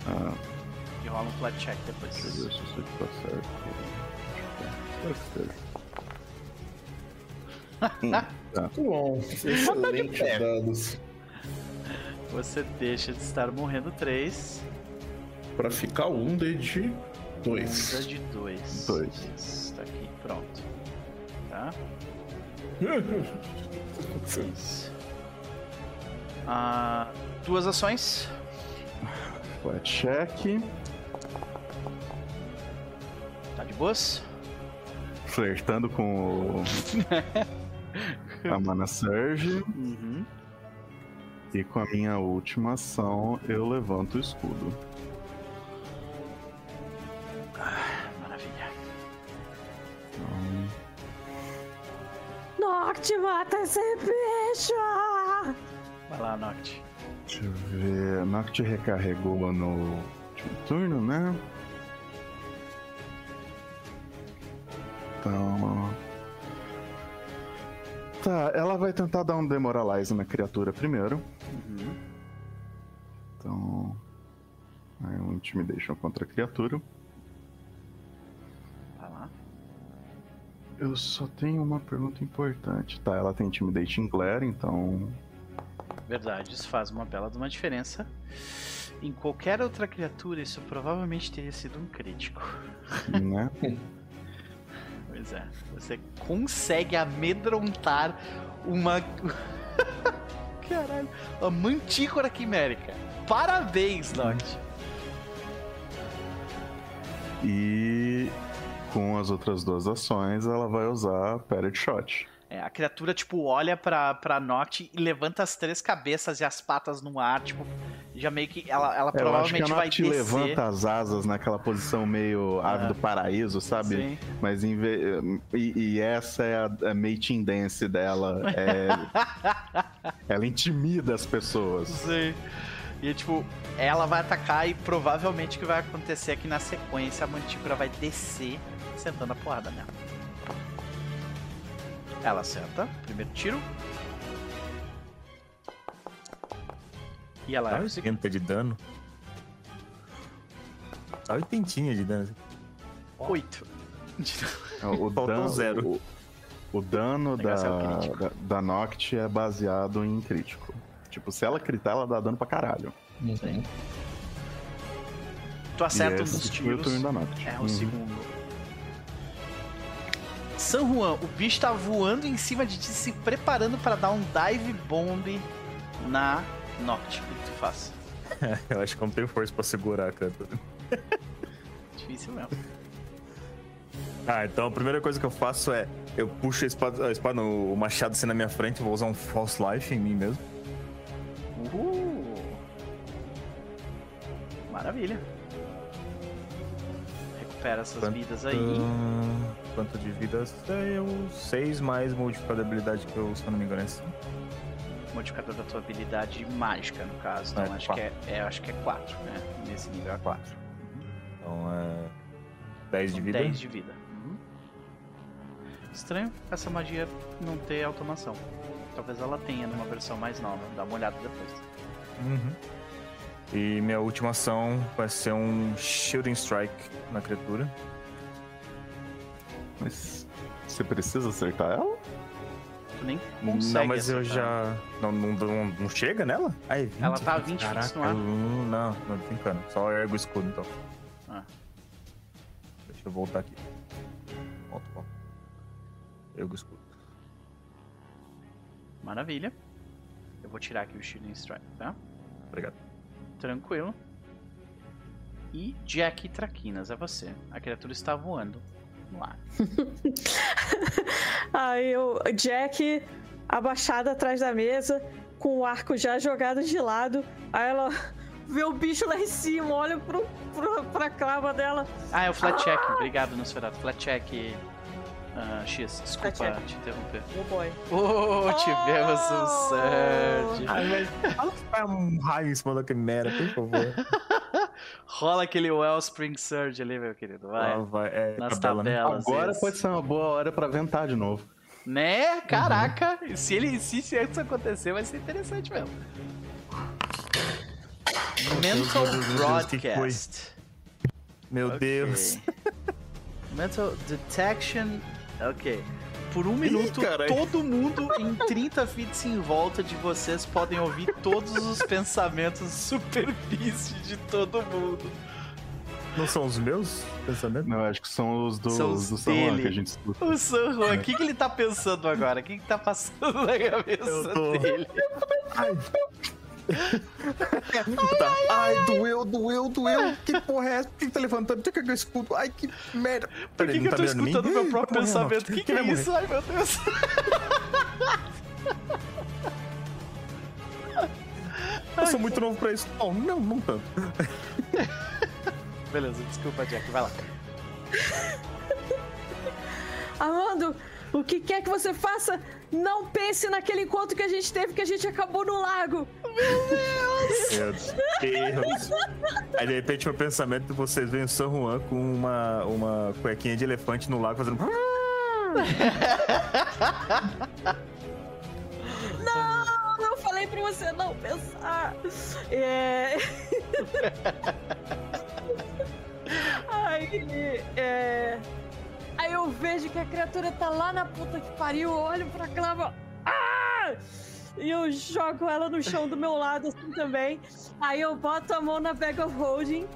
Ah, E rola um flat check depois. deixa eu ver se isso aqui tá certo. Hum, tá. Muito bom. Excelentes dados. Você deixa de estar morrendo 3. Pra ficar um D de Usa 2. de 2. Dois. Isso, tá aqui, pronto. Tá? Ah, duas ações. Check. Tá de boas? Flertando com o. a Mana Surge. Uhum. E com a minha última ação, eu levanto o escudo. Noct, mata esse bicho! Vai lá, Noct. deixa eu ver. Noct recarregou no último turno, né? Então. Tá, ela vai tentar dar um Demoralize na criatura primeiro. Uhum. Então. Aí um Intimidation contra a criatura. Eu só tenho uma pergunta importante. Tá, ela tem Intimidating Glare, então. Verdade, isso faz uma bela de uma diferença. Em qualquer outra criatura, isso provavelmente teria sido um crítico. né? Pois é. Você consegue amedrontar uma. Caralho. Uma mantícora quimérica. Parabéns, Noct. E com as outras duas ações, ela vai usar Parrot Shot. É, a criatura, tipo, olha pra, pra Noct e levanta as três cabeças e as patas no ar, tipo, já meio que. Ela, ela É, eu acho que provavelmente a vai descer. levanta as asas naquela posição meio ave É. do paraíso, sabe? Sim. Mas em e, e essa é a, a mating dance dela. É... ela intimida as pessoas. Sim. E tipo, ela vai atacar e provavelmente o que vai acontecer é que na sequência a mantícora vai descer, sentando a porrada nela. Ela acerta, primeiro tiro. E ela Dá é o 80 de dano. Dá 80 de dano. 8. O Faltou dano, zero. O, o dano da, da, da Noct é baseado em crítico. Tipo, se ela critar, ela dá dano pra caralho. Uhum. Tu acerta um dos tiros. turno da Noct. É o Uhum. segundo. San Juan, o bicho tá voando em cima de ti, se preparando pra dar um dive bomb na Noct. O que tu faz? Eu acho que eu não tenho força pra segurar, cara. Difícil mesmo. Ah, então a primeira coisa que eu faço é eu puxo a espada, a espada o machado assim na minha frente, vou usar um false life em mim mesmo. Uhul. Maravilha. Recupera essas Quanto- vidas aí. Quanto de vidas? É o 6 mais modificador de habilidade que eu, se eu não me engano, é 5. Modificador da tua habilidade mágica, no caso. Então É, acho, que é, é, acho que é 4, né? Nesse nível é 4. Então é. 10 de vida. 10 de vida. Uhum. Estranho essa magia não ter automação. Talvez ela tenha numa versão mais nova. Dá uma olhada depois. Uhum. E minha última ação vai ser um Shielding Strike na criatura. Mas você precisa acertar ela? Tu nem consegue. não, mas eu acertar. já. Não, não, não, não chega nela? Ah, é 20? Ela tá a 20 Caraca, fits no ar. Não, não tô brincando. Só ergo o escudo então. Ah. Deixa eu voltar aqui. Volta, volta. Ergo o escudo. Maravilha. Eu vou tirar aqui o Shielding Strike, tá? Obrigado. Tranquilo. E Jack Traquinas, é você. A criatura está voando no ar. Aí eu, Jack, abaixada atrás da mesa, com o arco já jogado de lado. Aí ela vê o bicho lá em cima, olha pro, pro, pra clava dela. Ah, é o flat check. Obrigado, Nosferatu. Flat check. Ah, X, desculpa Flat check. te interromper. Oh boy. Oh, tivemos um Oh! surge. Ai, mas fala que vai um raio em cima daquele merda, por favor. Rola aquele Wellspring Surge ali, meu querido. Vai. Ah, vai. É, Nas tabela, né? tabelas. Agora isso. pode ser uma boa hora pra ventar de novo. Né? Caraca! Se ele se isso acontecer, vai ser interessante mesmo. Mental? Broadcast. Meu. Deus. Mental Detection. Ok. Por um minuto, todo mundo em 30 fits em volta de vocês podem ouvir todos os pensamentos superfície de todo mundo. Não são os meus pensamentos? Não, acho que são os do, São os do San Juan dele. que a gente escuta. O San Juan, o que, que ele tá pensando agora? O que, que tá passando na cabeça Eu tô- dele? Tá. Ai, doeu, doeu, doeu. Que porra é essa? Por que tá levantando? Por que que eu escuto? Ai, que merda. Por Peraí, que, que eu tá tô em mim? escutando meu próprio pensamento? O que, que é vai isso? Ai, meu Deus. Eu sou muito novo pra isso. Não, não, não tanto. Beleza, desculpa, Jack, vai lá. Amando, o que quer que você faça, não pense naquele encontro que a gente teve, que a gente acabou no lago. Meu Deus. Aí de repente meu pensamento vocês veem o San Juan com uma, uma cuequinha de elefante no lago fazendo. Não, eu falei pra você não pensar. É... Aí, é... Aí eu vejo que a criatura tá lá na puta que pariu, olho pra clava. Ah! E eu jogo ela no chão do meu lado assim também. Aí eu boto a mão na bag of holding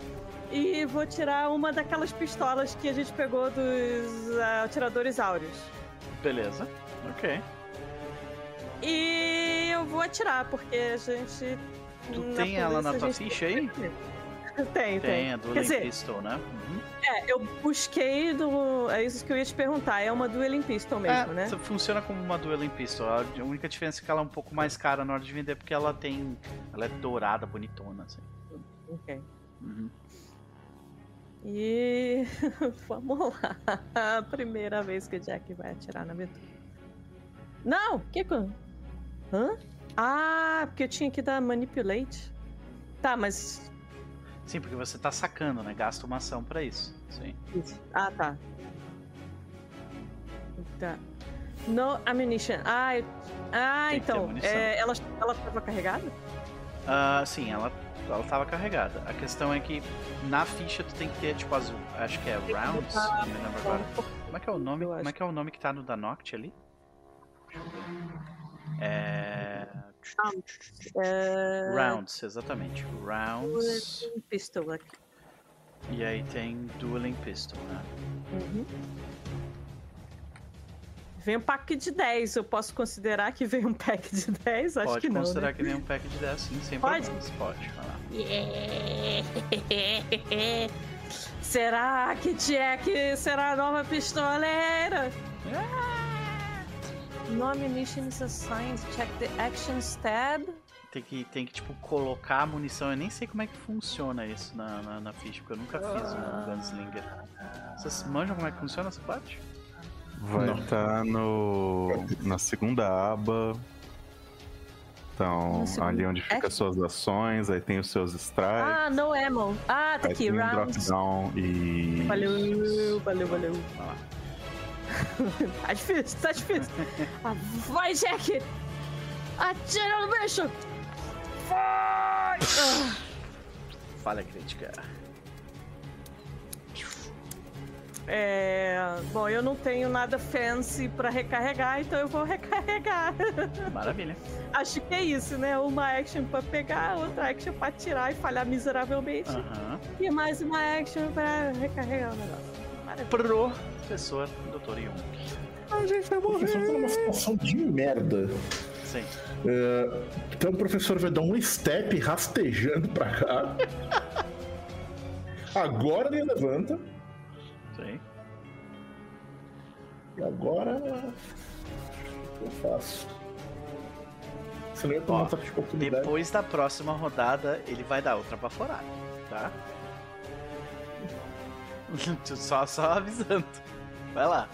e vou tirar uma daquelas pistolas que a gente pegou dos ah, atiradores áureos. Beleza, ok. E eu vou atirar, porque a gente. Tu tem ela na tua ficha aí? Tem, tem. Tem, a Quer Dueling dizer, Pistol, né? Uhum. é, eu busquei do. É isso que eu ia te perguntar. É uma Dueling Pistol mesmo, é, né? funciona como uma Dueling Pistol. A única diferença é que ela é um pouco mais cara na hora de vender, porque ela tem. Ela é dourada, bonitona, assim. Ok. Uhum. E. Vamos lá. A primeira vez que o Jack vai atirar na aventura. Não! Que. Hã? Ah, porque eu tinha que dar manipulate. Tá, mas. Sim, porque você tá sacando, né? Gasta uma ação pra isso. Sim. Ah, tá. Tá. No ammunition. Ah, eu- ah Tem que então. é, ela, ela tava carregada? Ah, sim, ela, ela tava carregada. A questão é que na ficha tu tem que ter, tipo, azul. Acho que é rounds. Não me lembro agora. Como é que é o nome? Como é que é o nome que tá no da Noct ali? É. É... Rounds, exatamente. Rounds. Dueling Pistol aqui. E aí tem Dueling Pistol, né? Uhum. Vem um pack de 10. Eu posso considerar que vem um pack de 10? Acho Pode que não. considerar Né? que vem um pack de 10 sim, sem Pode? problemas. Pode. lá. Yeah. Será que Jack será a nova pistoleira? Nome Mission is assigned. Check the action stab. Tem que, tem que, tipo, colocar a munição. Eu nem sei como é que funciona isso na, na, na ficha, porque eu nunca fiz um Gunslinger. Vocês manjam como é que funciona essa parte? Vai estar no na segunda aba. Então, Na segunda- ali onde fica É? suas ações, aí tem os seus strikes, Ah, no ammo. Ah, tá aqui, rounds. drop down e. Valeu, valeu, valeu. Lá. Tá difícil, tá difícil. Ah, vai, Jack! Atira no bicho! Vai! Ah. Falha crítica. É. Bom, eu não tenho nada fancy pra recarregar, então eu vou recarregar. Maravilha. Acho que é isso, né? Uma action pra pegar, outra action pra tirar e falhar miseravelmente. Aham. E mais uma action pra recarregar o negócio. Maravilha. Professor Dr. Jung. A gente vai O professor tá morrer. numa situação de merda. Sim. É, então o professor vai dar um step rastejando pra cá. Agora ele levanta. Sim. E agora. O que eu faço? Você não ia tomar Ó, de oportunidade. Depois da próxima rodada, ele vai dar outra baforada, tá? só, só avisando. Vai lá.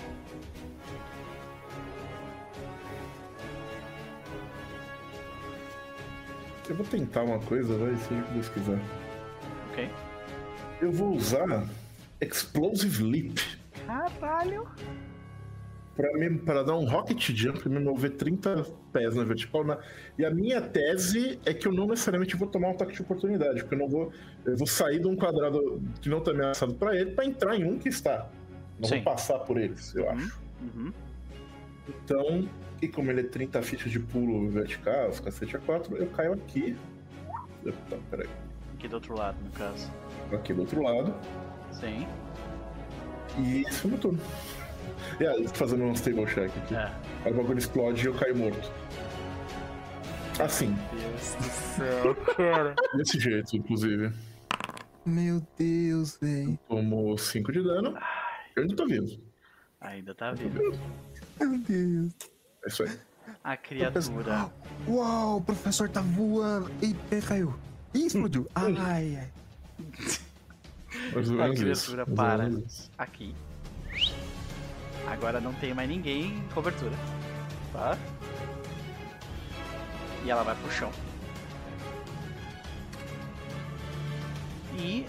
Eu vou tentar uma coisa, vai, seja o que Deus quiser. Ok. Eu vou usar Explosive Leap Caralho. pra, me, pra dar um rocket jump e me mover 30 pés na vertical. Na, e a minha tese é que eu não necessariamente vou tomar um ataque de oportunidade, porque eu não vou. Eu vou sair de um quadrado que não tá ameaçado pra ele pra entrar em um que está. Não Sim. vou passar por eles, eu acho. Uhum. Então, e como ele é 30 fichas de pulo vertical, os cacete a 4, eu caio aqui. Tá, peraí. Aqui do outro lado, no caso. Aqui do outro lado. Sim. E esse foi o meu turno. E aí, tô fazendo um stable check aqui. É. Aí o bagulho explode e eu caio morto. Assim, Deus do céu, cara. desse jeito, inclusive. Meu Deus, velho. Tomou 5 de dano. Eu ainda tô vivo. Ainda tá vivo. Meu Deus. É isso aí. A criatura. Uau, o professor tá voando. Eita, caiu. Ih, explodiu. Ai, ai. Ou A isso. criatura ou para aqui. Agora não tem mais ninguém em cobertura. Tá? E ela vai pro chão. E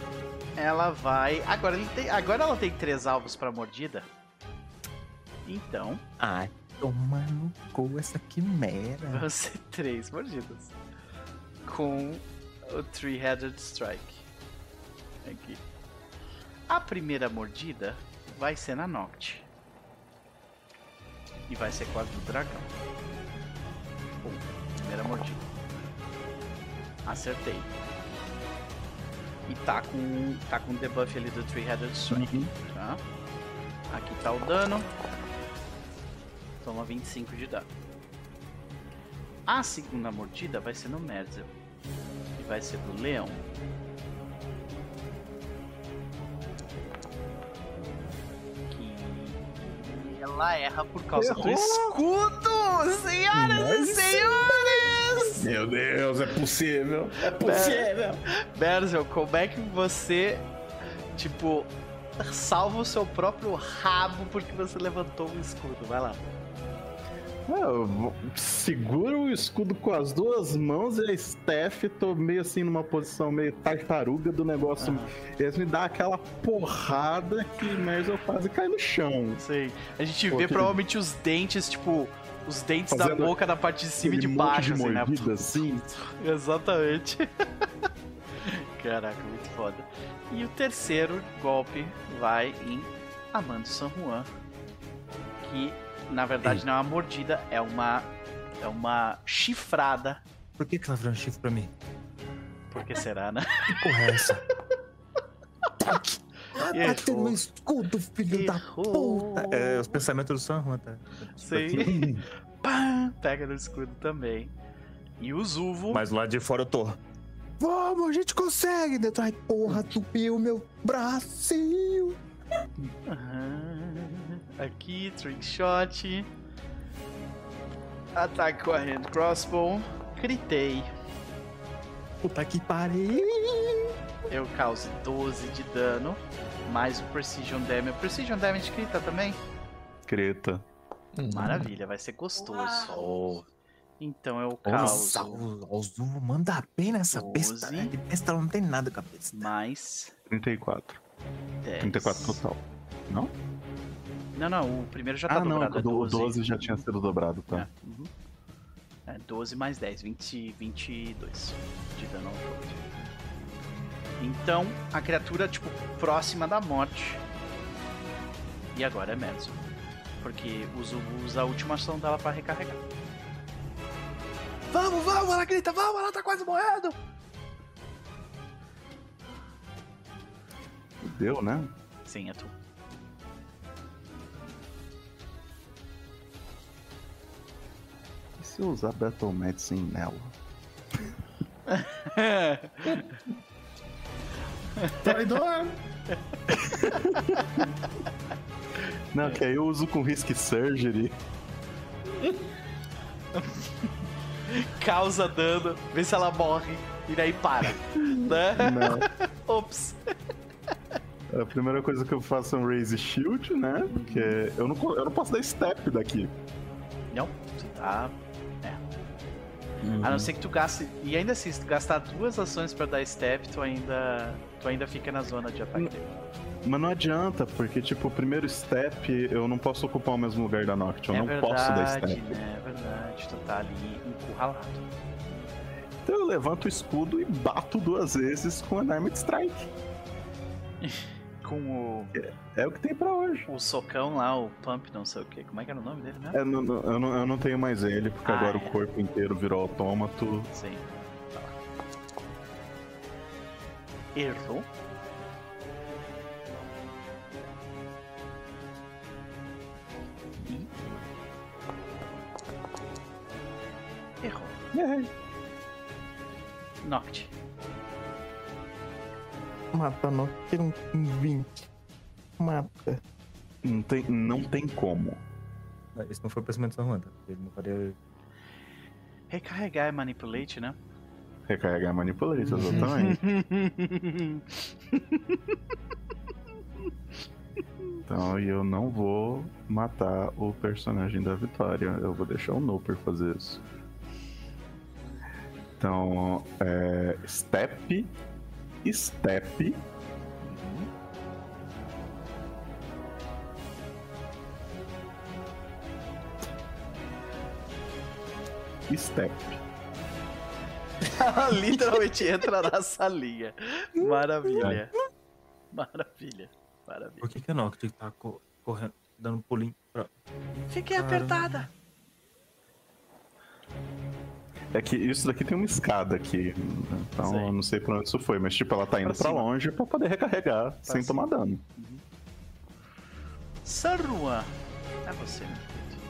ela vai. Agora, tem... Agora ela tem três alvos pra mordida. Então, Ai, toma no cu essa quimera. vão ser três mordidas. Com o Three-Headed Strike. Aqui. A primeira mordida vai ser na Noct. E vai ser a do dragão. Pum, primeira mordida. Acertei. E tá com, tá com o debuff ali do Three-Headed Strike. Tá? Aqui tá o dano. Toma 25 de dano. A segunda mordida vai ser no Merzel. E vai ser do leão. Que ela erra por causa do escudo! Senhoras e senhores! Meu Deus, é possível. É possível. Merzel, como é que você, tipo, salva o seu próprio rabo porque você levantou o escudo? Vai lá. Ah, eu seguro o escudo com as duas mãos e a Steph, tô meio assim numa posição meio tartaruga do negócio. Eles me dão aquela porrada que Merzel quase cai no chão. Sei. A gente Pô, vê aquele- provavelmente os dentes, tipo, os dentes da Fazendo boca na parte de cima e de baixo, de assim, né? mordida, assim. Exatamente. Caraca, muito foda. E o terceiro golpe vai em Amando San Juan. Que na verdade não é uma mordida, é uma. É uma chifrada. Por que, que ela virou um chifre pra mim? Por que será, né? Que porra é essa? Ah, bateu no Errou. escudo, filho da puta. É, os pensamentos do San Juan, tá? Sim. Pá, pega no escudo também. E o Zuvo. Mas lá de fora eu tô. Vamos, a gente consegue! Dentro, ai, porra, tupiu meu bracinho. Aham. Aqui, trick shot. Ataque com a hand crossbow. Critei. Puta que pariu. Eu causo 12 de dano. Mais o Precision Damage. Precision Damage crita também? Creta. Maravilha, vai ser gostoso. Oh, Então eu Nossa, causo o, o Zumo manda bem nessa besta. Doze. né? De besta não tem nada com a besta. mais 34. 10. 34 total. Não? Não, não, o primeiro já tá ah, não. dobrado. é O do- o 12 já tinha sido dobrado, É, tá? uhum. É, 12 mais 10, 20, 22 de dano ao todo. Então, a criatura, tipo, próxima da morte. E agora é Medzo. Porque o Zubu usa a última ação dela pra recarregar. Vamos, vamos, ela grita, vamos, ela tá quase morrendo! Deu, né? Sim, é tu. E se eu usar Battle Medicine nela? Traidor! Não, que aí eu uso com Risk Surgery. Causa dano, vê se ela morre e daí para. né? Não. Ops. A primeira coisa que eu faço é um Raise Shield, né? Porque eu não, eu não posso dar step daqui. Não, tu tá. É. A não ser que tu gaste. E ainda assim, se tu gastar duas ações pra dar step, tu ainda. Tu ainda fica na zona de ataque dele. Mas não adianta, porque, tipo, o primeiro step eu não posso ocupar o mesmo lugar da Noct. Eu é não verdade, posso dar step. né? É verdade, tu tá ali encurralado. Então eu levanto o escudo e bato duas vezes com Unarmed Strike. Com o, É o que tem pra hoje. o socão lá, o pump, não sei o que. Como é que era o nome dele mesmo? É, não- não- eu, não, eu não tenho mais ele, porque Ah, agora é. o corpo inteiro virou autômato. Sim. Tá. Errou. Errou. Noct. Mata, não. Tem um um 20. Mata. Não tem, não tem como. Isso não foi o pensamento Juan, tá? Ele não faria. Recarregar é manipulate, né? Recarregar Manipulate, exatamente. Então, e eu não vou matar o personagem da Vitória. Eu vou deixar o Noper fazer isso. Então, é, Step, Step. Step. Ela literalmente entra na salinha. Maravilha. Maravilha. Maravilha. Por que, que a Noct tá co- correndo, dando pulinho pra. Fiquei Caramba. apertada. É que isso daqui tem uma escada aqui. Então Sei. eu não sei pra onde isso foi, mas tipo, ela tá indo Pra pra, longe pra poder recarregar sem cima. tomar dano. Sarua. É você, meu querido.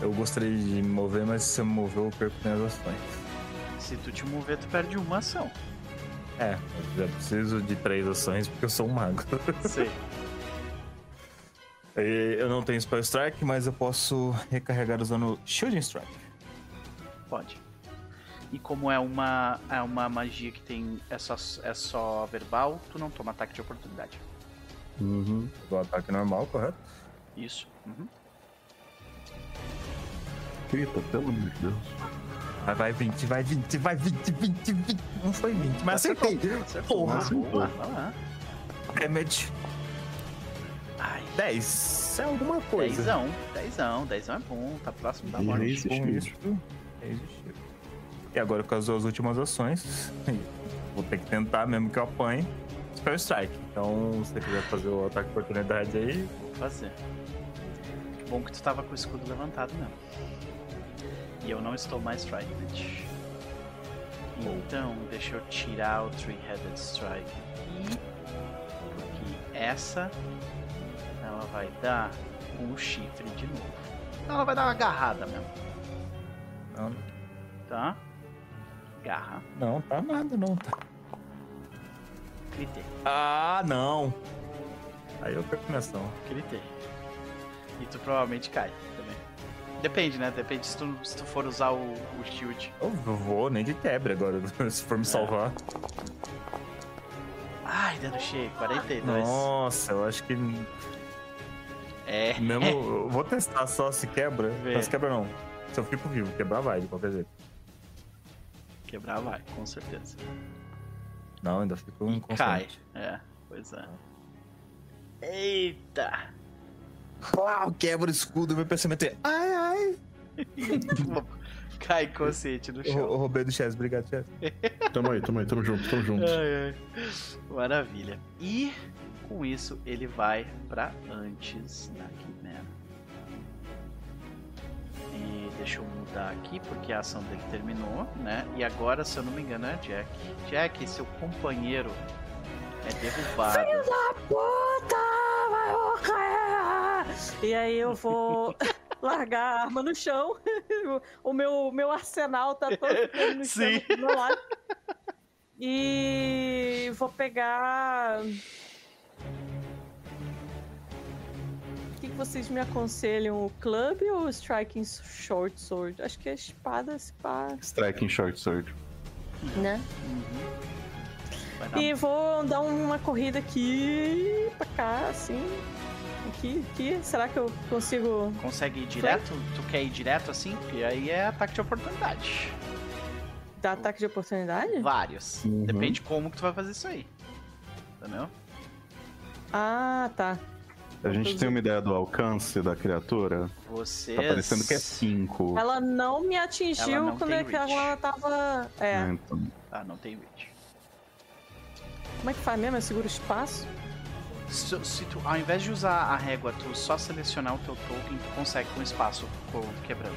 Eu gostaria de me mover, mas se eu me mover, eu perco minhas ações. Se tu te mover, tu perde uma ação. É, eu já preciso de três ações porque eu sou um mago. Sei. E eu não tenho Spell Strike, mas eu posso recarregar usando Shielding Strike. Pode. E como é uma, é uma magia que tem. É só, é só verbal, tu não toma ataque de oportunidade. Uhum. Do ataque normal, correto? Isso. Uhum. Grita, pelo amor de Deus. Vai, vai 20, vai 20, vai 20, 20, 20. Não foi 20, mas acertei. Acertou. Porra. Boa, vai lá. Damage Ai, 10. É alguma coisa. dezão. Dezão. Dezão é bom. Tá próximo da morte. shield. isso, é. E agora com as duas últimas ações, vou ter que tentar, mesmo que eu apanhe, Spell Strike. Então, se você quiser fazer o ataque de oportunidade aí, Vou fazer. Bom que tu tava com o escudo levantado mesmo. E eu não estou mais frightened. Então, deixa eu tirar o Three-Headed Strike aqui. Porque essa ela vai dar o chifre de novo. Ela vai dar uma agarrada mesmo, Não, tá? Garra, não, tá nada, não. Tá. critei, Ah, não. Aí eu perco minha ação. critei. E tu provavelmente cai também. Depende, né? Depende se tu, se tu for usar o, o shield. Eu vou nem de quebra agora, se for me salvar. Ai, dano cheio, 42. Nossa, eu acho que É. mesmo. vou testar só se quebra. Vê. Mas quebra não. Se eu fico vivo, quebrar vai, de qualquer jeito. Quebrar vai, com certeza. Não, ainda fico um Cai. É, pois é. Eita! Uau, quebra o escudo, meu pensamento é. Ai, ai. Cai inconsciente no Eu, eu chão. roubei do Chess, obrigado, Chess. Tamo aí, tamo aí, tamo junto, tamo junto. Ai, ai. Maravilha. E com isso ele vai pra antes da Quimera. E deixa eu mudar aqui porque a ação dele terminou, né? E agora, se eu não me engano, é Jack. Jack, seu companheiro é derrubado. Puta, vai! E aí eu vou largar a arma no chão. O meu, meu arsenal tá todo no chão Sim. do meu lado. E vou pegar. Vocês me aconselham? O club ou o striking short sword? Acho que é espada, se pá, Striking Short Sword. né? Dar E vou dar uma corrida aqui pra cá, assim. Aqui, aqui. Será que eu consigo. Consegue ir direto? Tu quer ir direto assim? Porque aí é ataque de oportunidade. dar ataque de oportunidade? Vários. Uhum. Depende como que tu vai fazer isso aí. Entendeu? Ah, tá. A gente tem uma ideia do alcance da criatura? Vocês. Tá parecendo que é 5. Ela não me atingiu não quando é ela tava. É. Então, Ah, não tem reach. Como é que faz mesmo? Eu seguro espaço? Se, se tu, ao invés de usar a régua, tu só selecionar o teu token, tu consegue com espaço co- quebrando.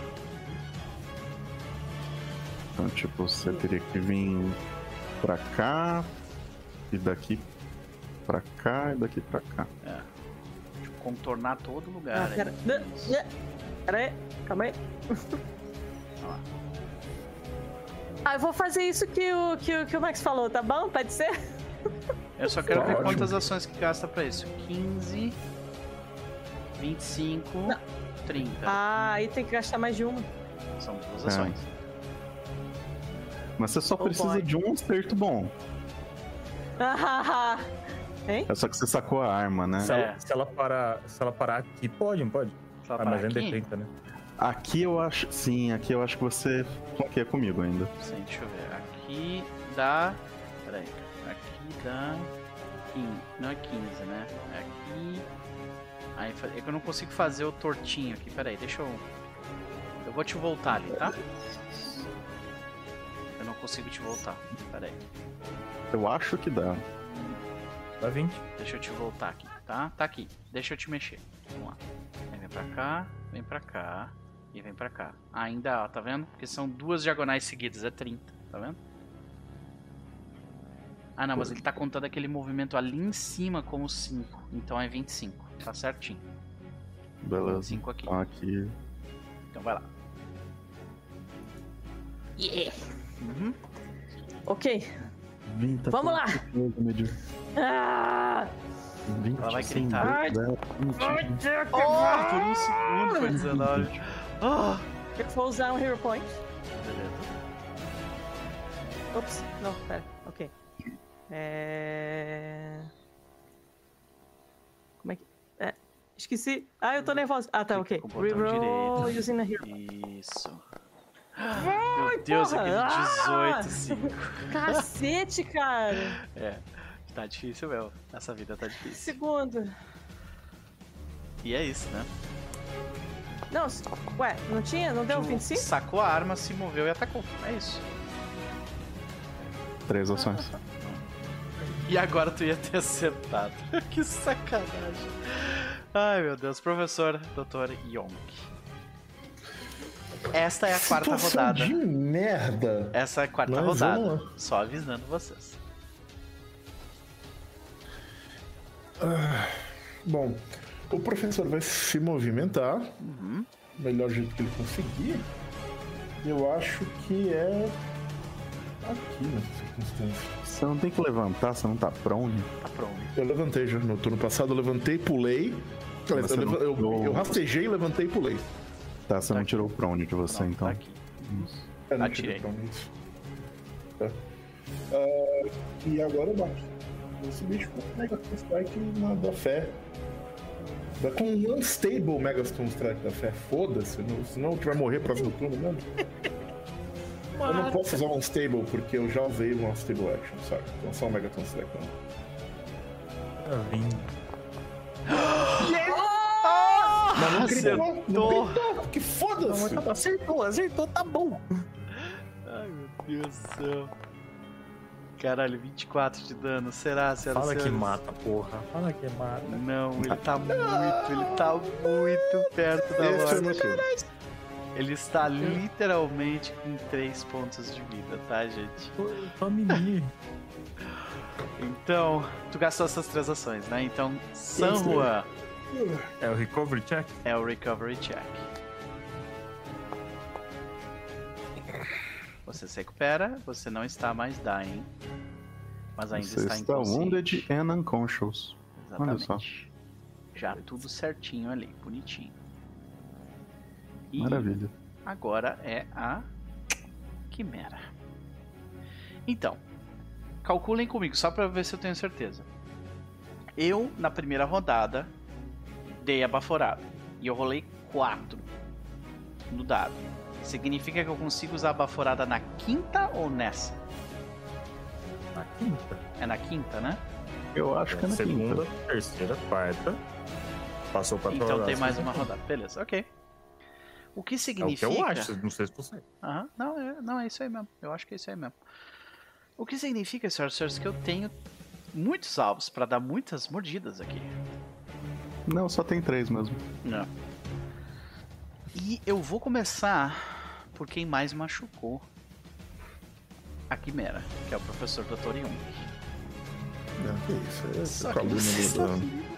então, tipo, você teria que vir pra cá, e daqui pra cá, e daqui pra cá. Tipo, contornar todo Ah, lugar. aí. pera. Né, né. Pera aí, calma aí. Ah, eu vou fazer isso que o, que, o- que o Max falou, tá bom? Pode ser? Eu só quero ver quantas ações que gasta pra isso. 15, 25, 30. Ah, aí tem que gastar mais de uma. São duas É. ações. Mas você só Oh, precisa boy. de um acerto bom. Ah, hein? É só que você sacou a arma, né? Se, É. ela, se ela parar, se ela parar aqui, pode, não pode? Só Ah, pra mas ainda é aqui? 30, né? Aqui eu acho. Sim, aqui eu acho que você flanqueia comigo ainda. Sim, deixa eu ver. Aqui dá. Peraí. Aqui dá. 15. Não é 15, né? É aqui. Aí, é que eu não consigo fazer o tortinho aqui. Peraí, deixa eu. Eu vou te voltar ali, tá? Eu não consigo te voltar. Peraí. Eu acho que dá. Dá 20. Deixa eu te voltar aqui, tá? Tá aqui. Deixa eu te mexer. Vamos lá. Aí vem pra cá, vem pra cá e vem pra cá. Ainda, ó, tá vendo? Porque são duas diagonais seguidas, é 30, tá vendo? Ah, não, mas ele tá contando aquele movimento ali em cima como 5. Então é 25. Tá certinho. Beleza. 25 aqui. Então aqui. Então vai lá. Yeah. Uhum. Ok. 20, Vamos lá. Ah! 20, Ela vai gritar. 10, 20. Oh, por um segundo foi 19. Oh. Eu vou usar um Hero Point. Beleza. Ops, não, pera. Ok. É. Como é que. É. Esqueci. Ah, eu tô nervosa. Ah, tá, ok. Reroll using a Hero. Isso. Meu Deus, porra. aquele Ah! 18, 5. Cacete, cara! É, tá difícil mesmo. Essa vida tá difícil. Segundo. E é isso, né? Não, ué, não tinha? Não deu Tu 25? Sacou a arma, se moveu e atacou. É isso. Três ações. E agora tu ia ter acertado. que sacanagem. Ai, meu Deus. Professor Dr. Yonk. Esta é a quarta Situação rodada. de merda. Essa é a quarta Mas rodada. Só avisando vocês. Bom, o professor vai se movimentar. Uhum. O melhor jeito que ele conseguir. Eu acho que é. Aqui nessa circunstância. Você não tem que levantar, você não tá prone. Tá pronto. Eu levantei já no turno passado, eu levantei, pulei. Aliás, Você Eu, não eu- pulou. eu rastejei, levantei e pulei. Tá, você Tá não aqui. tirou o prone de você, Não, então. tá aqui. Isso. É, não Atirei. isso. Tá. Ah, e agora eu bato. Esse bicho com Megaton Strike na, da fé. Dá com um Unstable Megaton Strike da fé. Foda-se, não- senão tu vai morrer próximo turno mesmo. Eu não posso usar um Unstable porque eu já usei um Unstable Action, sabe? Então só um Megaton Strike não. Tá vindo. Mas não gritou, não Acertou! gritou, que foda-se! Acertou, acertou, tá bom. Ai, meu Deus do céu. Caralho, 24 de dano. Será, senhoras Fala que mata, porra. Fala que mata. Não, ele tá muito, ele tá muito perto da foi morte. Ele está literalmente com 3 pontos de vida, tá, gente? Me. Então, tu gastou essas três ações, né? Então, San Juan É o recovery check? é o Recovery Check. Você se recupera, você não está mais dying. Mas ainda Você está está inconsciente. wounded and unconscious. Olha só. Exatamente. Já tudo certinho ali, bonitinho. E Maravilha. agora é a Quimera. Então, calculem comigo, só pra ver se eu tenho certeza. Eu, na primeira rodada, dei a baforada. E eu rolei 4 no dado. Significa que eu consigo usar a baforada na quinta ou nessa? Na quinta. É na quinta, né? Eu acho que é na Segunda, quinta. terceira, quarta. Passou pra Então tem mais uma rodada. Beleza, ok. O que É o que significa. eu acho, não sei se você. Aham, não, é, não, é isso aí mesmo. Eu acho que é isso aí mesmo. O que significa, senhoras e senhores, que eu tenho muitos alvos pra dar muitas mordidas aqui. Não, só tem três mesmo. Não. E eu vou começar por quem mais machucou a Quimera, que é o professor Dr. Young. Não, que isso, é calúnia vocês do-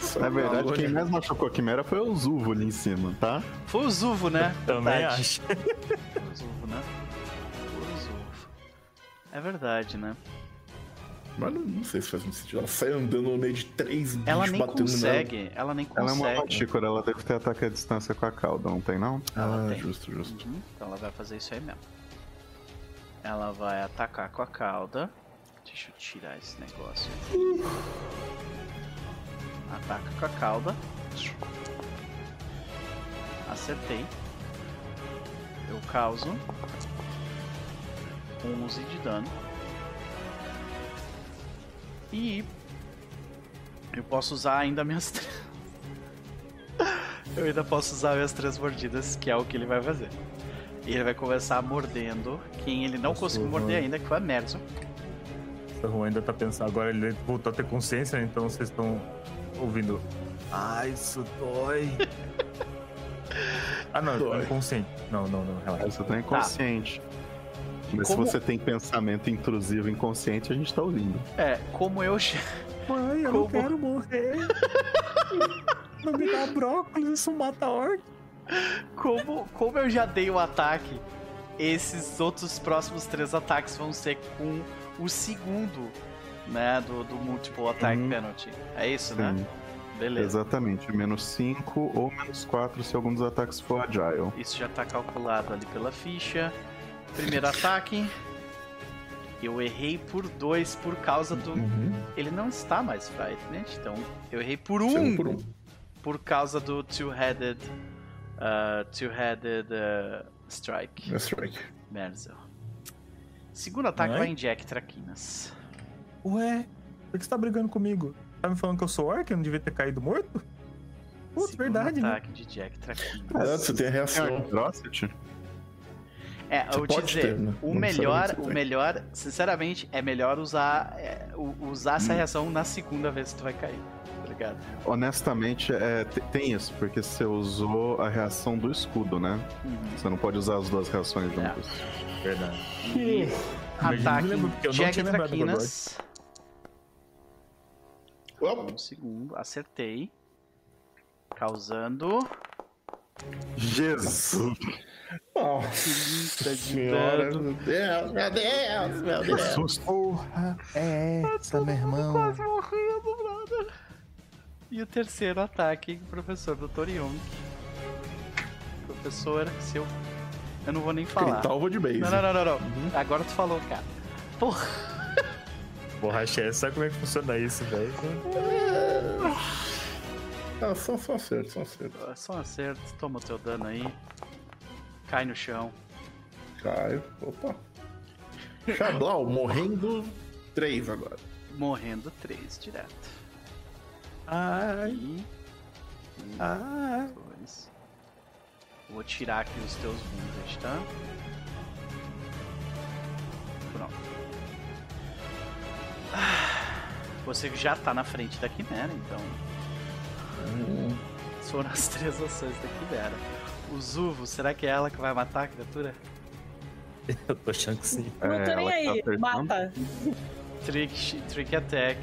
só Na verdade, quem mais machucou a Quimera foi o Zuvo ali em cima, tá? Foi o Zuvo, né? Também Verdade. acho. Foi o Zuvo, né? Foi o Zuvo. É verdade, né? Mas não, não sei se faz muito sentido. Ela sai andando no meio de três bichos Ela nem batendo consegue, ela nem Ela é uma consegue. mantícora, ela deve ter ataque à distância com a cauda, não tem não? nela. Ela Ah, tem. justo, justo. Uhum, Então ela vai fazer isso aí mesmo. Ela vai atacar com a cauda. Deixa eu tirar esse negócio. aqui. Ataca com a cauda. Acertei. Eu causo 11 de dano. E eu posso usar ainda minhas três. Eu ainda posso usar minhas três mordidas, que é o que ele vai fazer. E ele vai começar mordendo quem ele não Nossa, conseguiu morder ainda, que foi a Merzo. O Juan ainda tá pensando, agora ele voltou a ter consciência, né? então vocês estão ouvindo. Ah, isso dói. ah, não, eu tô Dói. inconsciente. Não, não, não, relaxa. Você tá inconsciente. Mas Como- se você tem pensamento intrusivo inconsciente, a gente tá ouvindo. É, como eu já. Mãe, eu Como? não quero morrer. não me dá brócolis, isso mata a orc. Como, como eu já dei o ataque, esses outros próximos três ataques vão ser com o segundo, né? Do, do multiple attack Uhum. penalty. É isso, né? Sim, Beleza. exatamente. Menos 5 ou menos 4 se algum dos ataques for agile. Isso já tá calculado ali pela ficha. Primeiro ataque. Eu errei por dois por causa do. Uhum. Ele não está mais frightened, então eu errei por um por um. por causa do two-headed. Uh, two-headed uh, strike. É strike. Merzel. Segundo ataque Ai. vai em Jack Traquinas. Ué, por que você tá brigando comigo? Tá me falando que eu sou orc? Eu não devia ter caído morto? Putz, Segundo verdade, né? ataque de Jack Traquinas. Ah, você tem a reação. Archrosity? É, eu vou te dizer, ter, né? o Não melhor, o melhor, sinceramente, é melhor usar, é, usar Hum. essa reação na segunda vez que tu vai cair, tá ligado? Honestamente, é, te- tem isso, porque você usou a reação do escudo, né? Uhum. Você não pode usar as duas reações É. juntas. Verdade. E, eu não ataque Jack Traquinas. Um segundo. Acertei. Causando. Jesus! Nossa 30 de senhora, dano. meu Deus, meu Deus, meu Deus. Porra, é essa, meu irmão. Quase morrendo, brother. E o terceiro ataque, professor Dr. Young. Professor, seu. Eu não vou nem falar. Critalvo de base. Não, não, não, não, não. Agora tu falou, cara. Porra. Porra, chefe, sabe como é que funciona isso, velho? Ah, só, só acerto, só acerto. É Só um acerto, toma o teu dano aí. Cai no chão. Caio. Opa. Xablau, morrendo três agora. Morrendo três direto. Ai, E. ai. Dois. Vou tirar aqui os teus wounds, tá? Pronto. Ah, Você já tá na frente da Quimera, então. Foram as três ações da Quimera. O Zuvo, será que é ela que vai matar a criatura? Eu tô achando que sim. Não tô É, nem ela que tá aí. apertando. Mata. Trick, trick attack.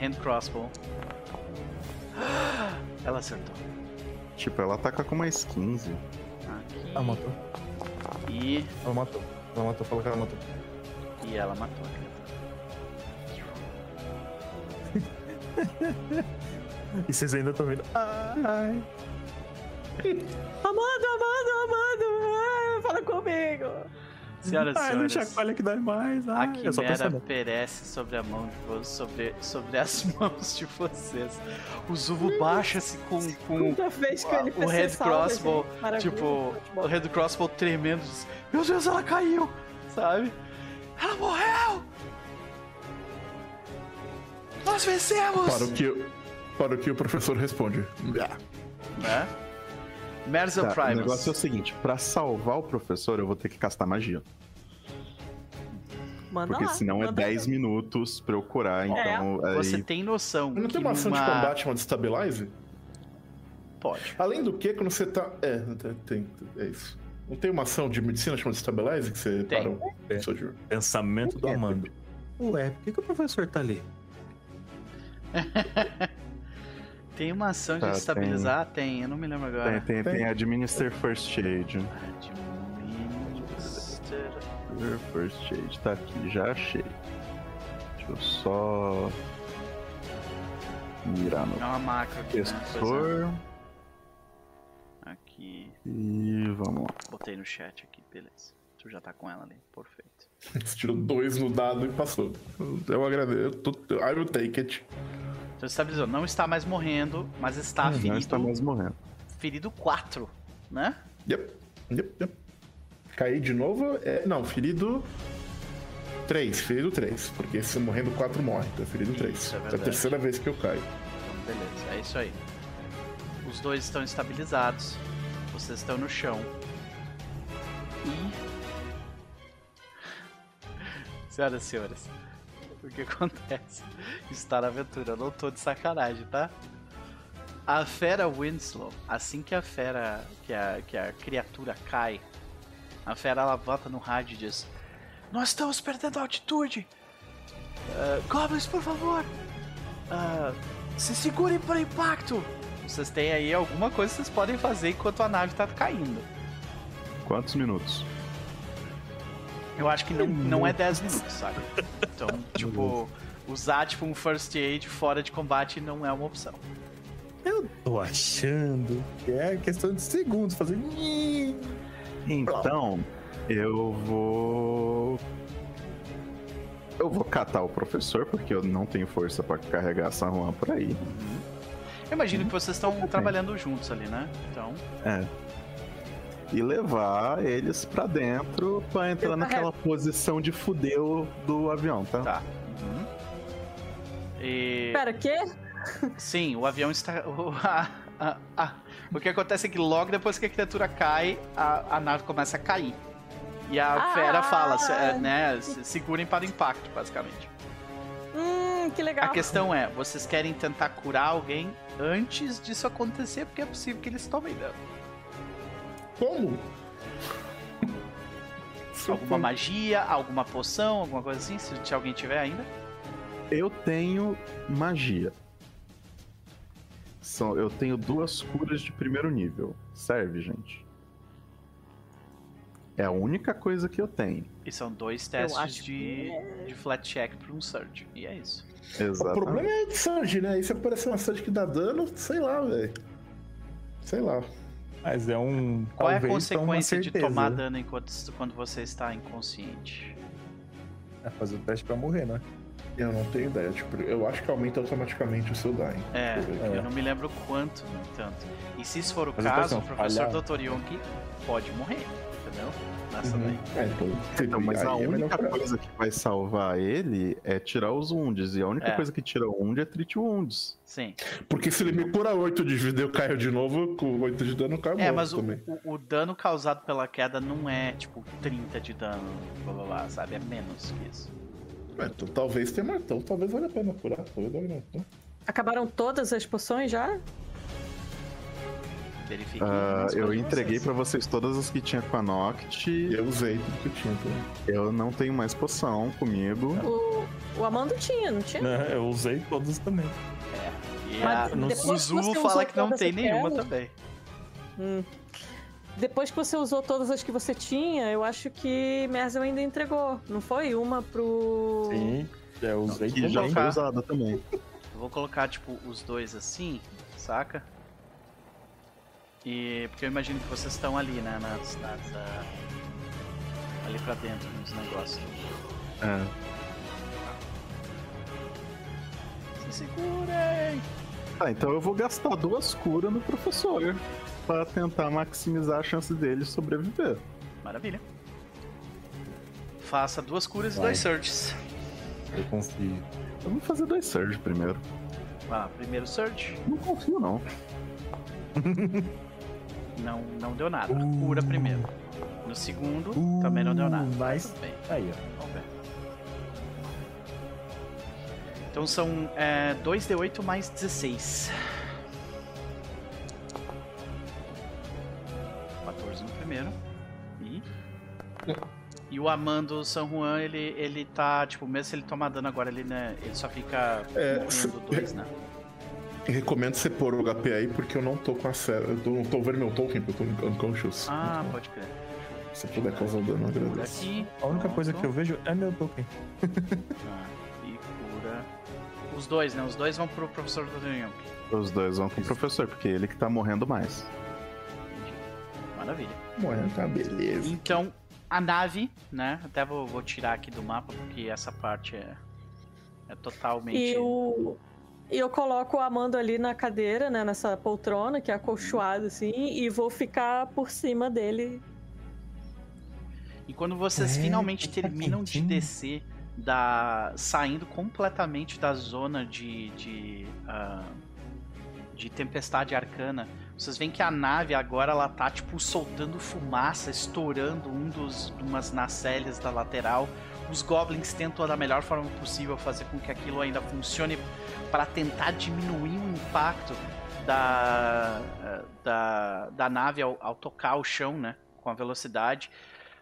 Hand crossbow. Ela acertou. Tipo, ela ataca com mais 15. Aqui. Ela matou. E. Ela matou. Ela matou, falou que ela matou. E ela matou a criatura. E vocês ainda estão vendo. Ai. Amado, amado, amado. Ai, fala comigo. Senhoras e Ai, não senhores. chacoalha que dói mais. A Ai, só quimera perece sobre a mão de vocês, sobre, sobre as mãos de vocês. O Zuvo baixa-se com, com que o Red Crossbow, tipo, o Red Crossbow tremendo. diz, Meu Deus, ela caiu! Sabe? Ela morreu! Nós vencemos! Para o que, para o, que o professor responde. Ah, Né? Merzel Tá, o Primus. negócio é o seguinte: pra salvar o professor, eu vou ter que castar magia. Manda Porque lá, senão é manda 10 minutos pra eu curar. Então, aí. Você tem noção Não que tem uma ação de combate chamada Stabilize? Pode. Além do que, quando você tá. É, tem, é isso. Não tem uma ação de medicina chamada Stabilize que você Tem. para o seu de- Pensamento do Amando. Ué, por que, que o professor tá ali? Tem uma ação de Tá, estabilizar? Tem. eu não me lembro agora. Tem, tem, tem Administer First Aid. Administer... First Aid, tá aqui, já achei. Deixa eu só. Mirar no É uma macro aqui, né? Pois professor. é. Aqui. E vamos lá. Botei no chat aqui, beleza. Tu já tá com ela ali, perfeito. Você tirou dois no dado e passou. Eu agradeço. I will take it. Então estabilizou. Não está mais morrendo, mas está Não ferido. está mais morrendo. Ferido 4, né? Yep. Yep, yep. Cair de novo é. Não, ferido. 3, ferido 3. Porque se morrendo 4 morre. Então é ferido 3. Isso, é é a terceira vez que eu caio. Então, beleza, é isso aí. Os dois estão estabilizados. Vocês estão no chão. E. Senhoras e senhores, o que acontece? Está na aventura, eu não tô de sacanagem, tá? A fera Winslow, assim que a fera, que a, que a criatura cai, a fera ela volta no rádio e diz: Nós estamos perdendo altitude! Ah, Goblins, por favor! Ah, se segurem para o impacto! Vocês têm aí alguma coisa que vocês podem fazer enquanto a nave tá caindo. Quantos minutos? Eu acho que não, não é 10 minutos, sabe? Então, tipo, usar tipo um first aid fora de combate não é uma opção. Eu tô achando que é questão de segundos fazer. Então, eu vou. Eu vou catar o professor, porque eu não tenho força pra carregar essa rua por aí. Eu imagino que vocês estão trabalhando juntos ali, né? Então, É. E levar eles pra dentro pra entrar Eu naquela posição de fudeu do avião, tá? tá. Uhum. E... Pera, quê? Sim, o avião está. O, a- a- a- o que acontece é que logo depois que a criatura cai, a, a nave começa a cair. E a Ah! fera fala, se- é, né? se- Segurem para o impacto, basicamente. Hum, que legal. A questão é, vocês querem tentar curar alguém antes disso acontecer, porque é possível que eles tomem dano. Como? Alguma magia, alguma poção, alguma coisa assim, se, alguém tiver ainda. Eu tenho magia. São, eu tenho duas curas de primeiro nível. Serve, gente. É a única coisa que eu tenho. E são dois testes de, de flat check pra um surge. E é isso. O Exatamente. problema é de Surge, né? Aí se aparecer uma Surge que dá dano, sei lá, velho. Sei lá. Mas é um. Qual é a uma consequência de tomar dano enquanto, quando você está inconsciente? É fazer o teste pra morrer, né? Eu não tenho ideia. Tipo, eu acho que aumenta automaticamente o seu dying. É, Deixa eu não me lembro quanto, no entanto. E se isso for o Mas caso, o professor. Dr. Yonk pode morrer, entendeu? Nessa Uhum. daí. É, então, Então, mas a é única curar. coisa que vai salvar ele é tirar os wounds. E a única É. coisa que tira wound é treat wounds. Sim. Porque se ele me cura 8 de vida e eu caio de novo, com 8 de dano eu caio É, morto mas o, também. o, o dano causado pela queda não é tipo 30 de dano, blá blá blá, sabe? É menos que isso. É, então, talvez tenha mais. Então, talvez valha a pena curar. Talvez valha. Então, Acabaram todas as poções já? Verifique. As eu entreguei pra vocês todas as que tinha com a Noct. E eu usei tudo que eu tinha também. Eu não tenho mais poção comigo. O, o Amando tinha, não tinha? Né, Eu usei todos também. E Mas a- depois o Zulu fala que não todas tem nenhuma também. Hum. Depois que você usou todas as que você tinha, eu acho que Merzel ainda entregou, não foi? Uma pro. Sim, eu usei Que já foi usada também. Eu vou colocar, tipo, os dois assim, saca? E. Porque eu imagino que vocês estão ali, né? Nas. nas ah, ali pra dentro, nos negócios. É. Se segurem! Tá, então eu vou gastar duas curas no professor. Pra tentar maximizar a chance dele sobreviver. Maravilha. Faça duas curas e Vai. dois surges. Eu confio. Eu vou fazer dois surge primeiro. Ah, primeiro surge. Não confio, não. Não, não deu nada. Uh. Cura primeiro. No segundo, Uh, também não deu nada. mas- bem. Aí, ó. Vamos ver. Então são é, 2d8 mais 16. 14 no primeiro. E. E o Amando San Juan, ele, ele tá, tipo, mesmo se ele tomar dano agora, ele, né, ele só fica É, morrendo dois, né? Recomendo você pôr o HP aí, porque eu não tô com a série. Eu não tô vendo meu token, porque eu tô unconscious. Ah, Então, pode crer. Se puder causar dano, eu agradeço. aqui. A única coisa que eu pronto. vejo é meu token. Ah, e cura. Os dois, né? Os dois vão pro professor do Young. Os dois vão com o professor, porque ele que tá morrendo mais. Maravilha. Morrendo, tá, beleza. Então, a nave, né? Até vou, vou tirar aqui do mapa, porque essa parte é, é totalmente. E o. E eu coloco o Amando ali na cadeira, né? Nessa poltrona, que é acolchoado, assim, e vou ficar por cima dele. E quando vocês É, finalmente tá terminam de quentinho. descer, da, saindo completamente da zona de, de, ah, de tempestade arcana, vocês veem que a nave agora ela tá tipo soltando fumaça, estourando um dos umas nacelles da lateral. Os goblins tentam da melhor forma possível fazer com que aquilo ainda funcione para tentar diminuir o impacto da, da, da nave ao, ao tocar o chão, né? Com a velocidade.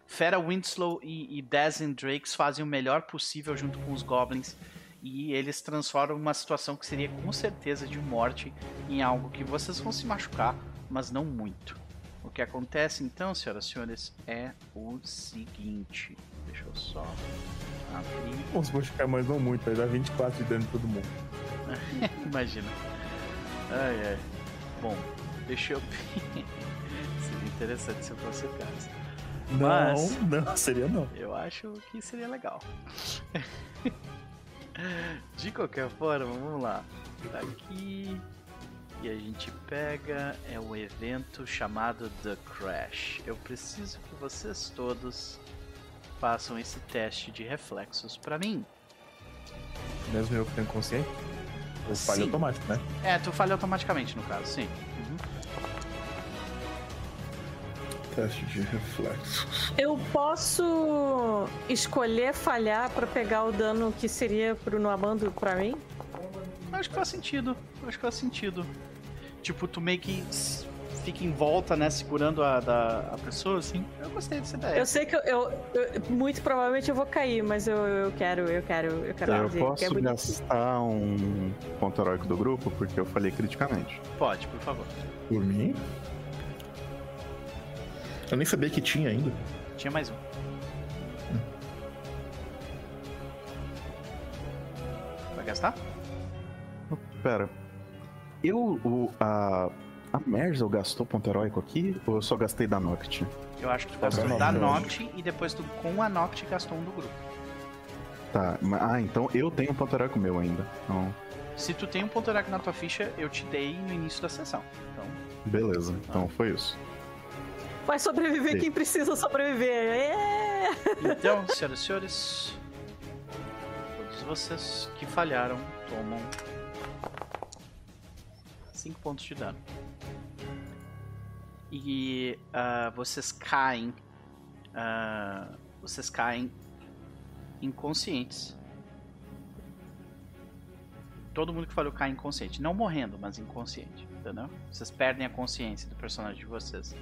Fera Winslow e, e Drakes fazem o melhor possível junto com os Goblins e eles transformam uma situação que seria com certeza de morte em algo que vocês vão se machucar, mas não muito. O que acontece então, senhoras e senhores, é o seguinte. Eu só. Pô, se machucar mais não muito, aí dá 24 de dano em todo mundo. Imagina. Ai, ai. Bom, deixa eu. Seria interessante se eu fosse o caso. Mas- Não, não, seria não. Eu acho que seria legal. De qualquer forma, vamos lá. Tá aqui. E a gente pega é o evento chamado The Crash. Eu preciso que vocês todos façam esse teste de reflexos pra mim. Mesmo eu que tenho consciência. Eu falho automático, né? É, tu falha automaticamente no caso, sim. Uhum. Teste de reflexos. Eu posso escolher falhar pra pegar o dano que seria pro Noamando pra mim? Acho que faz sentido. Acho que faz sentido. Tipo, tu meio que fica em volta, né, segurando a, da, a pessoa, assim. Eu gostei dessa ideia. Eu sei que eu, eu- eu- muito provavelmente eu vou cair, mas eu, eu quero, eu quero, eu quero Eu dizer é posso bonito. gastar um ponto heróico do grupo, porque eu falei criticamente. Pode, por favor. Por mim? Eu nem sabia que tinha ainda. Tinha mais um. Vai gastar? Pera. Eu, o, a, a Merzel gastou ponto heróico aqui? Ou eu só gastei da Noct? Eu acho que tu Tá gastou da Noct e depois tu, com a Noct, gastou um do grupo. Tá, ah, então eu tenho um ponto heróico meu ainda. Então, Se tu tem um ponto heróico na tua ficha, eu te dei no início da sessão. Então, beleza. Então Ah. foi isso. Vai sobreviver Sim. quem precisa sobreviver. É! então senhoras e senhores, todos vocês que falharam tomam 5 pontos de dano. E ah, vocês caem. ah, vocês caem inconscientes. Todo mundo que falhou cai inconsciente. Não morrendo, mas inconsciente. Entendeu? Vocês perdem a consciência do personagem de vocês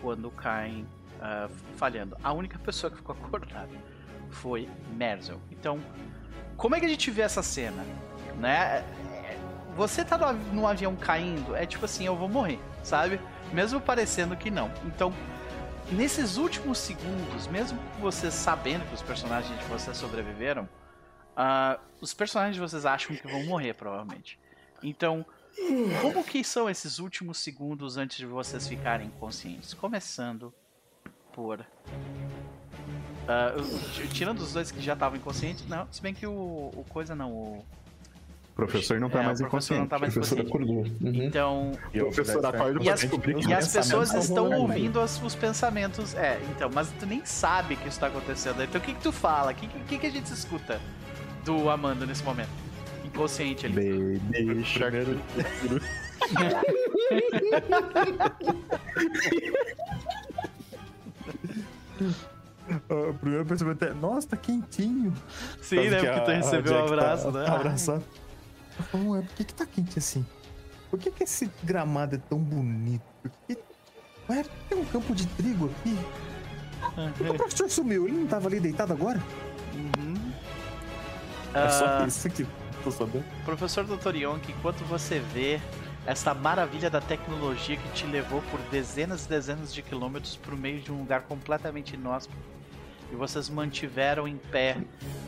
quando caem ah, falhando. A única pessoa que ficou acordada foi Merzel. Então, como é que a gente vê essa cena? Né? É, Você tá no avião caindo, é tipo assim, eu vou morrer, sabe? Mesmo parecendo que não. Então, nesses últimos segundos, mesmo vocês sabendo que os personagens de vocês sobreviveram, ah, os personagens de vocês acham que vão morrer, provavelmente. Então, como que são esses últimos segundos antes de vocês ficarem conscientes? Começando por. eu- tirando os dois que já estavam inconscientes, não, se bem que o, o coisa não, O professor não tá é, mais o professor não inconsciente. tá mais O professor inconsciente. acordou. Uhum. Então, E eu Professor acorda E as- descobrir que e as pessoas estão ouvindo as- os pensamentos. É, então, mas tu nem sabe que isso tá acontecendo. Então o que, que tu fala? O que, que, que a gente escuta do Amanda nesse momento? Inconsciente ali. Baby Shark. O primeiro pensamento é, nossa, tá quentinho. Sim, Tanto né? que Porque tu a- a recebeu um Jack tá abraço, né? Abraçado. Eu falo, Ué, por que, que tá quente assim? Por que, que esse gramado é tão bonito? Por que... Ué, tem um campo de trigo aqui. Por que o professor sumiu? Ele não tava ali deitado agora? Uhum. É só Ah, isso que tô sabendo. Professor Dr. Yonk, enquanto você vê essa maravilha da tecnologia que te levou por dezenas e dezenas de quilômetros para o meio de um lugar completamente inóspito e vocês mantiveram em pé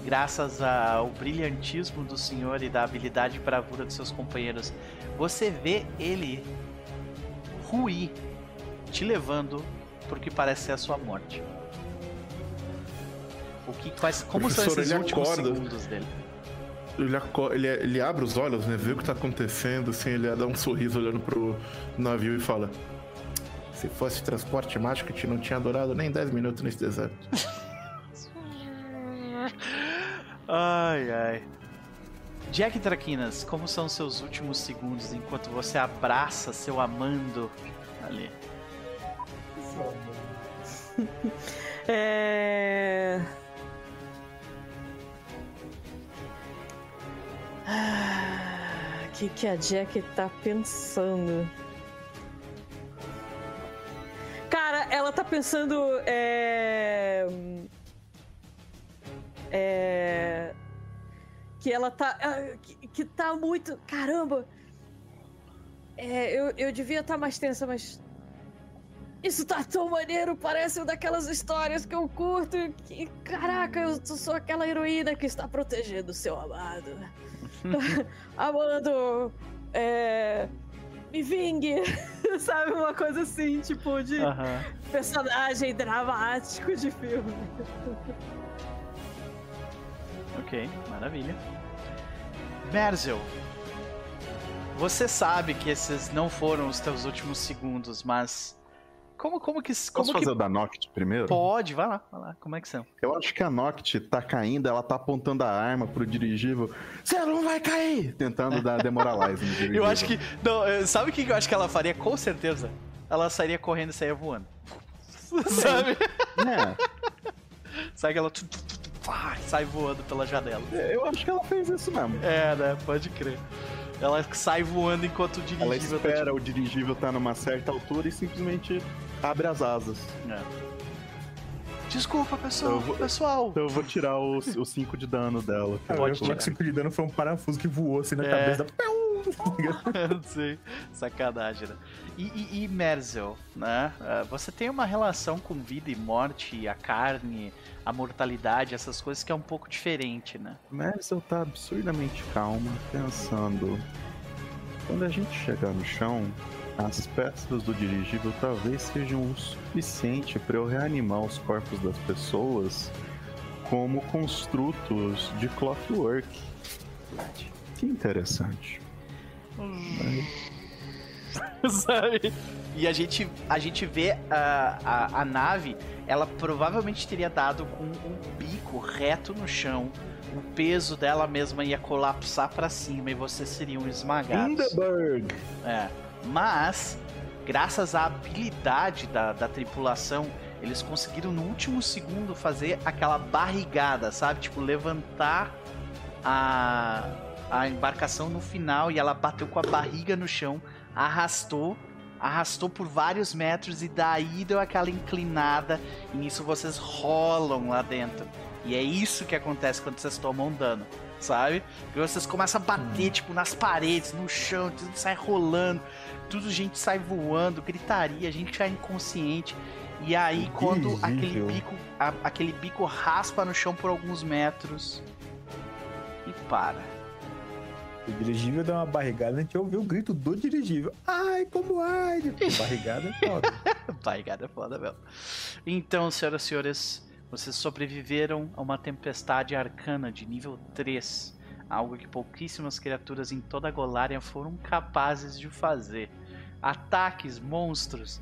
graças ao brilhantismo do senhor e da habilidade e bravura dos seus companheiros, você vê ele ruir, te levando por que parece ser a sua morte. O que quais, como são Professor, esses ele últimos acorda. segundos dele? Ele, ele, ele abre os olhos, né? Vê o que tá acontecendo, assim, ele dá um sorriso olhando pro navio e fala. Se fosse transporte mágico, a gente não tinha adorado nem 10 minutos nesse deserto. Ai, ai. Jack Traquinas, como são seus últimos segundos enquanto você abraça seu amando ali? É. O que, que a Jack tá pensando? Cara, ela tá pensando. É. É. Que ela tá. ah, Que, que tá muito. Caramba! É, eu, eu devia estar mais tensa, mas. Isso tá tão maneiro, parece uma daquelas histórias que eu curto. Que, caraca, eu sou aquela heroína que está protegendo o seu amado. Amando, é. Me vingue, sabe? Uma coisa assim, tipo, de Aham. personagem dramático de filme. Ok, maravilha. Merzel, você sabe que esses não foram os teus últimos segundos, mas como como que Posso como fazer que o da Noct primeiro? pode? Vai lá, vai lá. Como é que são? Eu acho que a Noct tá caindo, ela tá apontando a arma pro dirigível. Você não vai cair! Tentando dar demoralize no dirigível. Eu acho que não, eh, sabe o que eu acho que ela faria com certeza? Ela sairia correndo e sairia voando. sabe? É, Sabe que ela pá, sai voando pela janela. eu acho que ela fez isso mesmo. É, né? Pode crer. Ela sai voando enquanto o Ela dirigível tá, espera o dirigível estar numa certa altura e simplesmente abre as asas. tipo, é. Desculpa, pessoal. Eu vou- Pessoal. Então eu vou tirar os 5 de dano dela. Ah, Pode que 5 de dano foi um parafuso que voou assim na É. cabeça da. Eu não sei. Sacanagem, né? E, e, e Merzel, né? Ah, Você tem uma relação com vida e morte, a carne, a mortalidade, essas coisas que é um pouco diferente, né? Merzel tá absurdamente calma, pensando. Quando a gente chegar no chão, as peças do dirigível talvez sejam o suficiente para eu reanimar os corpos das pessoas como construtos de clockwork. Que interessante. Sabe? E a gente, a gente vê a, a, a nave, ela provavelmente teria dado com um bico reto no chão. O peso dela mesma ia colapsar pra cima e vocês seriam esmagados. Hindenburg! É. Mas, graças à habilidade da, da tripulação, eles conseguiram no último segundo fazer aquela barrigada, sabe? Tipo, levantar a, a embarcação no final e ela bateu com a barriga no chão, arrastou, arrastou por vários metros e daí deu aquela inclinada e nisso vocês rolam lá dentro. E é isso que acontece quando vocês tomam dano, sabe? Porque vocês começam a bater, tipo, nas paredes, no chão, tudo sai rolando, tudo gente sai voando, gritaria, a gente cai inconsciente. E aí, quando aquele bico, a- aquele bico raspa no chão por alguns metros e para. O dirigível deu uma barrigada, a gente ouviu o grito do dirigível. Ai, como ai! Barrigada é foda. Barrigada é foda mesmo. Então, senhoras e senhores, vocês sobreviveram a uma tempestade arcana de nível 3. Algo que pouquíssimas criaturas em toda a Golária foram capazes de fazer. Ataques, monstros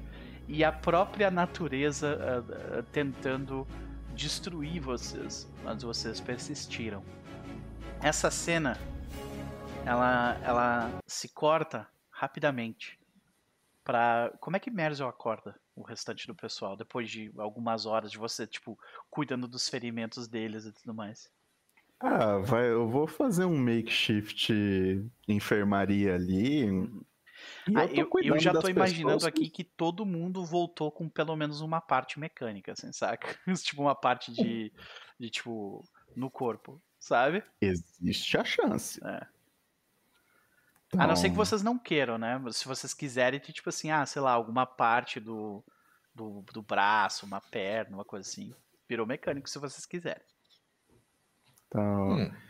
e a própria natureza ah, tentando destruir vocês, mas vocês persistiram. Essa cena ela, ela se corta rapidamente pra. Como é que Merzel acorda o restante do pessoal depois de algumas horas de você, tipo, cuidando dos ferimentos deles e tudo mais? Ah, vai, eu vou fazer um makeshift enfermaria ali. Ah, tô eu, eu já tô imaginando pessoas aqui que todo mundo voltou com pelo menos uma parte mecânica, assim, saca? tipo, uma parte de, de tipo, no corpo, sabe? Existe a chance. É. A não ser que Então, vocês não queiram, né? Se vocês quiserem, ter, tipo assim, ah, sei lá, alguma parte do, do, do braço, uma perna, uma coisa assim. Virou mecânico se vocês quiserem. então, Hum.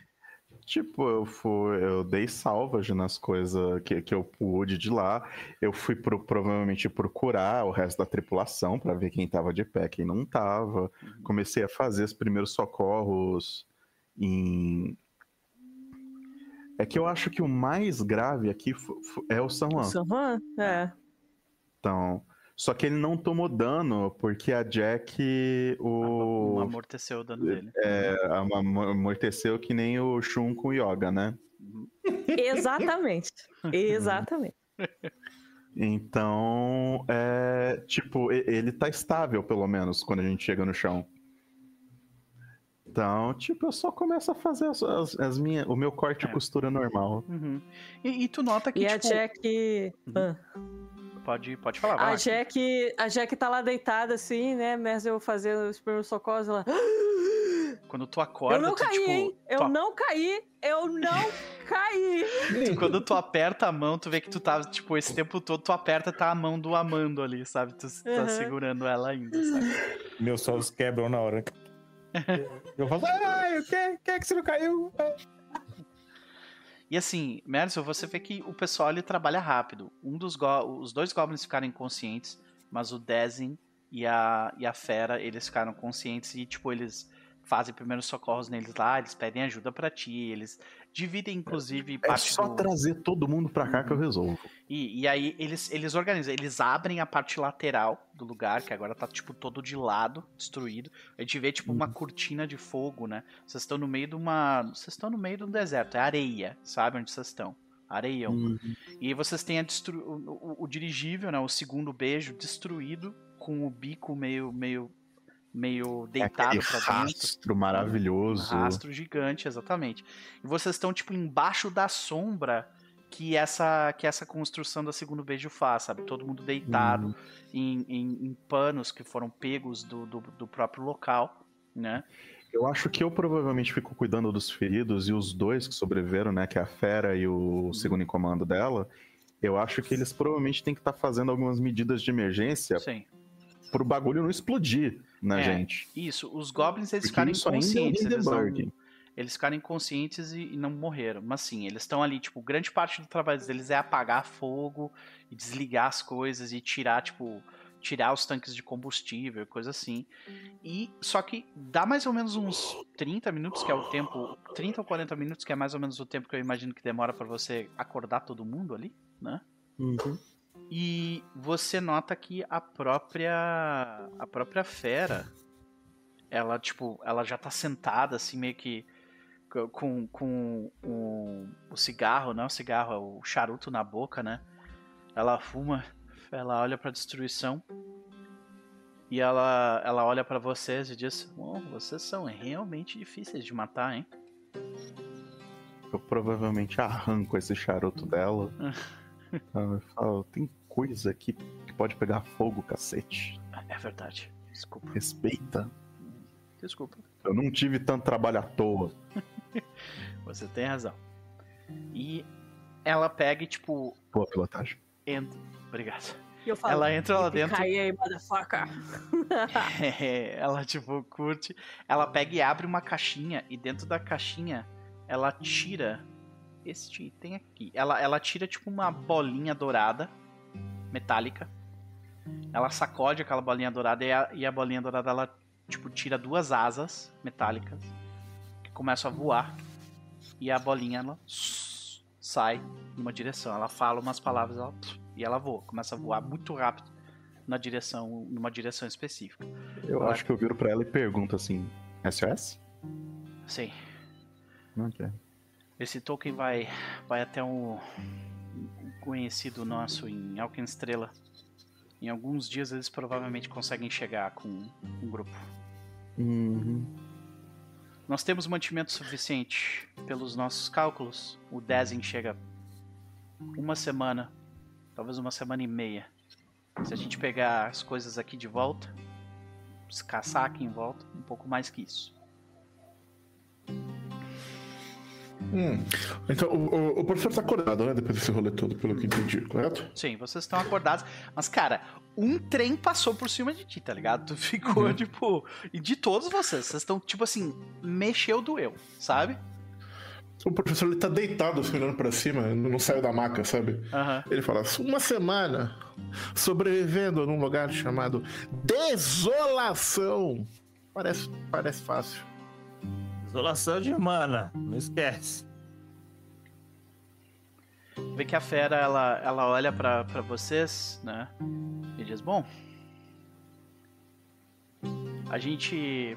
Tipo, eu fui, eu dei salvas nas coisas que, que eu pude de lá. Eu fui pro- provavelmente procurar o resto da tripulação pra ver quem tava de pé, quem não tava. Comecei a fazer os primeiros socorros em É que eu acho que o mais grave aqui é o San Juan. San Juan? É. Então, só que ele não tomou dano porque a Jack o amorteceu o dano dele. é, am- am- amorteceu que nem o Shun com o Yoga, né? Exatamente. Exatamente. Então, é, tipo, ele tá estável, pelo menos, quando a gente chega no chão. Então, tipo, eu só começo a fazer as, as, as minhas, o meu corte É. e costura normal. Uhum. E, e tu nota que, E a tipo, Jack. Uhum. Ah. Pode, pode falar, vai A. Jack, a Jack tá lá deitada assim, né? Merzel fazendo os primeiros socorros, ela. Quando tu acorda, eu não tu, caí, tipo, hein? Eu tu- não caí! Eu não caí! Quando tu aperta a mão, tu vê que tu tá, tipo, esse tempo todo, tu aperta, tá a mão do Amando ali, sabe? Tu tá Uhum. segurando ela ainda, sabe? Meus solos quebram na hora. Eu falo, ai, o que? que é que você não caiu? E assim, Merzel, você vê que o pessoal ele trabalha rápido. Um dos os dois goblins ficaram inconscientes, mas o Dezin e a, e a Fera, eles ficaram conscientes e, tipo, eles fazem primeiros socorros neles lá, eles pedem ajuda pra ti, eles dividem, inclusive, É só do... trazer todo mundo pra cá que eu resolvo. E, e aí eles, eles organizam, eles abrem a parte lateral do lugar, que agora tá tipo todo de lado, destruído. A gente vê tipo uma cortina de fogo, né? Vocês estão no meio de uma. Vocês estão no meio de um deserto, é areia, sabe onde vocês estão? Areião. Uhum. E vocês têm a destru... o, o- o dirigível, né? O segundo beijo destruído, com o bico meio, meio, meio É deitado aquele pra dentro. rastro maravilhoso. Um rastro gigante, exatamente. E vocês estão, tipo, embaixo da sombra que essa que essa construção da segundo beijo faz, sabe? Todo mundo deitado em, em- em panos que foram pegos do, do, do próprio local, né? Eu acho que eu provavelmente fico cuidando dos feridos e os dois que sobreviveram, né? Que é a Fera e o segundo em comando dela. Eu acho que eles provavelmente têm que estar fazendo algumas medidas de emergência Sim. Pro bagulho não explodir na É, gente. Isso, os goblins eles ficaram inconscientes, eles não, eles ficaram inconscientes e, e não morreram. Mas sim, eles estão ali, tipo, grande parte do trabalho deles é apagar fogo e desligar as coisas e tirar, tipo, tirar os tanques de combustível, coisa assim. E só que dá mais ou menos uns 30 minutos, que é o tempo, 30 ou 40 minutos, que é mais ou menos o tempo que eu imagino que demora pra você acordar todo mundo ali, né? E você nota que a própria a própria fera ela tipo, ela já tá sentada assim meio que co- com, com o, o cigarro, não é o cigarro, é o charuto na boca, né? Ela fuma, ela olha pra destruição e ela ela olha pra vocês e diz: "Bom, vocês são realmente difíceis de matar, hein?" Eu provavelmente arranco esse charuto dela. falo, tem coisa aqui que pode pegar fogo, cacete. É verdade. Desculpa. Respeita. Desculpa. Eu não tive tanto trabalho à toa. Você tem razão. E ela pega e tipo Boa pilotagem. entra. Obrigado. E eu falo, Ela entra lá dentro. Cai aí, motherfucker. É, ela, tipo, curte. Ela pega e abre uma caixinha e dentro da caixinha ela tira este item aqui. Ela, ela tira, tipo, uma bolinha dourada, metálica. Ela sacode aquela bolinha dourada e a, e a bolinha dourada, ela, tipo, tira duas asas metálicas que começam a voar. E a bolinha, ela sai numa direção. Ela fala umas palavras ela, e ela voa. Começa a voar muito rápido na direção, numa direção específica. Eu Ah. acho que eu viro pra ela e pergunto assim: SOS? Sim. Não quer. Esse token vai, vai até um, conhecido nosso em Alkenstrela. Em alguns dias eles provavelmente conseguem chegar com um grupo. Uhum. Nós temos mantimento suficiente. Pelos nossos cálculos, o Dezen chega uma semana, talvez uma semana e meia. Se a gente pegar as coisas aqui de volta, se caçar aqui em volta, um pouco mais que isso. Hum. Então, o, o, o professor tá acordado, né? Depois desse rolê todo, pelo que entendi, correto? Sim, vocês estão acordados. Mas, cara, um trem passou por cima de ti, tá ligado? Tu ficou, tipo. E de todos vocês. Vocês estão, tipo assim, mexeu, doeu, sabe? O professor ele tá deitado, assim, olhando pra cima, não saiu da maca, sabe? Aham. Ele fala, uma semana sobrevivendo num lugar chamado Desolação. Parece, parece fácil. Isolação de mana, não esquece. Vê que a fera, ela, ela olha pra vocês, né? E diz: Bom. A gente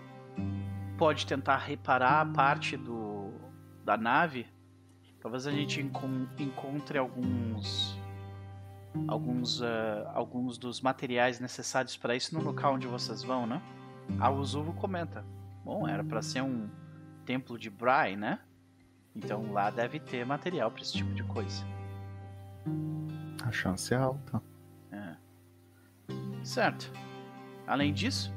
pode tentar reparar a parte do, da nave. Talvez a gente encon- encontre alguns. Alguns, ah, alguns dos materiais necessários para isso no local onde vocês vão, né? A Uzuvo comenta: Bom, era para ser um templo de Brai, né? Então lá deve ter material para esse tipo de coisa. A chance é alta. É. Certo. Além disso,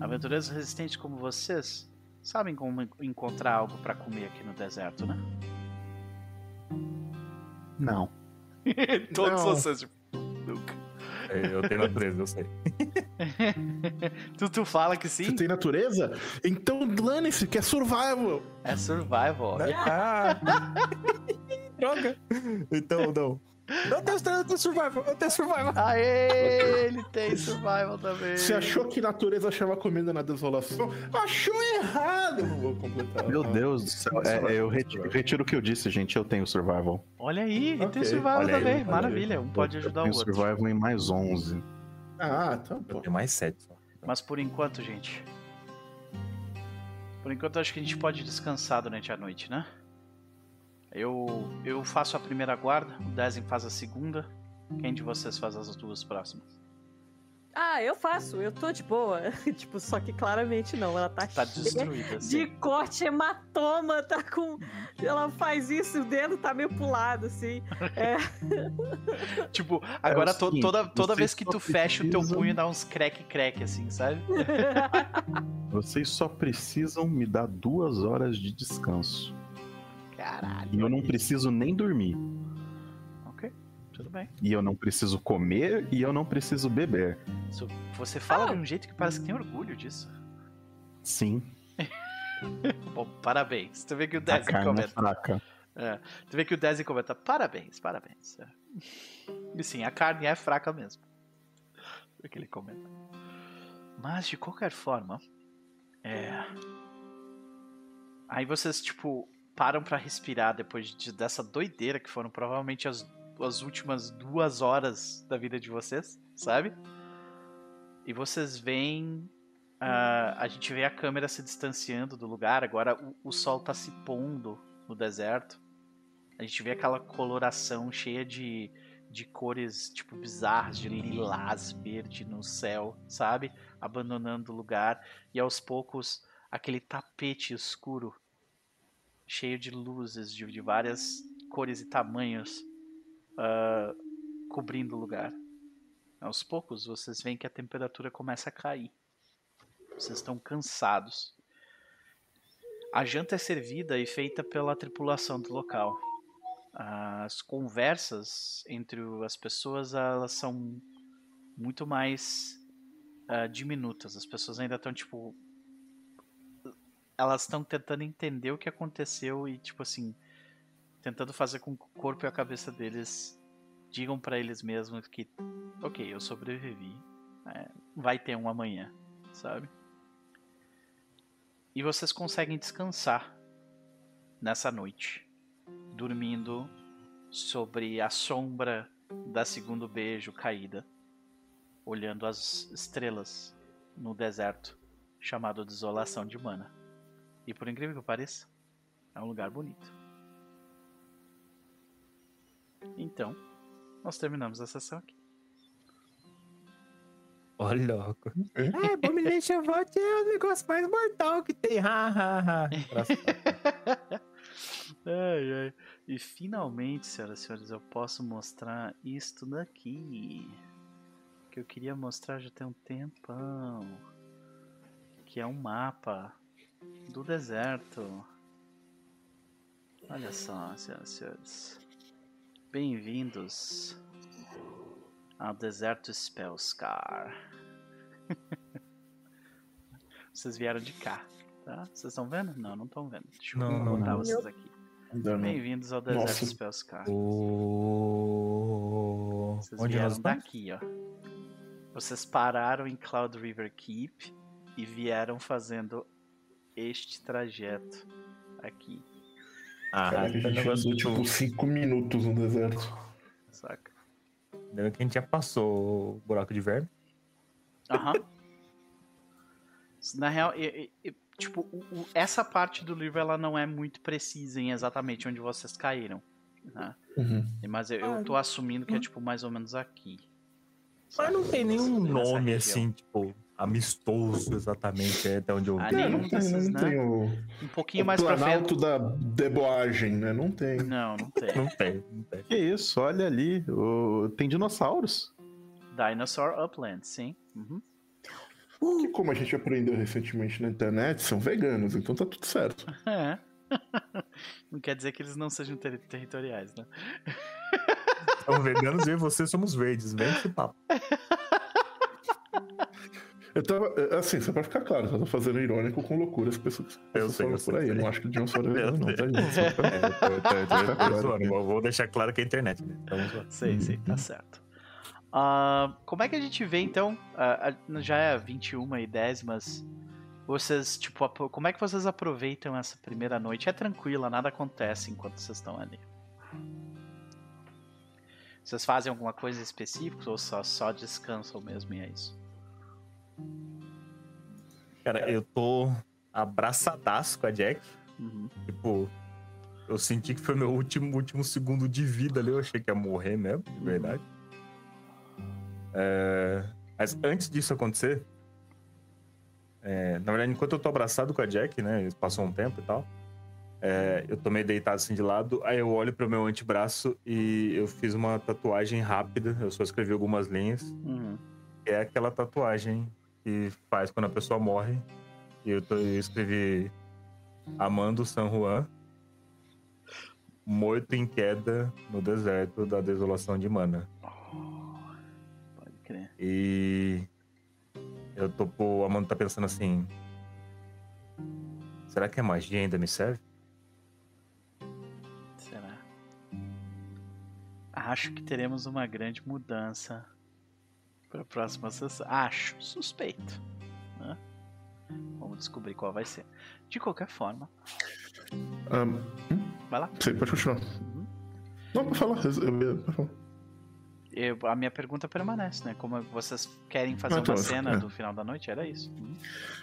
aventureiros resistentes como vocês sabem como en- encontrar algo para comer aqui no deserto, né? Não. Todos Não. vocês. tipo, nunca. É, Eu tenho natureza, eu sei. tu, tu fala que sim? Você tem natureza? Então dane-se, que é survival. É survival. ó. Ah, droga. Então, não. Eu tenho, eu tenho survival, eu tenho survival. Aê, ele tem survival também. Você achou que natureza achava comida na desolação? Achou errado! Eu não vou completar. Meu. Deus do céu. É, eu retiro, retiro o que eu disse, gente. Eu tenho survival. Olha aí, ele tem survival olha também. aí. Maravilha, um pode Eu ajudar o tenho outro. survival em mais 11. Ah, tá Eu bom. tenho mais sete só. Mas por enquanto, gente. Por enquanto, acho que a gente pode descansar durante a noite, né? Eu, eu faço a primeira guarda, o Dezen faz a segunda. Quem de vocês faz as duas próximas? Ah, eu faço, eu tô de boa. tipo, só que claramente não. Ela tá, Tá cheia destruída, de assim. corte, hematoma, tá com. Ela faz isso, o dedo tá meio pulado, assim. É. Tipo, agora É to- seguinte, toda, toda vez que tu fecha o teu precisam- punho, dá uns crack-crack, assim, sabe? Vocês só precisam me dar duas horas de descanso. Caralho. E eu não preciso nem dormir. Tudo bem. E eu não preciso comer e eu não preciso beber. Isso- Você fala de um jeito que parece que tem orgulho disso. Sim, Bom, parabéns. Tu vê que o carne é comenta. fraca. É, tu vê que o Desi comenta, parabéns, parabéns. É. E sim, a carne é fraca mesmo. É que ele comenta. Mas, de qualquer forma, é... Aí vocês, tipo, param pra respirar depois de- dessa doideira que foram provavelmente as, as últimas duas horas da vida de vocês, sabe? E vocês veem... ah, a gente vê a câmera se distanciando do lugar, agora o, o sol tá se pondo no deserto. A gente vê aquela coloração cheia de, de cores, tipo, bizarras, de lilás, verde no céu, sabe? Abandonando o lugar. E aos poucos, aquele tapete escuro, cheio de luzes de, de várias cores e tamanhos, ah, cobrindo o lugar. Aos poucos, vocês veem que a temperatura começa a cair. Vocês estão cansados. A janta é servida e feita pela tripulação do local. As conversas entre as pessoas elas são muito mais ah, diminutas. As pessoas ainda estão tipo, elas estão tentando entender o que aconteceu e tipo assim, tentando fazer com que o corpo e a cabeça deles digam pra eles mesmos que, ok, eu sobrevivi, é, vai ter um amanhã, sabe? E vocês conseguem descansar nessa noite, dormindo sobre a sombra da segundo beijo caída, olhando as estrelas no deserto chamado Desolação de Mana. E por incrível que pareça, é um lugar bonito. Então, nós terminamos a sessão aqui. Olha, louco. É? É, Abomination Vault é o negócio mais mortal que tem. Ha, ha, ha. ai, ai. E finalmente, senhoras e senhores, eu posso mostrar isto daqui. Que eu queria mostrar já tem um tempão. Que é um mapa do deserto. Olha só, senhoras e senhores. Bem-vindos ao deserto Spellscar. Vocês vieram de cá, tá? Vocês estão vendo? Não, não estão vendo. Deixa eu Não, botar não. vocês aqui. Bem-vindos ao deserto Nossa. Spellscar. O... Vocês Onde vieram daqui, ó. Vocês pararam em Cloud River Keep e vieram fazendo este trajeto aqui, Ah, Caraca, a gente andou tipo. 5 minutos no deserto. saca? Lembra que a gente já passou o buraco de verme? Aham. Na real, e- e- e, tipo, o- o- essa parte do livro ela não é muito precisa em exatamente onde vocês caíram. Né? Uhum. Mas eu, eu tô assumindo que é tipo mais ou menos aqui. Mas não tem nenhum nome região. assim, tipo, amistoso exatamente, é até onde eu Ah, vi. nenhum não tem, não né? tem o, Um pouquinho o mais pra planalto frente. da deboagem, né? Não tem. Não, não tem. Não tem, não tem. Que isso, olha ali. o- Tem dinossauros. Dinosaur Upland, sim. Uhum. Que como a gente aprendeu recentemente na internet, são veganos, então tá tudo certo. É. Não quer dizer que eles não sejam ter- territoriais, né? São veganos e você somos verdes, vem esse papo. Eu tava, é, assim, só pra ficar claro, eu tô fazendo irônico com loucuras que pessoas Eu sei, falam eu sei, por aí. Eu não acho que o dinossauro é Eu vegano, não, tá, gente? É, vou- deixar claro que é a internet, né? Então, vamos lá. Sei, sei, tá certo. Ah, como é que a gente vê então? a- já é 21 e 10, mas vocês, tipo, como é que vocês aproveitam essa primeira noite? É tranquila, nada acontece enquanto vocês estão ali. Vocês fazem alguma coisa específica ou só, só descansam mesmo e é isso? Cara, eu tô abraçadaço com a Jack. Uhum. Tipo, eu senti que foi meu último, último segundo de vida ali. Eu achei que ia morrer mesmo, de verdade. É, Mas antes disso acontecer, é, na verdade, enquanto eu tô abraçado com a Jack, né? Passou um tempo e tal. é, eu tô meio deitado assim de lado, aí eu olho pro meu antebraço e eu fiz uma tatuagem rápida. Eu só escrevi algumas linhas. Uhum. É aquela tatuagem que faz quando a pessoa morre. E eu, tô- eu escrevi Amando San Juan, morto em queda no deserto da desolação de Mana. Pode crer. E eu tô, o Amando tá pensando assim. Será que a magia ainda me serve? Será? Acho que teremos uma grande mudança para a próxima sessão. Acho, suspeito. né? Vamos descobrir qual vai ser. De qualquer forma, Ahn, vai lá. sei, pode continuar. Não, pode falar. eu- eu- eu- pode falar. Eu- a minha pergunta permanece, né? Como vocês querem fazer Ah, então, uma cena é. do final da noite? Era isso. Uhum.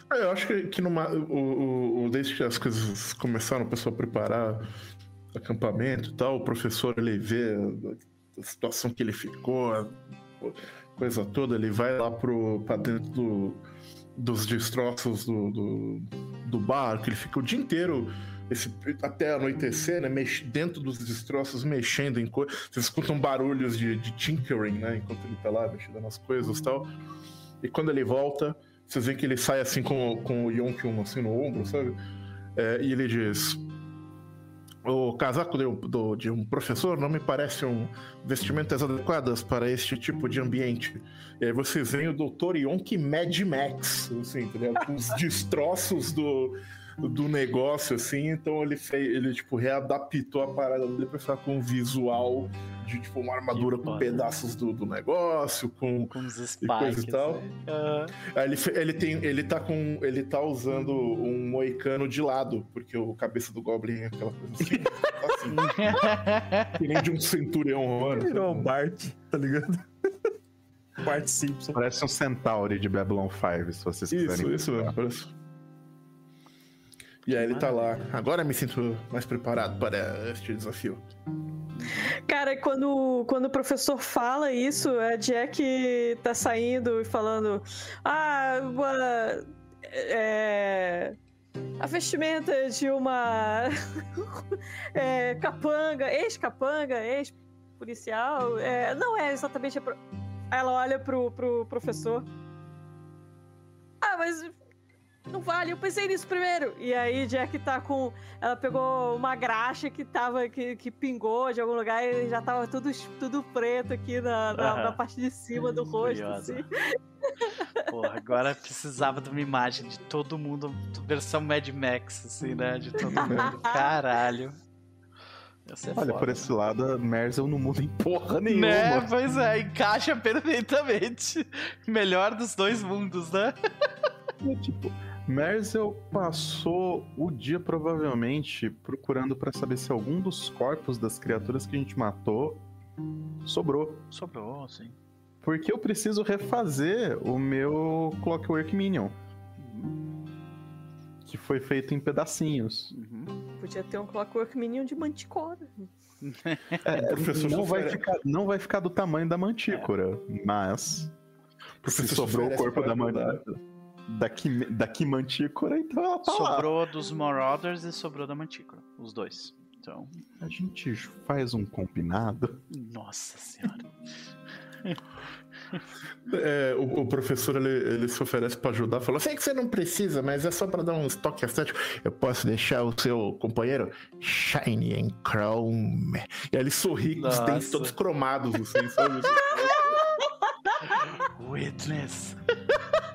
Ah, Eu acho que, que numa, o, o- o- desde que as coisas começaram, o pessoal preparar acampamento e tal, o professor ele vê a, a situação que ele ficou, a coisa toda, ele vai lá pro, pra dentro do- dos destroços do, do, do barco, ele fica o dia inteiro. esse- até anoitecer, né? mex- dentro dos destroços, mexendo em coisas. Vocês escutam barulhos de, de tinkering, né? Enquanto ele tá lá mexendo nas coisas e tal. E quando ele volta, vocês veem que ele sai assim com, com o Yonkyun assim no ombro, sabe? É, e ele diz: O casaco de, um- do- de um professor não me parece um vestimentas adequadas para este tipo de ambiente. E aí vocês veem o Dr. Yonk Mad Max, assim, entendeu? Os destroços do, do negócio, assim. Então ele fez, ele tipo, readaptou a parada dele pra ficar com um visual de tipo uma armadura Que com foda. pedaços do, do negócio, com Com os spikes. e tal. né? Ah, Aí ele, ele tem, ele tá com, ele tá usando um moicano de lado, porque o cabeça do Goblin é aquela coisa assim, assim que nem de um centurião romano. Virou o Bart, tá ligado? Bart Simpson. Parece um Centauri de Babylon 5, se vocês Isso, quiserem. isso mesmo, parece. E aí ele tá lá. Agora me sinto mais preparado para este desafio. Cara, quando, quando o professor fala isso, a Jack tá saindo e falando: Ah, uma. É, a vestimenta de uma. é, capanga, ex-capanga, ex-policial. é, não é exatamente. A pro... Ela olha pro, pro professor. Ah, mas. Não vale, eu pensei nisso primeiro. E aí, Jack tá com. Ela pegou uma graxa que tava. que, que pingou de algum lugar e já tava tudo, tudo preto aqui na, na, na parte de cima do rosto. Assim. Porra, agora precisava de uma imagem de todo mundo, versão Mad Max, assim, né? De todo mundo. Caralho. Ser Olha, foda, por esse lado, a Merzel não muda em porra nenhuma. Né? Pois é, encaixa perfeitamente. Melhor dos dois mundos, né? Tipo, Merzel passou o dia provavelmente procurando pra saber se algum dos corpos das criaturas que a gente matou sobrou. Sobrou, sim. Porque eu preciso refazer o meu Clockwork Minion. Que foi feito em pedacinhos. Uhum. Podia ter um Clockwork Minion de manticora. É, professor não, vai ficar, não vai ficar do tamanho da mantícora, mas. Se Professor sobrou o oferece corpo para da mantícora. Daqui, daqui mantícora, então ela tá lá. Sobrou dos Marauders e sobrou da Mantícora. Os dois. Então, A gente faz um combinado. nossa senhora. É, o, o professor ele, ele se oferece pra ajudar, fala: Sei que você não precisa, mas é só pra dar um estoque estético. Eu posso deixar o seu companheiro shiny and chrome. E aí ele sorri com os dentes todos cromados, assim, sabe? Witness.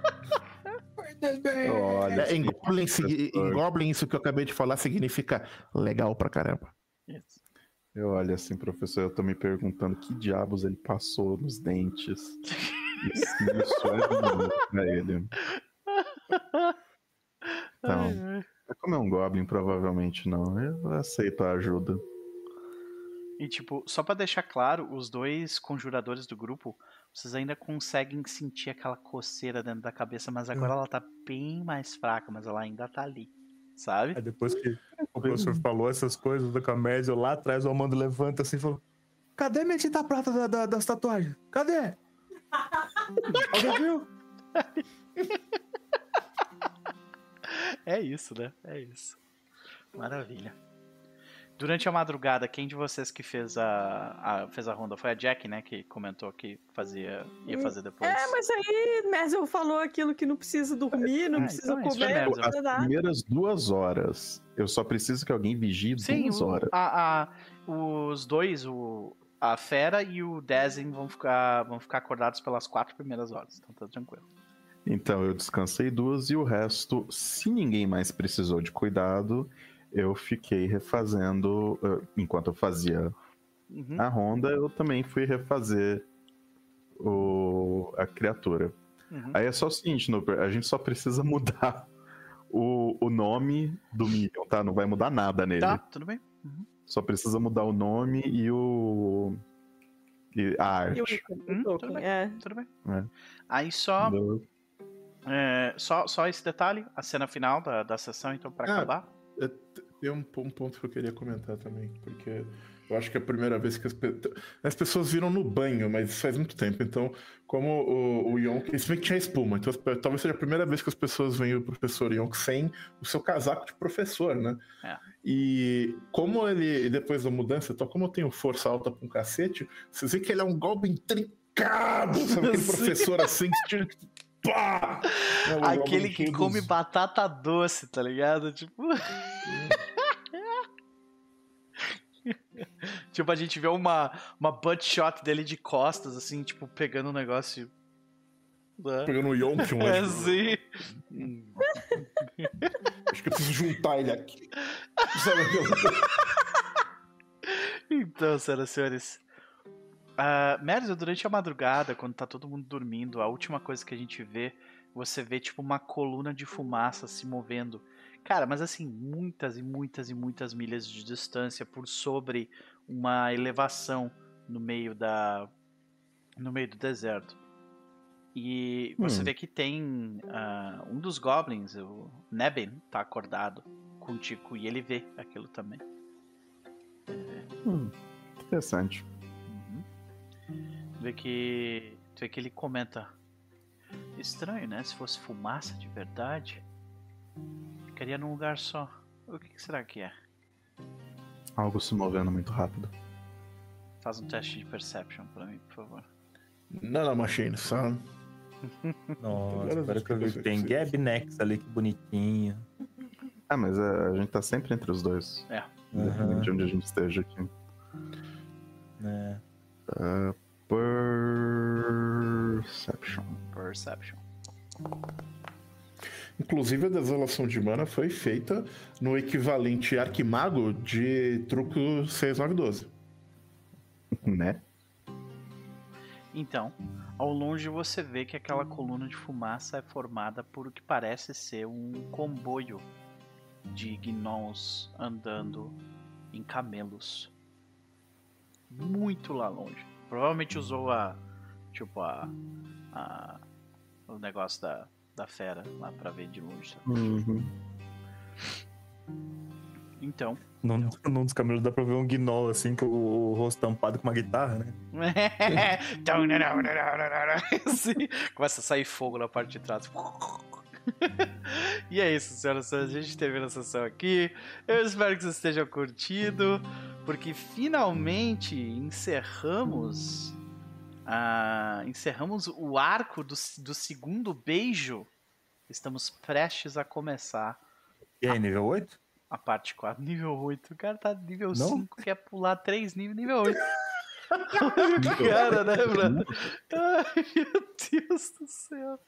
Olha, em, Goblin, em. Goblin, isso que eu acabei de falar significa legal pra caramba. Isso. Eu olho assim, professor, eu tô me perguntando que diabos ele passou nos dentes. Isso, isso é pra ele. Então, como é um Goblin, provavelmente não. Eu aceito a ajuda. E tipo, só pra deixar claro, os dois conjuradores do grupo, vocês ainda conseguem sentir aquela coceira dentro da cabeça, mas agora ela tá bem mais fraca, mas ela ainda tá ali. Sabe? Aí depois que o professor falou essas coisas da comédia, lá atrás o Amando levanta assim e falou: Cadê minha tinta prata da, da, das tatuagens? Cadê? Alguém viu? É isso, né? É isso. Maravilha. Durante a madrugada, quem de vocês que fez a, a- fez a ronda? Foi a Jack, né? Que comentou que fazia, ia fazer depois. É, mas aí Merzel falou aquilo que não precisa dormir, não Ah, precisa então é isso, comer, não As primeiras duas horas, eu só preciso que alguém vigie Sim, duas o- horas. a- a- os dois, o, a Fera e o Dezen vão ficar, vão ficar acordados pelas quatro primeiras horas. Então tá tranquilo. Então eu descansei duas e o resto, se ninguém mais precisou de cuidado, eu fiquei refazendo. eh, Enquanto eu fazia Uhum. a ronda, eu também fui refazer o, a criatura. uhum. Aí é só o seguinte, Nooper, a gente só precisa mudar o, o nome do Minion, tá? Não vai mudar nada nele. Tá, tudo bem. Só precisa mudar o nome e o. E a arte. E o Hum, tudo bem. é. Tudo bem. É. Aí só, é, só, só esse detalhe, a cena final da, da sessão, então, pra Ah, acabar. É, Tem um, um ponto que eu queria comentar também, porque eu acho que é a primeira vez que as, pe- as pessoas viram no banho, mas faz muito tempo. Então, como o, o Yonk, se bem que tinha espuma, então talvez seja a primeira vez que as pessoas veem o professor Yonk sem o seu casaco de professor, né? É. E como ele, depois da mudança, então, como eu tenho força alta pra um cacete, vocês veem que ele é um golpe intrincado, sabe? Aquele professor assim que tira. Pá! É, o Aquele que dos- come batata doce, tá ligado? Tipo. tipo, a gente vê uma, uma butt shot dele de costas, assim, tipo, pegando um negócio. né? Pegando o Yonk, um É assim. Acho que eu preciso juntar ele aqui. Sabe Então, senhoras e senhores. Uh, durante a madrugada, quando tá todo mundo dormindo, a última coisa que a gente vê, você vê tipo uma coluna de fumaça se movendo. Cara, mas assim, muitas e muitas e muitas milhas de distância por sobre uma elevação no meio da. no meio do deserto. E você Hum. vê que tem ah, um dos goblins, o Neben, tá acordado contigo e ele vê aquilo também. Hum, interessante. Uhum. Vê que. tu Vê que ele comenta. Estranho, né? Se fosse fumaça de verdade, ficaria num lugar só. O que, que será que é? Algo se movendo muito rápido. Faz um teste de perception pra mim, por favor. Nanomachine, sabe? Nossa, Agora agora que eu vi tem. Gab Nex ali, que bonitinho. Ah, mas é, a gente tá sempre entre os dois. É. Independente de onde a gente esteja aqui. né? Perception. Perception. Inclusive, a desolação de mana foi feita no equivalente Arquimago de truco 6912. Né? Então, ao longe você vê que aquela coluna de fumaça é formada por o que parece ser um comboio de gnolls andando em camelos. Muito lá longe. Provavelmente usou a. Tipo, a. a o negócio da, da fera lá pra ver de longe. Uhum. Então. Num, num dos camelos dá pra ver um gnoll assim, com o, o rosto tampado com uma guitarra, né? Assim, Começa a sair fogo na parte de trás. e é isso, senhoras e senhores. A gente termina a sessão aqui. Eu espero que vocês estejam curtindo, porque finalmente encerramos. ah, encerramos o arco do, do segundo beijo. Estamos prestes a começar E aí, nível 8? a parte 4, nível 8. O cara tá nível Não? 5, quer pular 3 níveis, nível 8. Cara, né, mano? Ai, meu Deus do céu.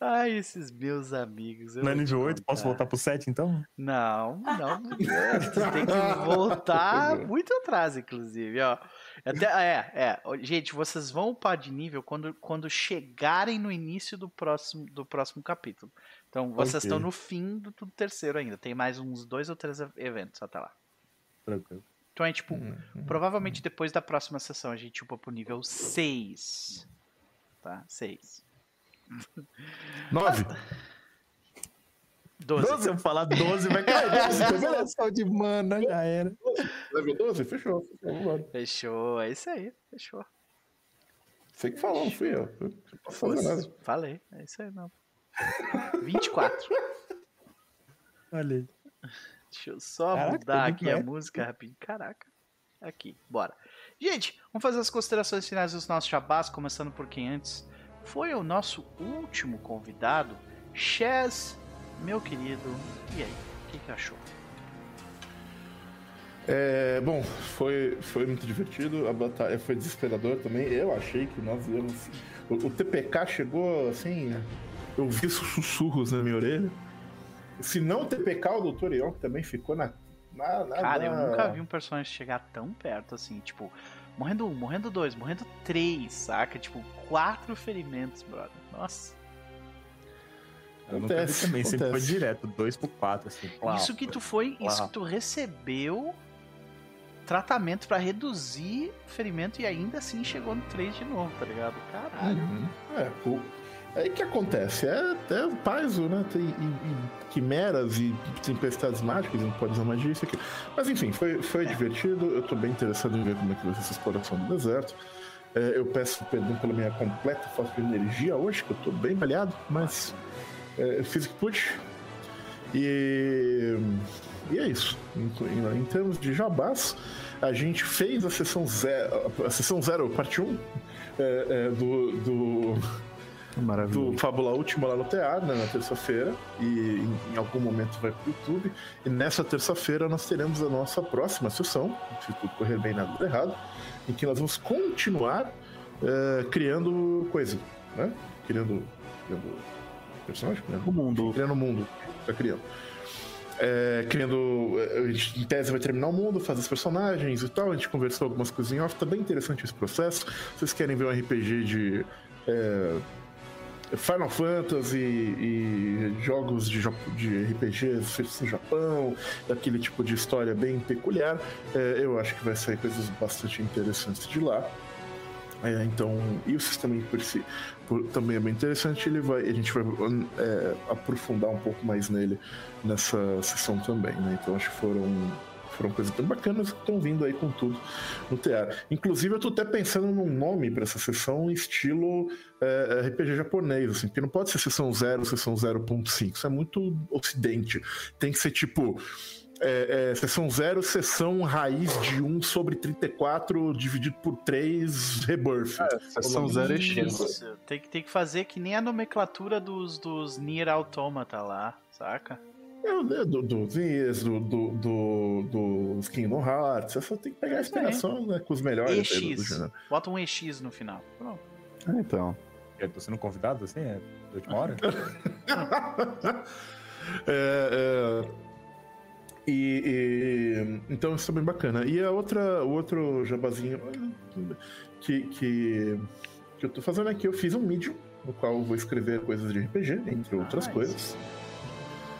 Ai, esses meus amigos. Não é nível 8? Posso voltar pro 7 então? Não, não. tem que voltar muito atrás, inclusive, ó. Até, é, é. Gente, vocês vão upar de nível quando, quando chegarem no início do próximo, do próximo capítulo. Então, vocês Ok. estão no fim do, do terceiro ainda. Tem mais uns dois ou três eventos até lá. Tranquilo. Então é tipo, Hum, provavelmente depois da próxima sessão a gente upa pro nível 6. Tá? 6. 9. 12. Se eu falar 12, vai cair. Desolação de mana, já era. Level 12? Fechou. Fechou. Fechou, é isso aí, fechou. Você que falou, não fui eu. Eu Não fazer nada. Falei, é isso aí não. 24. Olha aí. Deixa eu só Caraca, mudar aqui a música rapidinho. Caraca. Aqui, bora. Gente, vamos fazer as considerações finais dos nossos jabás, começando por quem antes foi o nosso último convidado, Chaz, meu querido. E aí, o que, que achou? É, bom, foi, foi muito divertido. A batalha foi desesperador também. Eu achei que nós íamos. O, o TPK chegou assim. Eu vi sussurros na minha orelha. Se não o TPK, o Dr. Ion que também ficou na. na, na Cara, eu nunca vi um personagem chegar tão perto assim, tipo, morrendo um, morrendo dois, morrendo três, saca? Tipo, quatro ferimentos, brother. Nossa. Eu nunca vi Acontece, também, sempre foi acontece. direto, 2 por 4, assim. Isso que tu foi, isso que tu recebeu tratamento pra reduzir o ferimento e ainda assim chegou no 3 de novo, tá ligado? Caralho. Uhum. É, o... Aí que acontece? É, é o Paizo, né? Tem e, e quimeras e tempestades mágicas, não pode usar magia, isso aqui. Mas enfim, foi, foi divertido. Eu tô bem interessado em ver como é que vai ser essa exploração do deserto. É, eu peço perdão pela minha completa falta de energia hoje, que eu tô bem malhado, mas é, fiz o que pude. E, e é isso. Em, em- termos de jabás, a gente fez a sessão zero, a sessão zero, parte 1 é, é, do, do. Do Fábula Última lá no teatro, né, na terça-feira, e em, em algum momento vai pro YouTube. E nessa terça-feira nós teremos a nossa próxima sessão, se tudo correr bem nada der errado, em que nós vamos continuar eh, criando coisa, né? Criando, criando personagem, criando O mundo. criando o mundo. Tá criando. É, criando. é, A gente, em tese vai terminar o mundo, fazer os personagens e tal. A gente conversou algumas coisas em off. Tá bem interessante esse processo. Vocês querem ver um RPG de. é, Final Fantasy e jogos de, de RPG feitos no Japão, daquele tipo de história bem peculiar, é, eu acho que vai sair coisas bastante interessantes de lá. É, então, e o sistema por si por- também é bem interessante. Ele vai, a gente vai é, aprofundar um pouco mais nele nessa sessão também, né? Então acho que foram foram coisas bem bacanas que estão vindo aí com tudo no teatro. Inclusive eu tô até pensando num nome para essa sessão estilo é, RPG japonês, assim, porque não pode ser sessão 0, sessão 0.5, isso é muito ocidente. Tem que ser tipo é, é, sessão 0, sessão raiz de 1 sobre 34 dividido por 3 rebirth. Sessão zero é X. Tem que, tem que fazer que nem a nomenclatura dos, dos Nier Automata lá, saca? É, do, do, do Ziz, do, do, do, Kingdom Hearts, você só tem que pegar a É isso inspiração né, com os melhores aí do, do EX. Bota um EX no final. Pronto. Ah, então. Eu tô sendo convidado, assim, é de última hora? É, é, e, e- então isso é bem bacana. E a outra, o outro jabazinho que, que, que eu tô fazendo aqui, eu fiz um medium, no qual eu vou escrever coisas de RPG, entre outras Nice. coisas.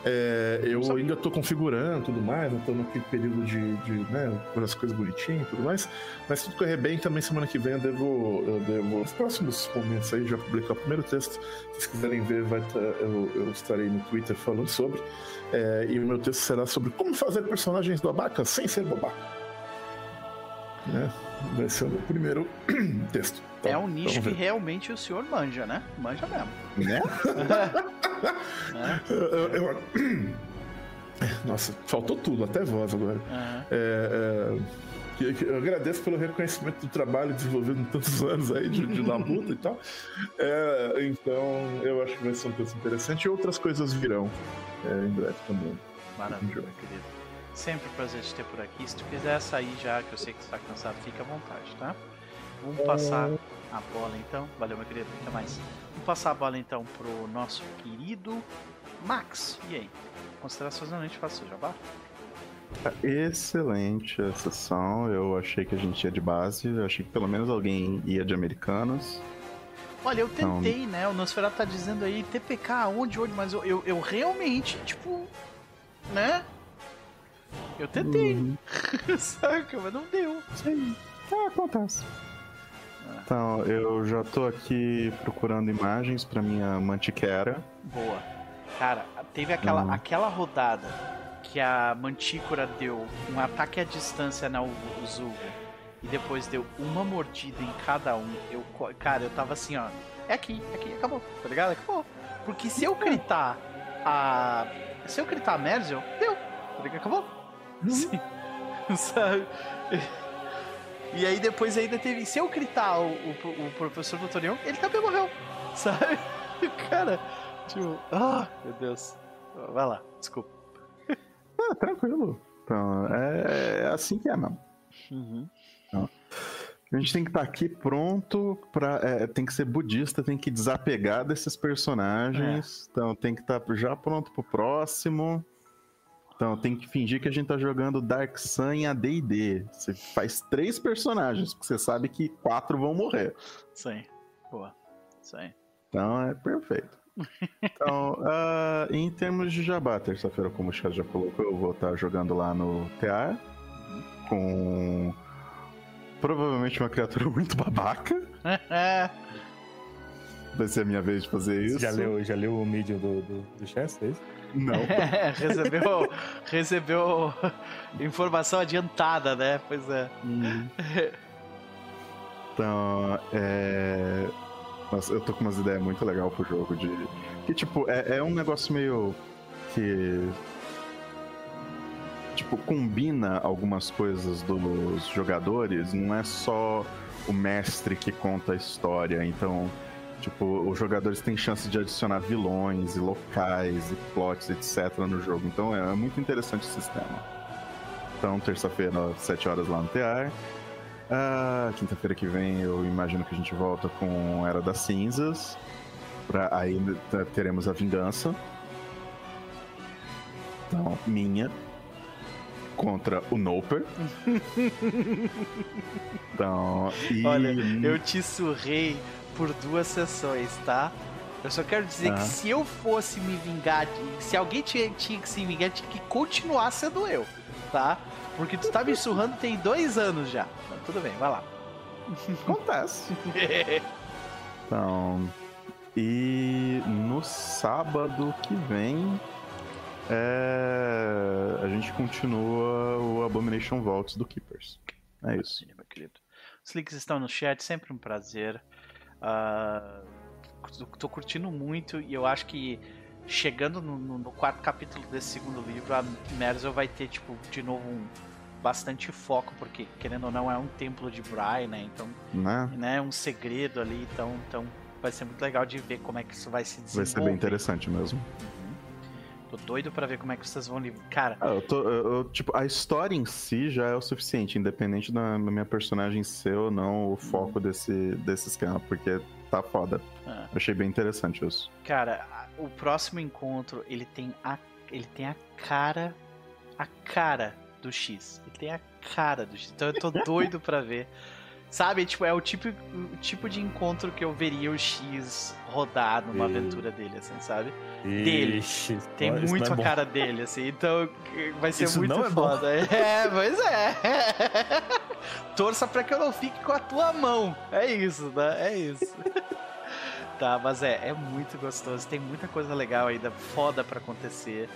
É, eu sabia. ainda tô configurando tudo mais, tô naquele período de, de né, as coisas bonitinhas e tudo mais. Mas se tudo correr bem, também semana que vem eu devo, eu devo. Nos próximos momentos aí, já publicar o primeiro texto. Se vocês quiserem ver, vai tá- eu, eu estarei no Twitter falando sobre. É, e o meu texto será sobre como fazer personagens babacas sem ser babaca. Né? Vai ser o meu primeiro texto. Então, é um nicho que realmente o senhor manja, né? Manja mesmo. Né? né? Eu- eu- Nossa, faltou tudo, até voz agora. Aham. É, é, eu agradeço pelo reconhecimento do trabalho desenvolvido em tantos anos aí de, de labuta e tal. É, então, eu acho que vai ser um texto interessante e outras coisas virão é, em breve também. Maravilha, meu querido. Sempre um prazer te ter por aqui. Se tu quiser sair já, que eu sei que tu tá cansado, fica à vontade, tá? Vamos passar a bola então. Valeu, meu querido. Até mais. Vamos passar a bola então pro nosso querido Max. E aí? Considerações da noite, faça o seu jabá? Excelente a sessão. Eu achei que a gente ia de base. Eu achei que pelo menos alguém ia de americanos. Olha, eu Não. tentei, né? O Nosferatu tá dizendo aí TPK, onde, onde, mas eu, eu, eu realmente, tipo, né? Eu tentei, Uhum. saca? Mas não deu. Aí. Ah, acontece. Então, eu já tô aqui procurando imagens pra minha mantiquera. Boa. Cara, teve aquela, Hum. aquela rodada que a Mantícora deu um ataque à distância na Uzuga e depois deu uma mordida em cada um, eu, cara, eu tava assim, ó. É aqui, é aqui, acabou, tá ligado? Acabou. Porque se eu gritar a. Se eu gritar a Merzel, deu, tá ligado? Acabou. Sim. Sabe? E aí depois ainda teve. Se eu gritar o, o, o professor do Torião, ele também morreu. Sabe? Cara, tipo. Ah, meu Deus. Vai lá, desculpa. Ah, tranquilo. Então, é, é assim que é, mesmo. Uhum. A gente tem que estar aqui pronto pra. é, tem que ser budista, tem que desapegar desses personagens. Então tem que estar já pronto pro próximo. Então tem que fingir que a gente tá jogando Dark Sun em AD&D. Você faz três personagens, porque você sabe que quatro vão morrer. Aí. Boa. Aí. Então é perfeito. Então, ah, em termos de jabá, terça-feira, como o chat já colocou, eu vou estar jogando lá no TA com provavelmente uma criatura muito babaca. Vai ser a minha vez de fazer isso. Já leu, já leu o medium do, do, do Chess, é isso? Não. recebeu, recebeu informação adiantada, né? Pois é. Então, é. Nossa, eu tô com umas ideias muito legais pro jogo de. Que, tipo, é, é um negócio meio. que. Tipo, combina algumas coisas dos jogadores, não é só o mestre que conta a história, então. Tipo, os jogadores têm chance de adicionar vilões e locais e plots, etc. no jogo. Então é, é muito interessante o sistema. Então, terça-feira, às 7 horas lá no TR. Ah, quinta-feira que vem eu imagino que a gente volta com Era das Cinzas. Pra, aí teremos a vingança. Então, minha. Contra o Noper. então, e... Olha, eu te surrei por duas sessões, tá? Eu só quero dizer Ah. que se eu fosse me vingar, se alguém tinha, tinha que se vingar, tinha que continuar sendo eu, tá? Porque tu tá me surrando tem dois anos já. Mas tudo bem, vai lá. Acontece. Então. E no sábado que vem. é, A gente continua o Abomination Vaults do Keepers. É isso. Maravilha, meu querido. Os links estão no chat, sempre um prazer. Ah, tô- curtindo muito e eu acho que chegando no, no- no quarto capítulo desse segundo livro, a Merzel vai ter, tipo, de novo um bastante foco, porque querendo ou não é um templo de Bry, né? Então, Né? né, um segredo ali, então, então vai ser muito legal de ver como é que isso vai se desenvolver. Vai ser bem interessante mesmo. Tô doido pra ver como é que vocês vão livrar. Cara, Ah, eu tô, eu- eu, tipo, a história em si já é o suficiente, independente da minha personagem ser ou não o foco desse, desse esquema, porque tá foda. Ah. Achei bem interessante isso. Cara, o próximo encontro, ele tem a ele tem a cara a cara do X. Ele tem a cara do X. Então eu tô doido pra ver. Sabe, tipo, é o tipo, o tipo de encontro que eu veria o X rodar numa E- aventura dele, assim, sabe? Dele. Ixi, Tem isso muito não é a bom. cara dele, assim, então vai ser Isso muito não é bom. foda. É, pois é. Torça pra que eu não fique com a tua mão. É isso, né? É isso. tá, mas é, é muito gostoso. Tem muita coisa legal ainda, foda pra acontecer.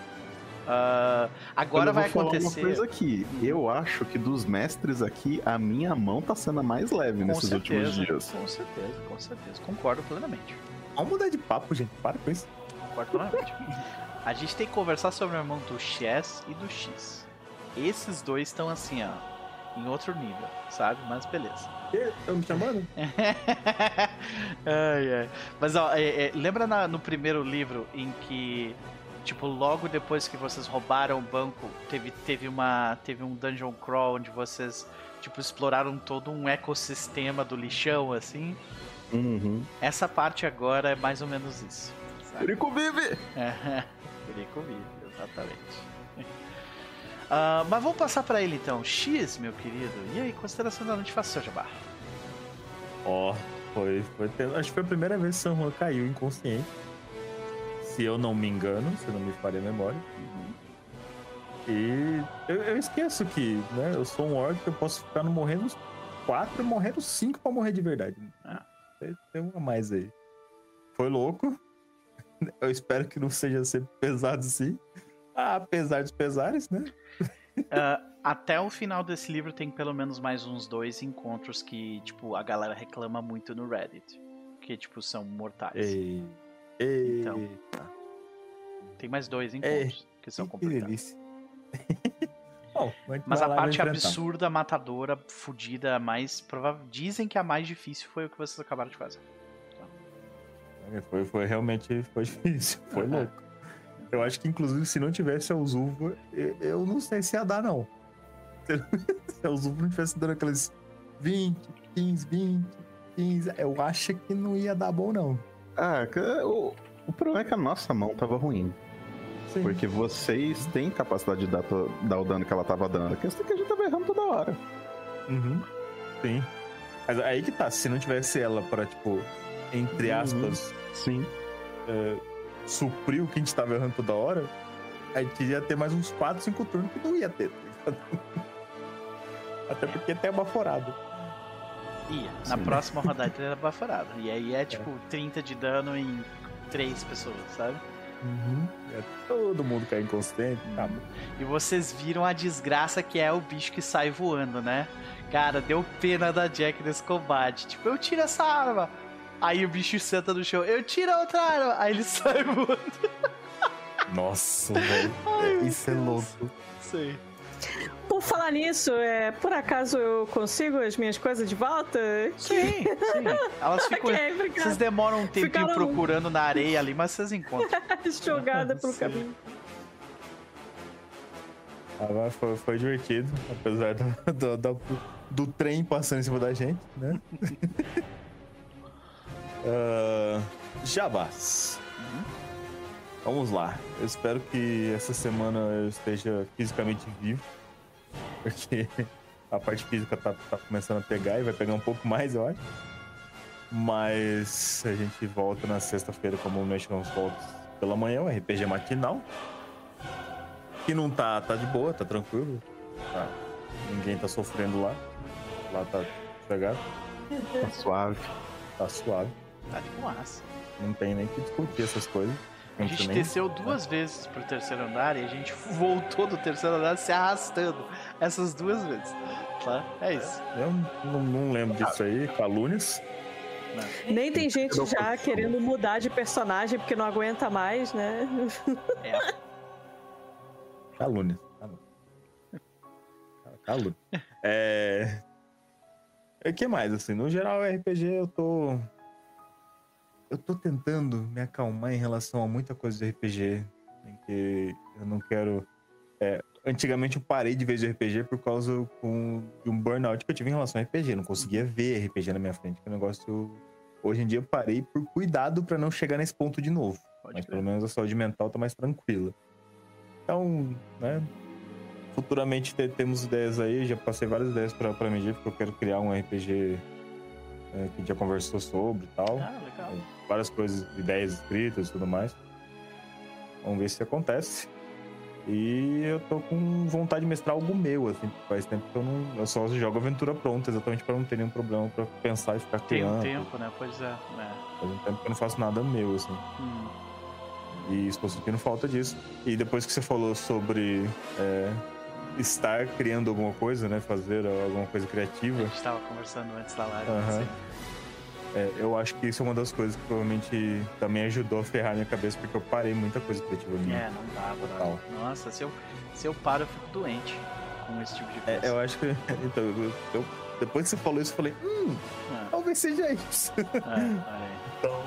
Ah, agora vai falar acontecer. uma coisa aqui. Eu acho que dos mestres aqui, a minha mão tá sendo a mais leve Com nesses certeza, últimos dias. com certeza, com certeza. Concordo plenamente. Vamos mudar de papo, gente. Para com isso. Concordo plenamente. A gente tem que conversar sobre o irmão do Chess e do X. Esses dois estão assim, ó, em outro nível, sabe? Mas beleza. Estão me chamando? ai, ai. Mas ó, é, é, lembra na- no primeiro livro em que, tipo, logo depois que vocês roubaram o banco, teve, teve uma. Teve um dungeon crawl onde vocês, tipo, exploraram todo um ecossistema do lixão, assim? Uhum. Essa parte agora é mais ou menos isso. Perico vive! É, Perico vive, exatamente. Ah, mas vamos passar pra ele então. X, meu querido. E aí, consideração da noite, faça seu jabá. Ó, foi, foi. Acho que foi a primeira vez que San Juan caiu inconsciente. Se eu não me engano, se não me falha a memória. E eu, eu esqueço que, né? Eu sou um orc, eu posso ficar no morrendo quatro, morrendo cinco pra morrer de verdade. Ah. Tem, tem um a mais aí. Foi louco. Eu espero que não seja sempre pesado assim. Ah, apesar dos pesares, né? Ah, até o final desse livro tem pelo menos mais uns dois encontros que, tipo, a galera reclama muito no Reddit. Que, tipo, são mortais. Ei. Ei. Então. Tem mais dois encontros que são que complicados. delícia. Bom, Mas a parte absurda, matadora, fodida, a mais provável. Dizem que a mais difícil foi o que vocês acabaram de fazer. Foi, foi realmente foi difícil, foi louco. Eu acho que, inclusive, se não tivesse a Uzuva, eu, eu não sei se ia dar, não. Se a Uzuva não tivesse dando aqueles 20, 15, 20, 15, eu acho que não ia dar bom, não. Ah, o, o problema é que a nossa mão tava ruim. Sim. Porque vocês têm capacidade de dar, dar o dano que ela tava dando. A questão é que a gente tava errando toda hora. Uhum. Sim. Mas aí que tá, se não tivesse ela pra, tipo, entre Uhum. aspas, Sim. é, suprir o que a gente tava errando toda hora, a gente ia ter mais uns 4, 5 turnos que não ia ter. tá? Até porque tem baforado. Ia. Na Sim. próxima rodada ele era baforado. E aí é tipo 30 de dano em três pessoas, sabe? Uhum. É todo mundo cair inconsciente. Tá bom. E vocês viram a desgraça que é o bicho que sai voando, né? Cara, deu pena da Jack nesse combate. Tipo, eu tiro essa arma. Aí o bicho senta no chão, eu tiro a outra arma. Aí ele sai voando. Nossa, velho. É, Isso é louco. Sei. Por falar nisso, é, por acaso eu consigo as minhas coisas de volta? Sim, sim. Elas ficam. Ok, obrigada. Vocês demoram um tempinho Ficaram- procurando na areia ali, mas vocês encontram. Jogada pelo Sim. caminho. Agora foi, foi divertido, apesar do, do, do- do trem passando em cima da gente, né? Ah, Jabás. Vamos lá. Eu espero que essa semana eu esteja fisicamente vivo. Porque a parte física tá, tá começando a pegar e vai pegar um pouco mais, eu acho. Mas a gente volta na sexta-feira, como o Mexicans volta pela manhã, o RPG matinal. Que não tá, tá de boa, tá tranquilo. Tá. Ninguém tá sofrendo lá. Lá tá pegado, Tá suave. tá suave. Tá de boaça. Não tem nem que discutir essas coisas. A Não gente desceu duas vezes pro terceiro andar e a gente voltou do terceiro andar se arrastando essas duas vezes. Tá? É isso. Eu não, não lembro disso aí, calúnias. Nem tem gente Não já querendo mudar de personagem porque não aguenta mais, né? É. Calúnias. Calúnias. É. O que mais, assim? No geral, RPG eu tô. Eu tô tentando me acalmar em relação a muita coisa de RPG. Que eu não quero. é, antigamente eu parei de ver de RPG por causa com, de um burnout que eu tive em relação a RPG. Eu não conseguia ver RPG na minha frente. Que o negócio. Hoje em dia eu parei por cuidado pra não chegar nesse ponto de novo. Pode Mas crer. pelo menos a saúde mental tá mais tranquila. Então, né? Futuramente te- temos ideias aí, já passei várias ideias pra, pra medir, porque eu quero criar um RPG é, que a gente já conversou sobre e tal. Ah, legal. Várias coisas, ideias escritas e tudo mais. Vamos ver se acontece. E eu tô com vontade de mestrar algo meu, assim, faz tempo que eu não. Eu só jogo aventura pronta, exatamente pra não ter nenhum problema pra pensar e ficar Tem um criando. tempo, né? Pois é. é. Faz um tempo que eu não faço nada meu, assim. Hum. E estou sentindo falta disso. E depois que você falou sobre é, estar criando alguma coisa, né? Fazer alguma coisa A criativa, gente tava conversando antes da live. Aham. assim. é, eu acho que isso é uma das coisas que provavelmente também ajudou a ferrar minha cabeça, porque eu parei muita coisa criativa minha. É, não dá, Total. Nossa, se eu, se eu paro, eu fico doente com esse tipo de É, coisa. eu acho que. Então, eu- eu- depois que você falou isso, eu falei, hum, Ah, talvez seja isso. é, aí. Então,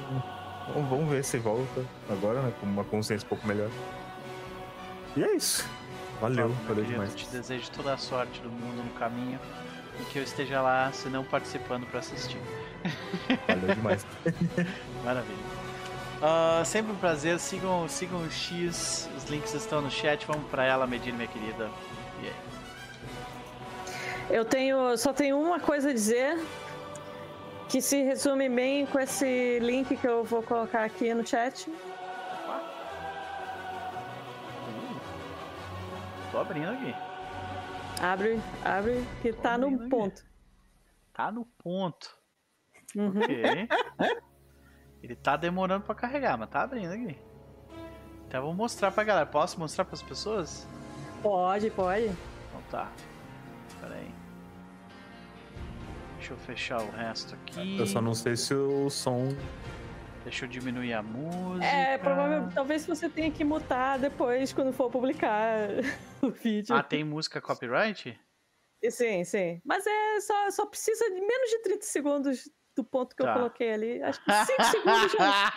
vamos- vamos ver se volta agora, né? Com uma consciência um pouco melhor. E é isso. Valeu, valeu querido. demais. Te desejo toda a sorte do mundo no caminho e que eu esteja lá, se não participando pra assistir. Valeu demais. Maravilha. Ah, sempre um prazer. Sigam, sigam o X, os links estão no chat. Vamos pra ela, Medina, minha querida. E aí? Eu tenho, só tenho uma coisa a dizer que se resume bem com esse link que eu vou colocar aqui no chat. Tô abrindo aqui. Abre, abre, que tá abrindo no aqui. ponto. Tá no ponto. Uhum. Ok. Ele tá demorando pra carregar, mas tá abrindo aqui. Então eu vou mostrar pra galera. Posso mostrar pras pessoas? Pode, pode. Então tá. Pera aí. Deixa eu fechar o resto aqui. Eu só não sei se o som. Deixa eu diminuir a música. É, provavelmente. Talvez você tenha que mutar depois quando for publicar o vídeo. Ah, tem música copyright? Sim, sim. Mas é só, só precisa de menos de 30 segundos do ponto que Tá. eu coloquei ali. Acho que 5 segundos já.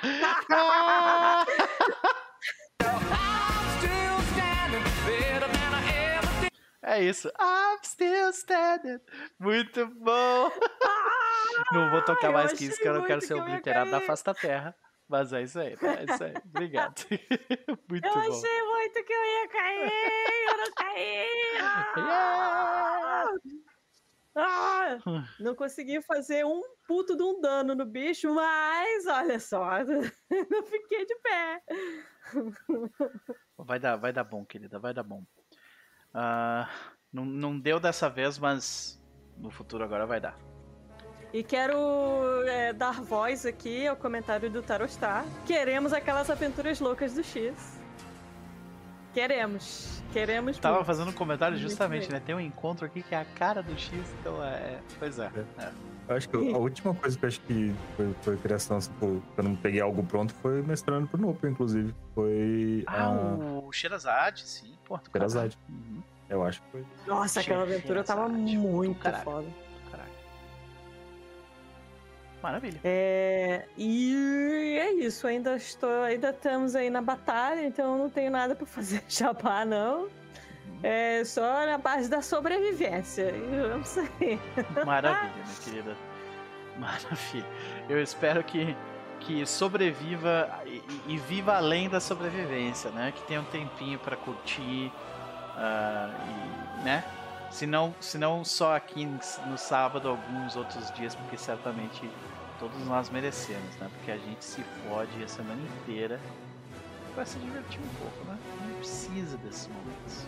É isso. I'm still standing. Muito bom. Não vou tocar mais que isso, que eu não quero ser obliterado da face da terra. Mas é isso aí, tá? É isso aí. Obrigado. Muito Eu bom. achei muito que eu ia cair. Eu não caí. Ah! Ah! Não consegui fazer um puto de um dano no bicho, mas olha só, não fiquei de pé. Vai dar, vai dar bom, querida, vai dar bom. Ah, não, não deu dessa vez, mas no futuro agora vai dar. E quero é, dar voz aqui ao comentário do Tarostar. Queremos aquelas aventuras loucas do X. Queremos. Queremos. Tava muito. fazendo um comentário justamente, né? Tem um encontro aqui que é a cara do X, então é. Pois é. é. Eu acho que a última coisa que eu acho que foi, foi criação, assim, tipo, que eu não peguei algo pronto, foi mestrando pro Nupo, inclusive. Foi. Ah, a o Sherazade, sim. Caralho. Sherazade. Uhum. Eu acho que foi. Nossa, aquela aventura tava muito caralho. foda. Maravilha. É, e é isso, ainda estou, ainda estamos aí na batalha, então não tenho nada pra fazer jabá não. É só na base da sobrevivência. Eu não sei. Maravilha, minha querida. Maravilha. Eu espero que, que sobreviva e, e viva além da sobrevivência, né? Que tenha um tempinho pra curtir. ah, e, né? Se não, se não só aqui no sábado, alguns outros dias, porque certamente todos nós merecemos, né? Porque a gente se fode a semana inteira pra se divertir um pouco, né? A gente precisa desses momentos.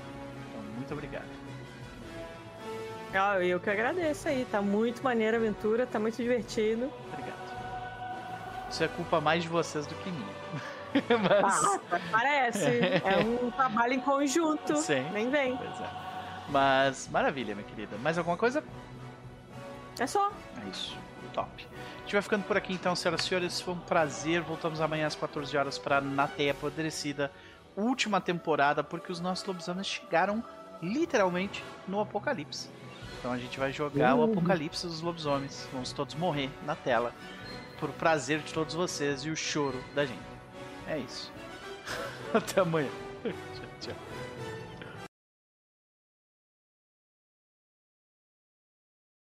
Então, muito obrigado. Ah, eu que agradeço aí, tá muito maneira a aventura, tá muito divertido. Obrigado. Isso é culpa mais de vocês do que minha. Mas. Ah, parece. É um trabalho em conjunto. Sim. Nem vem. Pois é. Mas maravilha, minha querida. Mais alguma coisa? É só. É isso. Top. A gente vai ficando por aqui então, senhoras e senhores. Foi um prazer. Voltamos amanhã às 14 horas para Na Teia Apodrecida. Última temporada, porque os nossos lobisomens chegaram literalmente no apocalipse. Então a gente vai jogar o apocalipse dos lobisomens. Vamos todos morrer na tela. Por prazer de todos vocês e o choro da gente. É isso. Até amanhã.